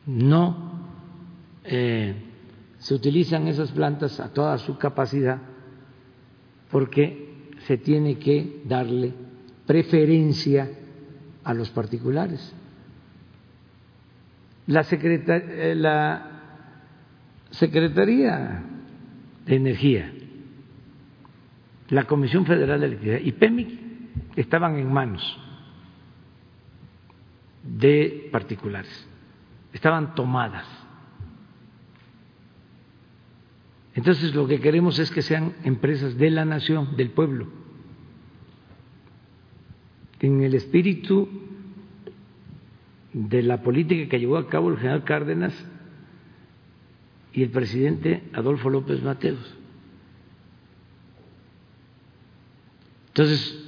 no eh, se utilizan esas plantas a toda su capacidad porque se tiene que darle preferencia a los particulares. La, eh, la Secretaría de Energía, la Comisión Federal de Electricidad y PEMIC estaban en manos de particulares, estaban tomadas. Entonces lo que queremos es que sean empresas de la nación, del pueblo, en el espíritu de la política que llevó a cabo el general Cárdenas y el presidente Adolfo López Mateos. Entonces,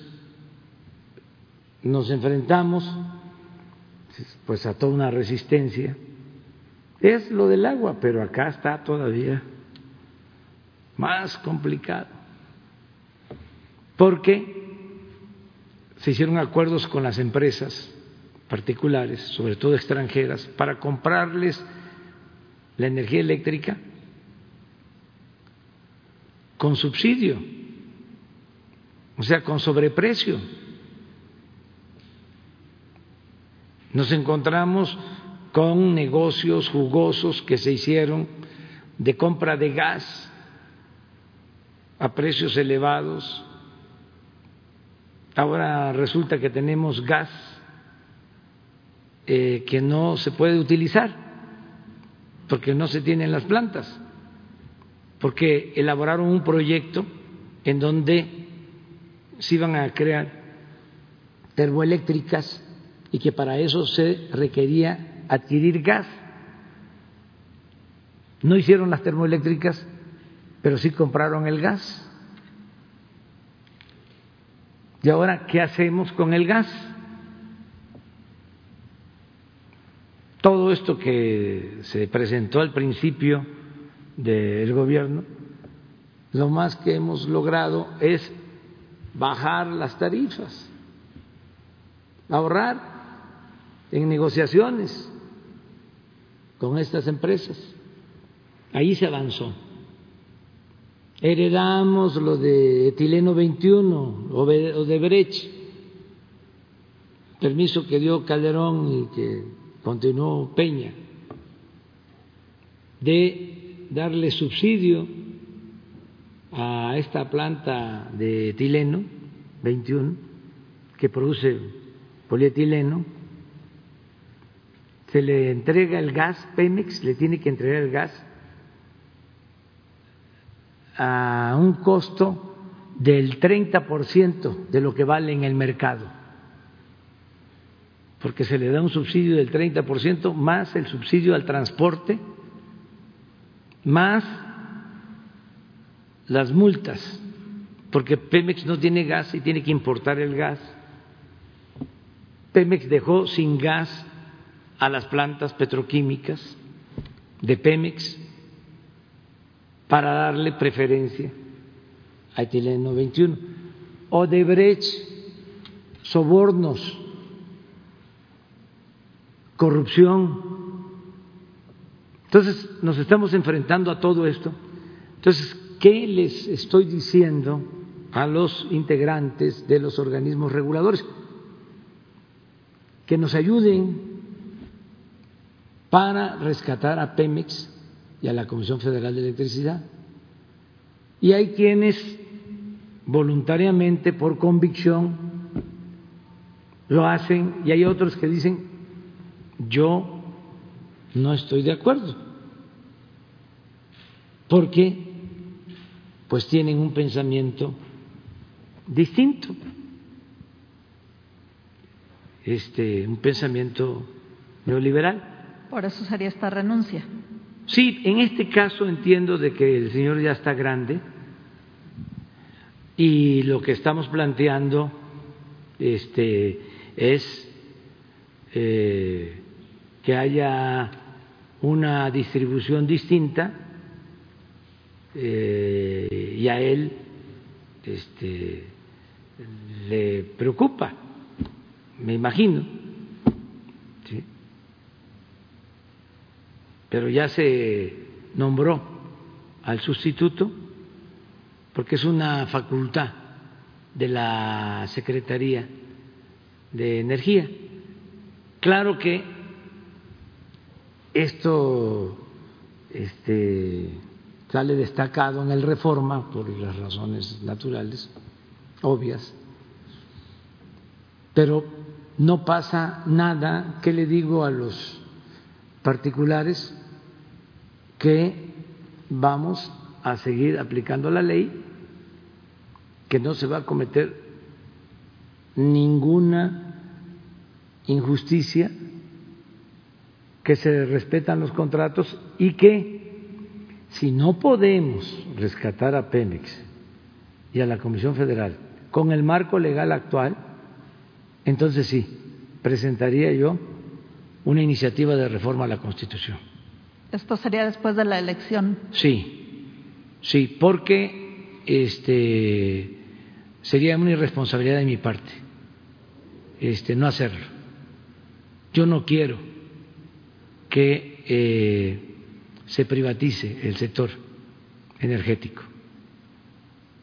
nos enfrentamos pues a toda una resistencia. Es lo del agua, pero acá está todavía más complicado. Porque se hicieron acuerdos con las empresas particulares, sobre todo extranjeras, para comprarles la energía eléctrica con subsidio, o sea, con sobreprecio. Nos encontramos con negocios jugosos que se hicieron de compra de gas a precios elevados. Ahora resulta que tenemos gas eh, que no se puede utilizar porque no se tienen las plantas, porque elaboraron un proyecto en donde se iban a crear termoeléctricas y que para eso se requería adquirir gas. No hicieron las termoeléctricas, pero sí compraron el gas. ¿Y ahora qué hacemos con el gas? todo esto que se presentó al principio del gobierno, lo más que hemos logrado es bajar las tarifas, ahorrar en negociaciones con estas empresas. Ahí se avanzó. Heredamos lo de etileno 21 o de Brecht, permiso que dio Calderón y que continuó Peña, de darle subsidio a esta planta de etileno 21 que produce polietileno, se le entrega el gas, Pemex le tiene que entregar el gas a un costo del 30% de lo que vale en el mercado porque se le da un subsidio del 30% más el subsidio al transporte, más las multas, porque Pemex no tiene gas y tiene que importar el gas. Pemex dejó sin gas a las plantas petroquímicas de Pemex para darle preferencia a etileno 21. Odebrecht, sobornos corrupción. Entonces nos estamos enfrentando a todo esto. Entonces, ¿qué les estoy diciendo a los integrantes de los organismos reguladores? Que nos ayuden para rescatar a Pemex y a la Comisión Federal de Electricidad. Y hay quienes voluntariamente, por convicción, lo hacen y hay otros que dicen, yo no estoy de acuerdo, porque pues tienen un pensamiento distinto, este, un pensamiento neoliberal. Por eso sería esta renuncia. Sí, en este caso entiendo de que el señor ya está grande Y lo que estamos planteando este, es eh, que haya una distribución distinta eh, y a él este, le preocupa, me imagino, pero ya se nombró al sustituto porque es una facultad de la Secretaría de Energía. Claro que esto este, sale destacado en el reforma por las razones naturales, obvias, pero no pasa nada, ¿qué le digo a los particulares? Que vamos a seguir aplicando la ley, que no se va a cometer ninguna injusticia, que se respetan los contratos y que si no podemos rescatar a Pemex y a la Comisión Federal con el marco legal actual, entonces sí, presentaría yo una iniciativa de reforma a la Constitución. Esto sería después de la elección. Sí, sí, porque este sería una irresponsabilidad de mi parte este, no hacerlo. Yo no quiero que eh, se privatice el sector energético,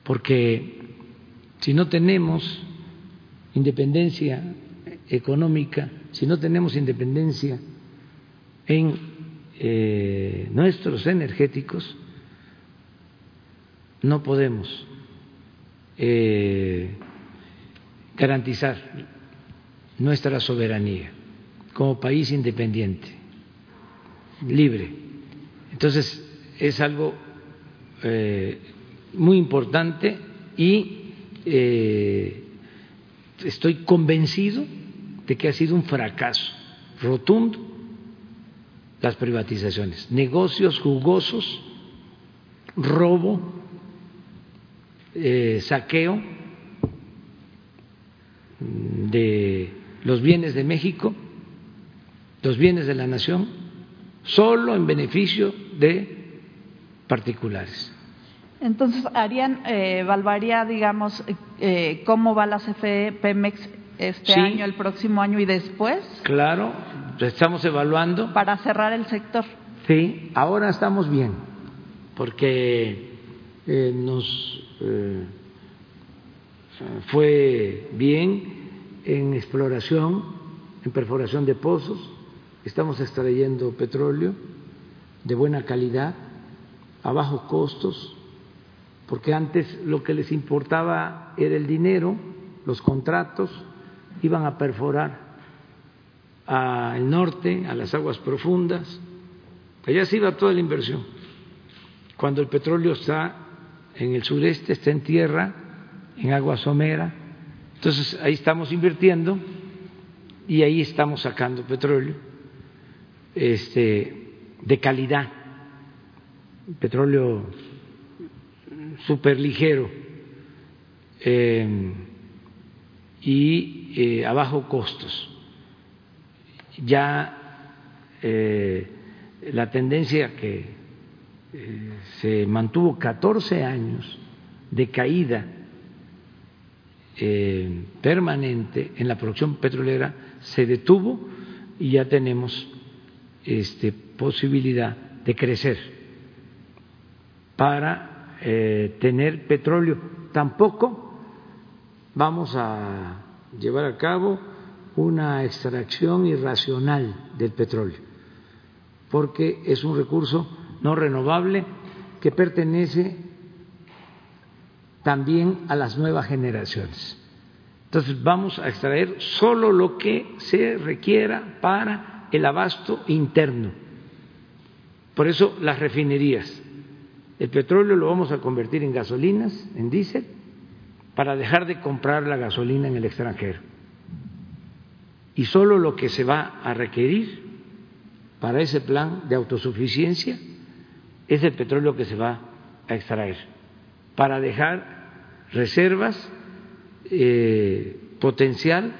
porque si no tenemos independencia económica, si no tenemos independencia en eh, nuestros energéticos, no podemos eh, garantizar nuestra soberanía como país independiente, libre. Entonces, es algo eh, muy importante y estoy convencido de que ha sido un fracaso rotundo las privatizaciones, negocios jugosos, robo, eh, saqueo de los bienes de México, los bienes de la nación, solo en beneficio de particulares. Entonces, harían, eh, evaluaría, digamos, eh, cómo va la CFE Pemex este año, el próximo año y después. Claro, estamos evaluando. Para cerrar el sector. Sí, ahora estamos bien, porque eh, nos eh, fue bien en exploración, en perforación de pozos, estamos extrayendo petróleo de buena calidad, a bajos costos, porque antes lo que les importaba era el dinero, los contratos, iban a perforar al norte, a las aguas profundas, allá se iba toda la inversión. Cuando el petróleo está en el sureste, está en tierra, en agua somera, entonces ahí estamos invirtiendo y ahí estamos sacando petróleo este, de calidad, petróleo súper ligero eh, y eh, a bajo costos. Ya eh, la tendencia que se mantuvo 14 años de caída permanente en la producción petrolera se detuvo y ya tenemos este, posibilidad de crecer para eh, tener petróleo. Tampoco vamos a llevar a cabo una extracción irracional del petróleo, porque es un recurso no renovable que pertenece también a las nuevas generaciones. Entonces vamos a extraer solo lo que se requiera para el abasto interno. Por eso las refinerías. El petróleo lo vamos a convertir en gasolinas, en diésel, para dejar de comprar la gasolina en el extranjero. Y solo lo que se va a requerir para ese plan de autosuficiencia es el petróleo que se va a extraer, para dejar reservas, eh, potencial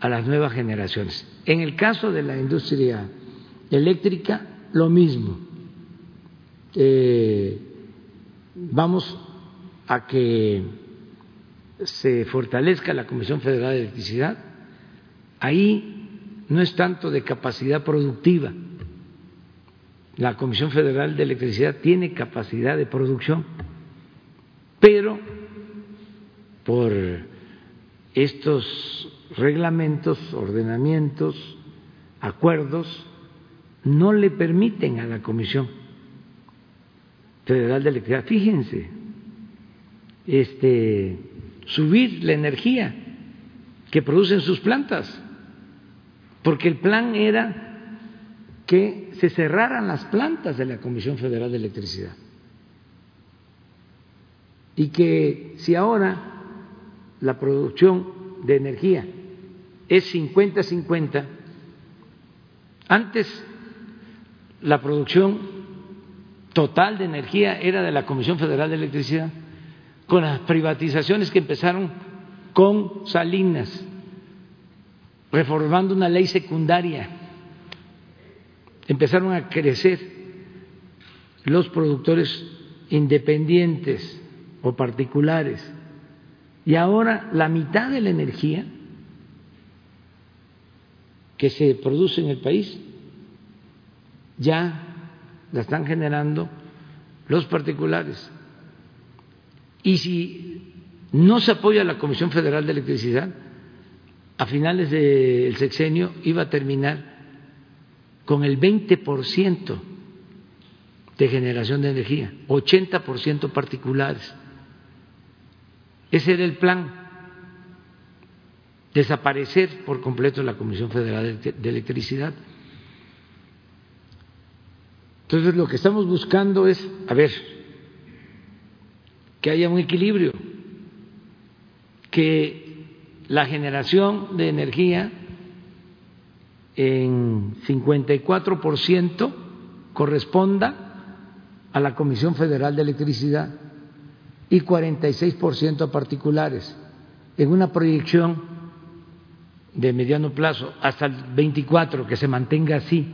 a las nuevas generaciones. En el caso de la industria eléctrica, lo mismo. Eh, vamos a que se fortalezca la Comisión Federal de Electricidad. Ahí no es tanto de capacidad productiva. La Comisión Federal de Electricidad tiene capacidad de producción, pero por estos reglamentos, ordenamientos, acuerdos, no le permiten a la Comisión Federal de Electricidad, fíjense, este, subir la energía que producen sus plantas, porque el plan era que se cerraran las plantas de la Comisión Federal de Electricidad y que si ahora la producción de energía es 50-50. Antes la producción total de energía era de la Comisión Federal de Electricidad, con las privatizaciones que empezaron con Salinas, reformando una ley secundaria, empezaron a crecer los productores independientes o particulares y ahora la mitad de la energía que se produce en el país ya la están generando los particulares. Y si no se apoya la Comisión Federal de Electricidad, a finales del sexenio iba a terminar con el 20% de generación de energía, 80% particulares. Ese era el plan, desaparecer por completo la Comisión Federal de Electricidad. Entonces lo que estamos buscando es, a ver, que haya un equilibrio, que la generación de energía en 54% corresponda a la Comisión Federal de Electricidad y 46% a particulares, en una proyección de mediano plazo hasta el 24 que se mantenga así,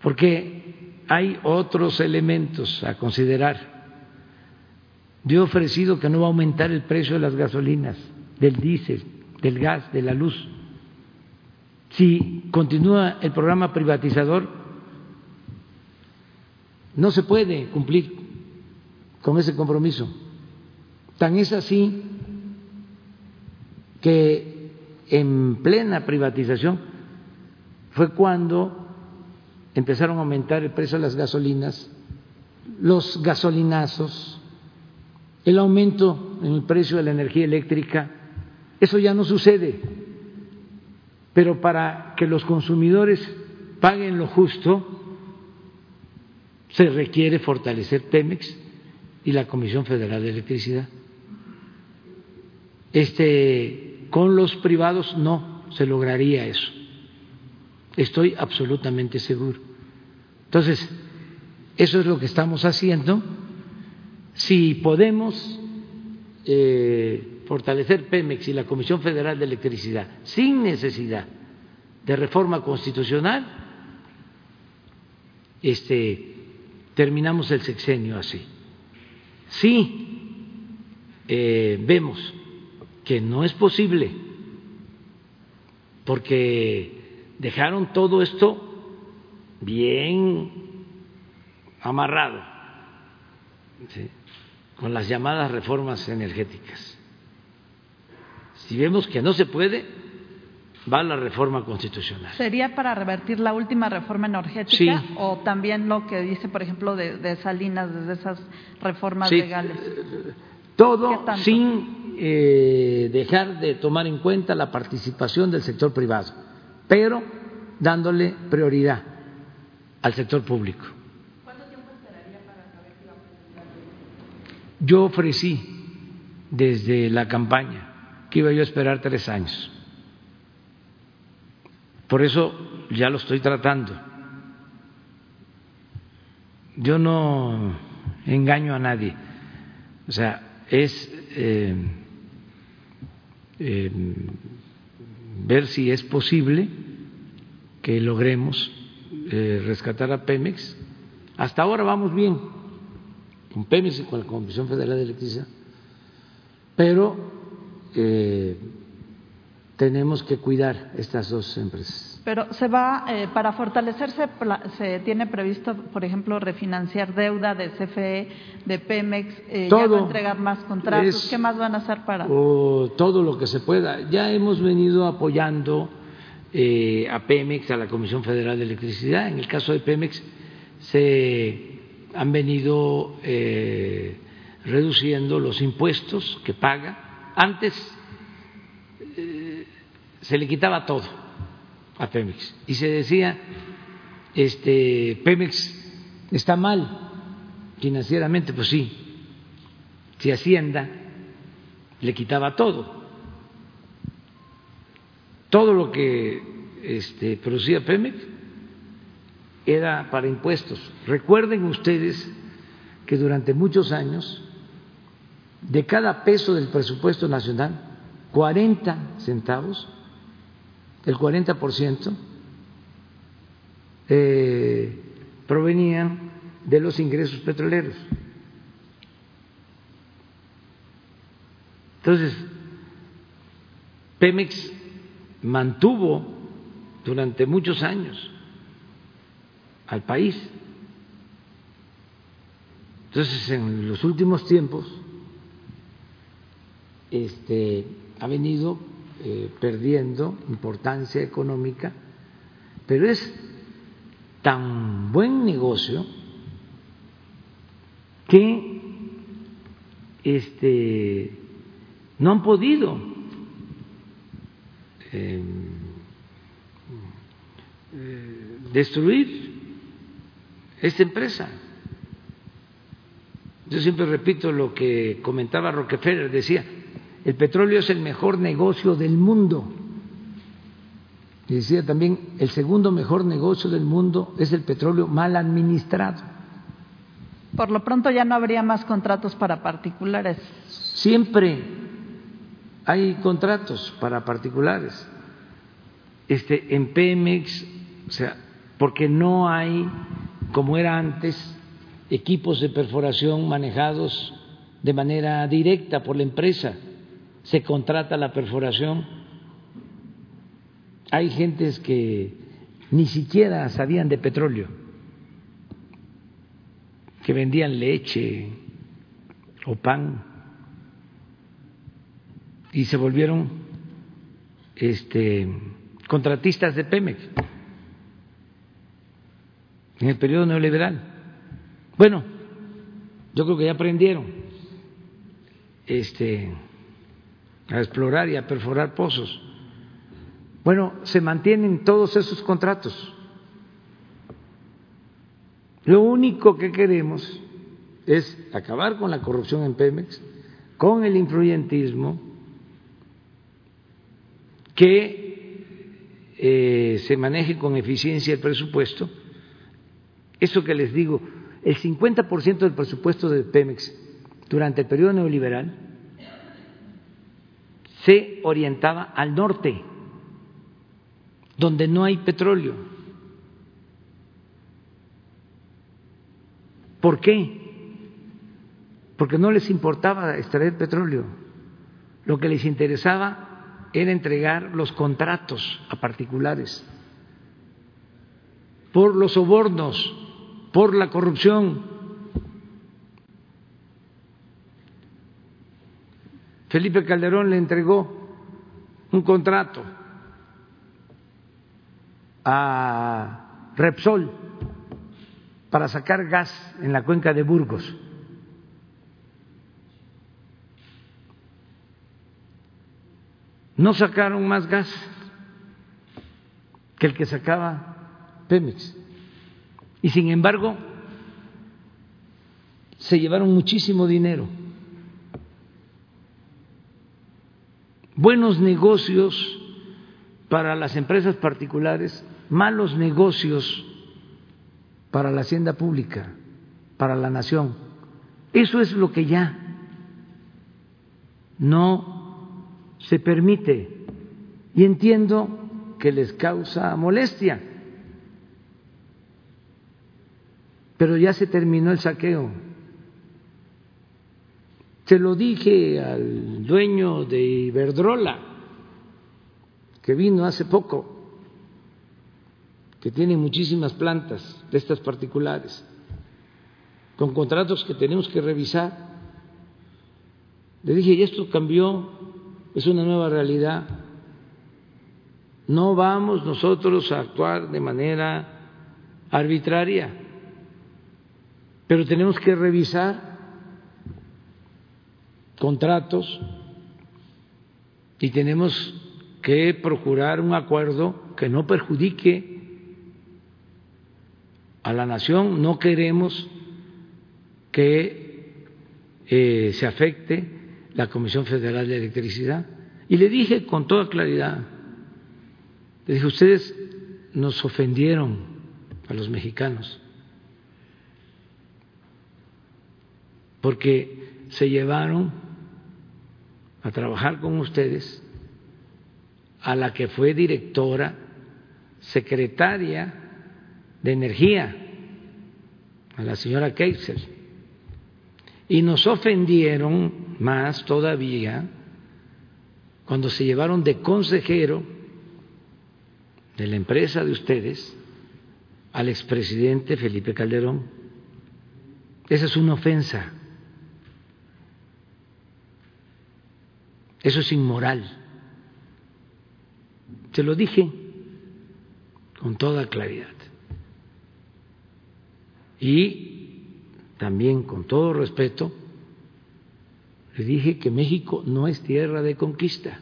porque hay otros elementos a considerar. Yo he ofrecido que no va a aumentar el precio de las gasolinas, del diésel, del gas, de la luz. Si continúa el programa privatizador, no se puede cumplir con ese compromiso. Tan es así que en plena privatización fue cuando empezaron a aumentar el precio de las gasolinas, los gasolinazos, el aumento en el precio de la energía eléctrica. Eso ya no sucede. Pero para que los consumidores paguen lo justo, se requiere fortalecer Pemex y la Comisión Federal de Electricidad. Este, con los privados no se lograría eso. Estoy absolutamente seguro. Entonces, eso es lo que estamos haciendo. Si podemos eh, fortalecer Pemex y la Comisión Federal de Electricidad sin necesidad de reforma constitucional, este, terminamos el sexenio así. Si eh, vemos que no es posible, porque dejaron todo esto bien amarrado con las llamadas reformas energéticas. Si vemos que no se puede, va la reforma constitucional. ¿Sería para revertir la última reforma energética o también lo que dice, por ejemplo, de, Salinas, de esas reformas legales? Todo sin eh, dejar de tomar en cuenta la participación del sector privado, pero dándole prioridad al sector público. ¿Cuánto tiempo esperaría para saber si Yo ofrecí desde la campaña que iba yo a esperar tres años por eso ya lo estoy tratando. Yo no engaño a nadie. O sea, es eh, eh, ver si es posible que logremos eh, rescatar a Pemex. Hasta ahora vamos bien con Pemex y con la Comisión Federal de Electricidad, pero tenemos que cuidar estas dos empresas. Pero se va, eh, para fortalecerse, se tiene previsto, por ejemplo, refinanciar deuda de CFE, de Pemex, eh, ya va a entregar más contratos. ¿Qué más van a hacer para? todo lo que se pueda. Ya hemos venido apoyando eh, a Pemex, a la Comisión Federal de Electricidad. En el caso de Pemex, se han venido eh, reduciendo los impuestos que paga. Antes se le quitaba todo a Pemex y se decía este Pemex está mal financieramente, pues sí, si Hacienda le quitaba todo, todo lo que este, producía Pemex era para impuestos. Recuerden ustedes que durante muchos años, de cada peso del presupuesto nacional, 40 centavos el 40% eh, provenían de los ingresos petroleros. Entonces, Pemex mantuvo durante muchos años al país. Entonces, en los últimos tiempos, este, ha venido eh, perdiendo importancia económica, pero es tan buen negocio que este, no han podido em, destruir esta empresa. Yo siempre repito lo que comentaba Rockefeller, decía, el petróleo es el mejor negocio del mundo. Y decía también, el segundo mejor negocio del mundo es el petróleo mal administrado. Por lo pronto ya no habría más contratos para particulares. Siempre hay contratos para particulares. Este, en Pemex, o sea, porque no hay, como era antes, equipos de perforación manejados de manera directa por la empresa se contrata la perforación. Hay gentes que ni siquiera sabían de petróleo, que vendían leche o pan y se volvieron este, contratistas de Pemex en el periodo neoliberal. Bueno, yo creo que ya aprendieron. Este, a explorar y a perforar pozos. Bueno, se mantienen todos esos contratos. Lo único que queremos es acabar con la corrupción en Pemex, con el influyentismo, que eh, se maneje con eficiencia el presupuesto. Eso que les digo, el 50% del presupuesto de Pemex durante el periodo neoliberal se orientaba al norte, donde no hay petróleo. ¿Por qué? Porque no les importaba extraer petróleo. Lo que les interesaba era entregar los contratos a particulares por los sobornos, por la corrupción. Felipe Calderón le entregó un contrato a Repsol para sacar gas en la cuenca de Burgos. No sacaron más gas que el que sacaba Pemex. Y sin embargo, se llevaron muchísimo dinero. Buenos negocios para las empresas particulares, malos negocios para la hacienda pública, para la nación. Eso es lo que ya no se permite. Y entiendo que les causa molestia, pero ya se terminó el saqueo. Se lo dije al dueño de Iberdrola, que vino hace poco, que tiene muchísimas plantas de estas particulares, con contratos que tenemos que revisar. Le dije, y esto cambió, es una nueva realidad. No vamos nosotros a actuar de manera arbitraria, pero tenemos que revisar contratos y tenemos que procurar un acuerdo que no perjudique a la nación, no queremos que eh, se afecte la Comisión Federal de Electricidad. Y le dije con toda claridad, le dije, ustedes nos ofendieron a los mexicanos, porque se llevaron a trabajar con ustedes a la que fue directora, secretaria de Energía, a la señora Keisel, y nos ofendieron más todavía cuando se llevaron de consejero de la empresa de ustedes al expresidente Felipe Calderón. Esa es una ofensa. Eso es inmoral. Se lo dije con toda claridad. Y también con todo respeto, le dije que México no es tierra de conquista.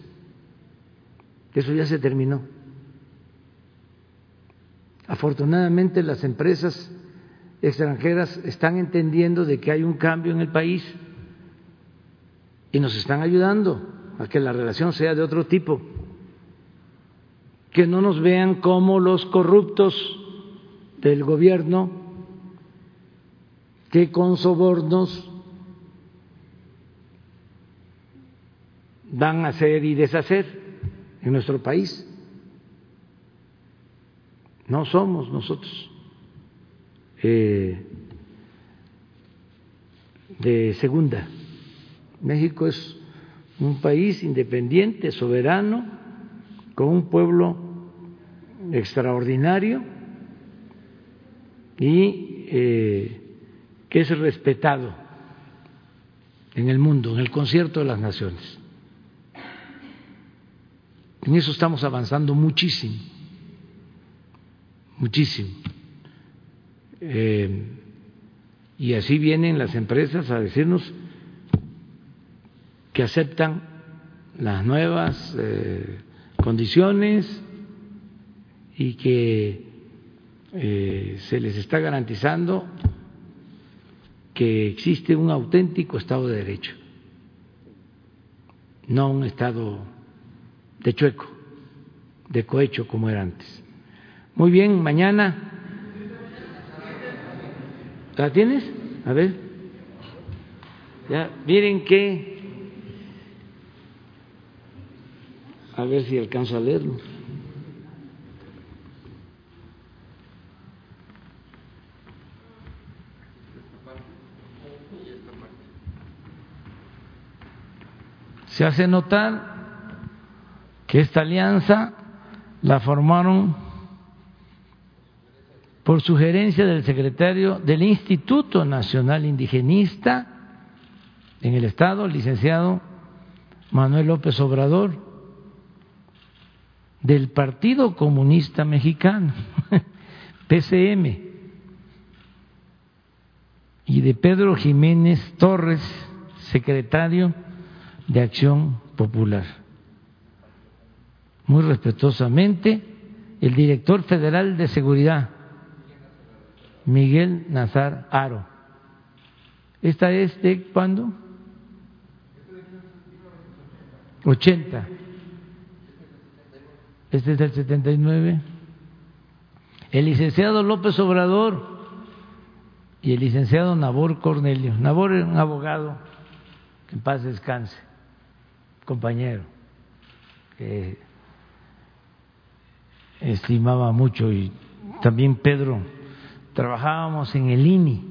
Eso ya se terminó. Afortunadamente las empresas extranjeras están entendiendo de que hay un cambio en el país y nos están ayudando a que la relación sea de otro tipo, que no nos vean como los corruptos del gobierno que con sobornos van a hacer y deshacer en nuestro país. No somos nosotros eh, de segunda. México es un país independiente, soberano, con un pueblo extraordinario y eh, que es respetado en el mundo, en el concierto de las naciones. En eso estamos avanzando muchísimo, muchísimo. Eh, y así vienen las empresas a decirnos que aceptan las nuevas eh, condiciones y que eh, se les está garantizando que existe un auténtico Estado de Derecho, no un Estado de chueco, de cohecho como era antes. Muy bien, mañana. ¿La tienes? A ver. Ya, miren que A ver si alcanzo a leerlo. Se hace notar que esta alianza la formaron por sugerencia del secretario del Instituto Nacional Indigenista en el Estado, licenciado Manuel López Obrador, del Partido Comunista Mexicano, PCM, y de Pedro Jiménez Torres, secretario de Acción Popular. Muy respetuosamente, el director federal de seguridad, Miguel Nazar Aro. ¿Esta es de cuándo? 80 este es del 79, el licenciado López Obrador y el licenciado Nabor Cornelio. Nabor era un abogado, que en paz descanse, compañero que estimaba mucho y también Pedro, trabajábamos en el INI.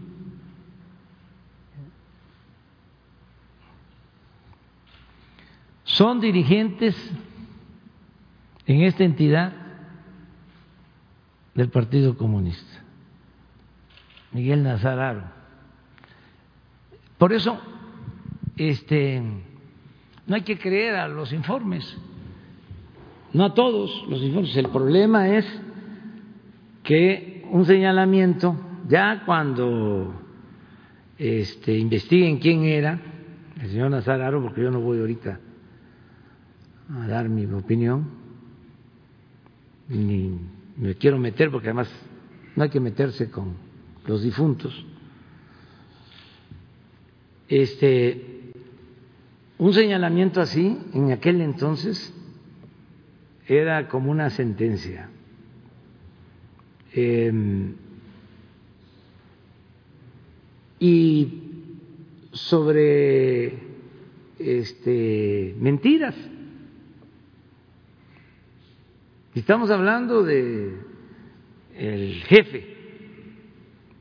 Son dirigentes en esta entidad del Partido Comunista, Miguel Nazararo. Por eso, este, no hay que creer a los informes, no a todos los informes. El problema es que un señalamiento, ya cuando este, investiguen quién era el señor Nazararo, porque yo no voy ahorita a dar mi opinión, ni me quiero meter, porque además no hay que meterse con los difuntos. Este, un señalamiento así, en aquel entonces, era como una sentencia. Em, y sobre este, mentiras. Estamos hablando de el jefe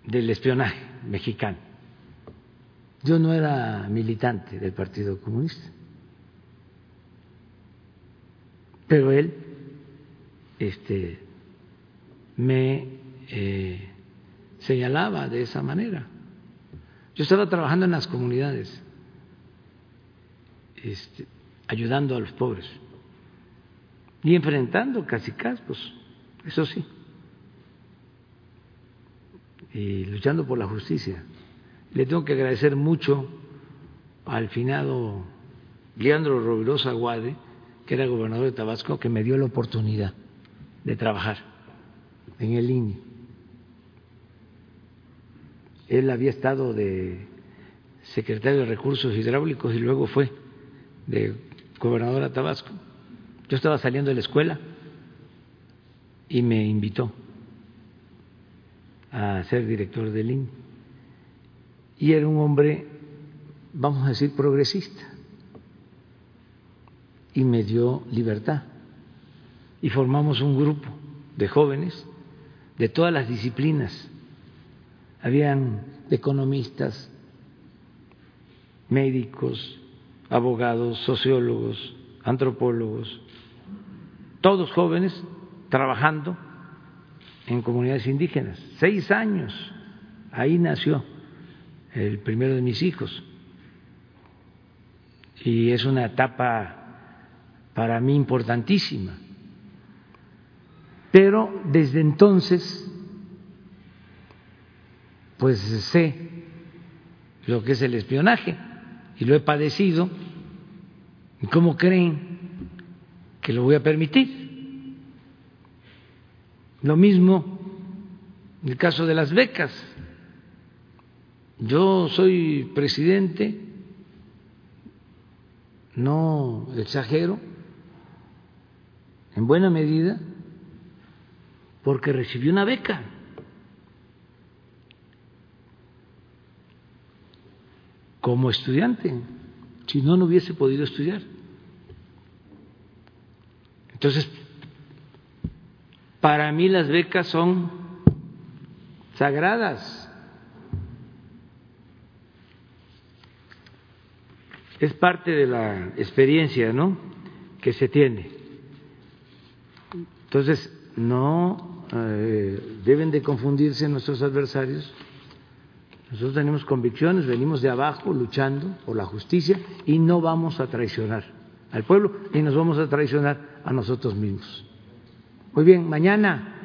del espionaje mexicano. Yo no era militante del Partido Comunista. Pero él este, me eh, señalaba de esa manera. Yo estaba trabajando en las comunidades, este, ayudando a los pobres y enfrentando casi cascos, eso sí, y luchando por la justicia. Le tengo que agradecer mucho al finado Leandro Rovirosa Guade, que era gobernador de Tabasco, que me dio la oportunidad de trabajar en el INI. Él había estado de secretario de Recursos Hidráulicos y luego fue de gobernador a Tabasco. Yo estaba saliendo de la escuela y me invitó a ser director del INI. Y era un hombre, vamos a decir, progresista y me dio libertad. Y formamos un grupo de jóvenes de todas las disciplinas. Habían economistas, médicos, abogados, sociólogos, antropólogos, todos jóvenes trabajando en comunidades indígenas. Seis años, ahí nació el primero de mis hijos. Y es una etapa para mí importantísima. Pero desde entonces, pues sé lo que es el espionaje y lo he padecido. ¿Y cómo creen que lo voy a permitir? Lo mismo en el caso de las becas. Yo soy presidente, no exagero, en buena medida porque recibió una beca. como estudiante, si no, no hubiese podido estudiar. Entonces, para mí las becas son sagradas. Es parte de la experiencia, ¿no? que se tiene. Entonces, no eh, deben de confundirse nuestros adversarios. Nosotros tenemos convicciones, venimos de abajo luchando por la justicia y no vamos a traicionar al pueblo ni nos vamos a traicionar a nosotros mismos. Muy bien, mañana